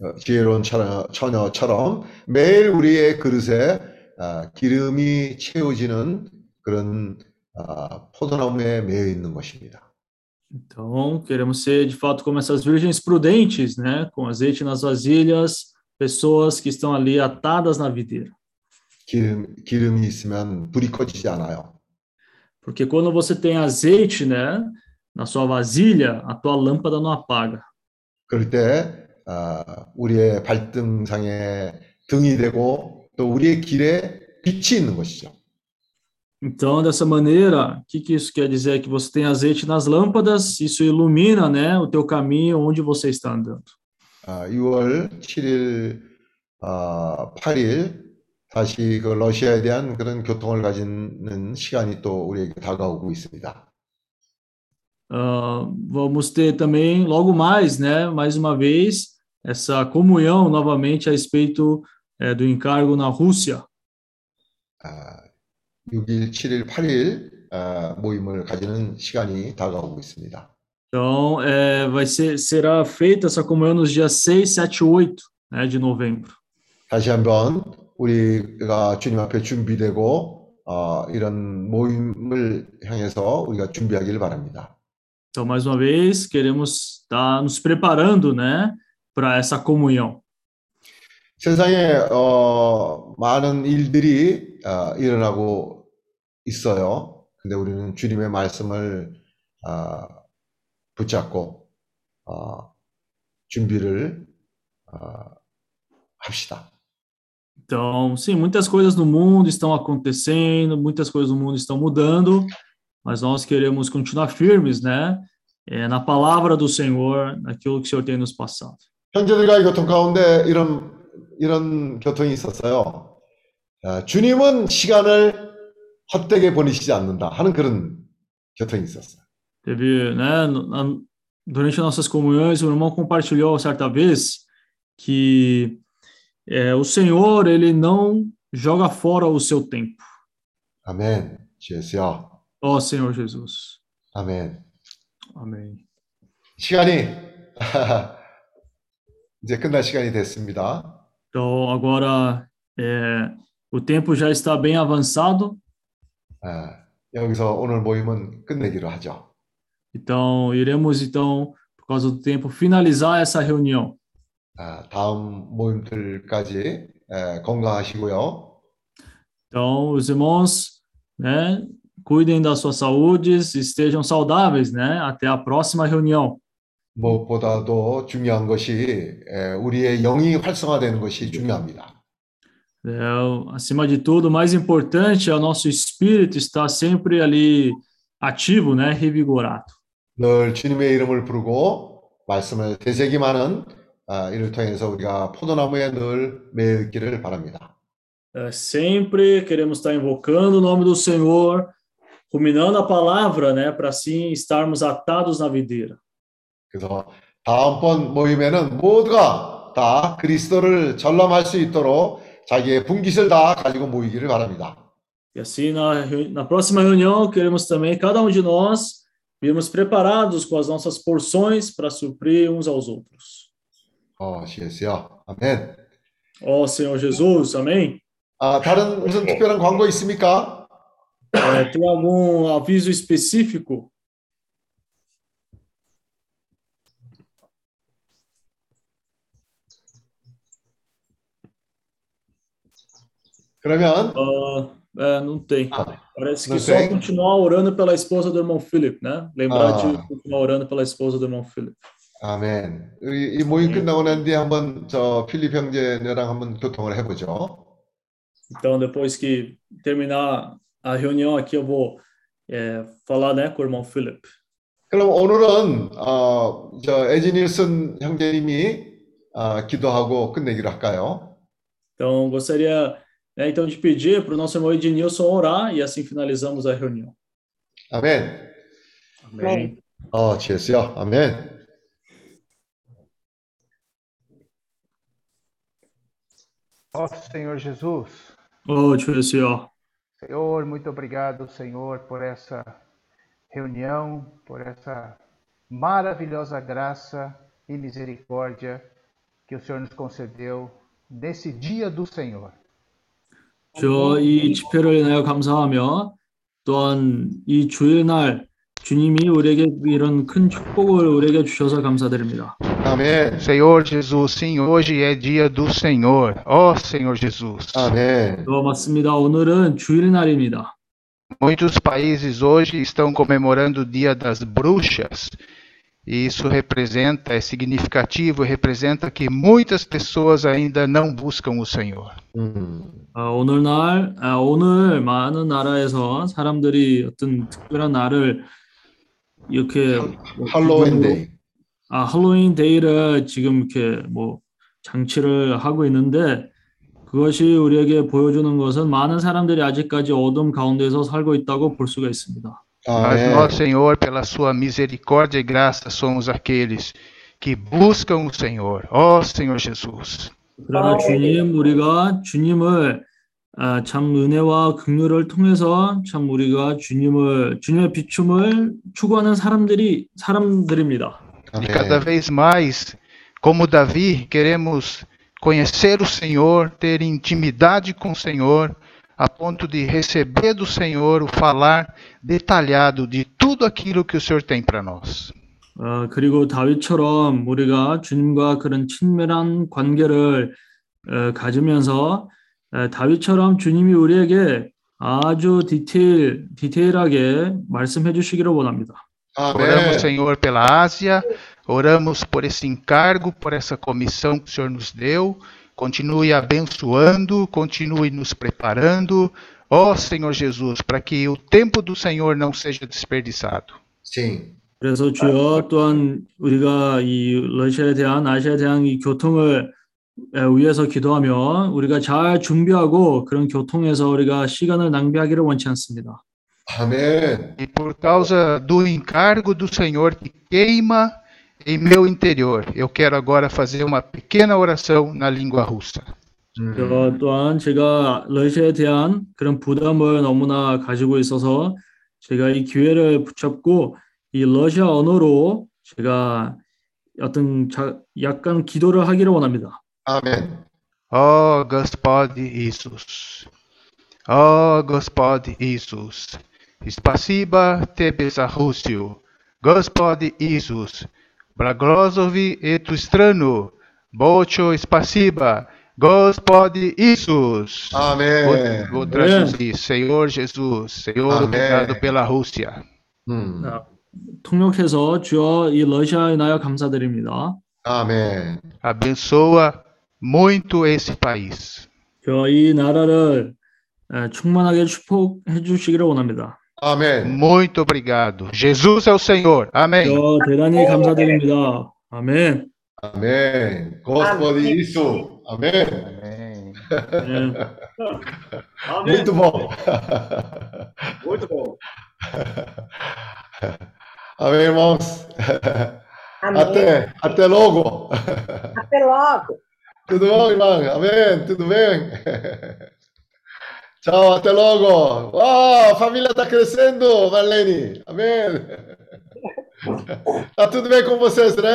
어, 지혜로운 처녀, 처녀처럼 매일 우리의 그릇에 아, 기름이 채워지는 그런 아, 포도나무에 매여 있는 것입니다. Então, queremos ser, de fato, como essas virgens prudentes, né, com azeite nas vasilhas, pessoas que estão ali atadas na videira. 기름, 기름이 있으면 불이 꺼지지 않아요. Porque quando você tem azeite, né, na sua vasilha, a tua lâmpada não apaga. 그럴 때 아, 우리의 발등상에 등이 되고 또 우리의 길에 빛이 있는 것이죠. Então, dessa maneira, o que, que isso quer dizer? Que você tem azeite nas lâmpadas, isso ilumina, né, o teu caminho onde você está andando. 아, 6월 7일, 아, 8일 다시 그 러시아에 대한 그런 교통을 가지는 시간이 또 우리에게 다가오고 있습니다. Ah, vamos ter também, logo mais, né, mais uma vez, essa comunhão novamente a respeito eh, do encargo na Rússia. 아, 6일, 7일, 8일 아, 모임을 가지는 시간이 다가오고 있습니다. Então, eh, vai ser, será feita essa comunhão nos dias 6, 7 e 8 né, de novembro. 다시 한번 우리가 주님 앞에 준비되고 어, 이런 모임을 향해서 우리가 준비하길 바랍니다. Então, mais uma vez, queremos estar nos preparando, né, para essa comunhão. 세상에 어, 많은 일들이 어, 일어나고 있어요. 근데 우리는 주님의 말씀을 어, 붙잡고 어, 준비를 어, 합시다. Então, sim, muitas coisas no mundo estão acontecendo, muitas coisas no mundo estão mudando, mas nós queremos continuar firmes, né? É, na palavra do Senhor, naquilo que o Senhor tem nos passado. 형제들과의 교통 가운데 이런 이런 교통이 있었어요. 아, 주님은 시간을 헛되게 보내시지 않는다 하는 그런 교통이 있었어요. Teve, né, na- durante nossas comunhões, o irmão compartilhou certa vez que é, o Senhor, ele não joga fora o seu tempo. 아멘. 주 예수여. Ó Senhor Jesus. 아멘. Amém. 시간이 이제 끝날 시간이 됐습니다. Então, agora, é, o tempo já está bem avançado, 아, 여기서 오늘 모임은 끝내기로 하죠. então iremos, então, por causa do tempo, finalizar essa reunião. 아, 다음 모임들까지 에, 건강하시고요. Então, os irmãos, né, cuidem das suas saúdes, estejam saudáveis, né, até a próxima reunião. 무엇보다도 중요한 것이 에, 우리의 영이 활성화되는 것이 중요합니다. É, acima de tudo, o mais importante é o nosso espírito estar sempre ali ativo, né, revigorado. 늘 주님의 이름을 부르고 말씀을 되새김하는 아, 이를 통해서 우리가 포도나무에 늘 매기를 바랍니다. É, sempre queremos estar invocando o nome do Senhor, ruminando a palavra, né, para assim estarmos atados na videira. 그래서 다음번 모임에는 모두가 다 그리스도를 전람할 수 있도록 자기의 분깃을 다 가지고 모이기를 바랍니다. E assim, na, reu- na próxima reunião, queremos também, cada um de nós, virmos preparados com as nossas porções para suprir uns aos outros. 어, 시에스요. 아멘. Ó Senhor Jesus, amém? 아, 다른 무슨 특별한 광고 있습니까? É, tem algum aviso específico? 그러면 Ah, é, não tem. Parece que não só tem? continuar orando pela esposa do irmão Philip, né? Lembrar Ah. de continuar orando pela esposa do irmão Philip. 아멘. 이, 이 모임 끝나고 난 뒤에 한번 저 필립 형제랑 한번 교통을 해보죠. Então, depois que terminar a reunião aqui, eu vou é, falar né, com o irmão Philip. 그럼 오늘은 어, 저 에지닐슨 형제님이 어, 기도하고 끝내기로 할까요? Então, gostaria é, então, de pedir para o nosso irmão Ednilson orar e assim finalizamos a reunião. Amém. Amém. Assim, ó, oh, Amém. Nosso Senhor Jesus. Oh, Senhor. Assim, Senhor, muito obrigado, Senhor, por essa reunião, por essa maravilhosa graça e misericórdia que o Senhor nos concedeu nesse dia do Senhor. 저이 집회를 인하여 감사하며 또한 이 주일날 주님이 우리에게 이런 큰 축복을 우리에게 주셔서 감사드립니다. 아멘. Senhor Jesus, sim, hoje é dia do Senhor. Ó Senhor Jesus. 아멘. 어, 맞습니다. 오늘은 주일 날입니다. Muitos países hoje estão comemorando o Dia das Bruxas. E isso representa, é significativo, representa que muitas pessoas ainda não buscam o Senhor. 음, 아, 오늘날 아, 오늘 많은 나라에서 사람들이 어떤 특별한 날을 이렇게 뭐 할로윈 기념으로- 데이. 아, 할로윈 데이를 지금 이렇게 뭐 장치를 하고 있는데 그것이 우리에게 보여주는 것은 많은 사람들이 아직까지 어둠 가운데서 살고 있다고 볼 수가 있습니다. Mas 아멘. nós, Senhor, pela sua misericórdia e graça, somos aqueles que buscam o Senhor. Ó Senhor Jesus. 그러나 주님, 우리가 주님을 아, 참 은혜와 긍휼을 통해서 참 우리가 주님을 주님의 비춤을 추구하는 사람들이 사람들입니다. E cada vez mais, como Davi, queremos conhecer o Senhor, ter intimidade com o Senhor, a ponto de receber do Senhor o falar detalhado de tudo aquilo que o Senhor tem para nós. 어, 그리고 다윗처럼 우리가 주님과 그런 친밀한 관계를 어, 가지면서 어, 다윗처럼 주님이 우리에게 아주 디테일 디테일하게 말씀해 주시기를 원합니다. Oramos, Senhor, pela Ásia, oramos por esse encargo, por essa comissão que o Senhor nos deu, Continue abençoando, continue nos preparando, ó Senhor Jesus, para que o tempo do Senhor não seja desperdiçado. Sim. 그래서 주여 또한 우리가 이 러시아에 대한 아시아에 대한 이 교통을 에, 위해서 기도하며 우리가 잘 준비하고 그런 교통에서 우리가 시간을 낭비하기를 원치 않습니다. Amém. E por causa do encargo do Senhor que queima em meu interior, eu quero agora fazer uma pequena oração na língua russa. 저 또한 제가 러시아에 대한 그런 부담을 너무나 가지고 있어서 제가 이 기회를 붙잡고 이 러시아 언어로 제가 어떤 자, 약간 기도를 하기를 원합니다. Amém. Ó Gospod Isus, ó Gospod Isus, Spasiba Tebe za Rusiu, Gospod Isus, Blagosovi etu stranu, Bocho Spasiba, Gospod Isus. Amém. Vou, vou traduzir, Senhor Jesus, Senhor, Amém. obrigado pela Rússia. 음. 아, 통역해서 주여 이 러시아에 나여 감사드립니다. Amém. Abençoa muito esse país. 주여 이 나라를 에, 충만하게 축복해 주시기를 원합니다. Amém. Muito obrigado. Jesus é o Senhor. Amém. 주여 대단히 감사드립니다. 아멘. Amém. Gosto disso. Amém. Amém. Muito bom. Muito bom. Amém, irmãos. Amém. Até, até logo. Até logo. Tudo bom, irmã? Amém? Tudo bem? Tchau, até logo. Uau, a família está crescendo, Marlene. Amém. Tá tudo bem com vocês, né?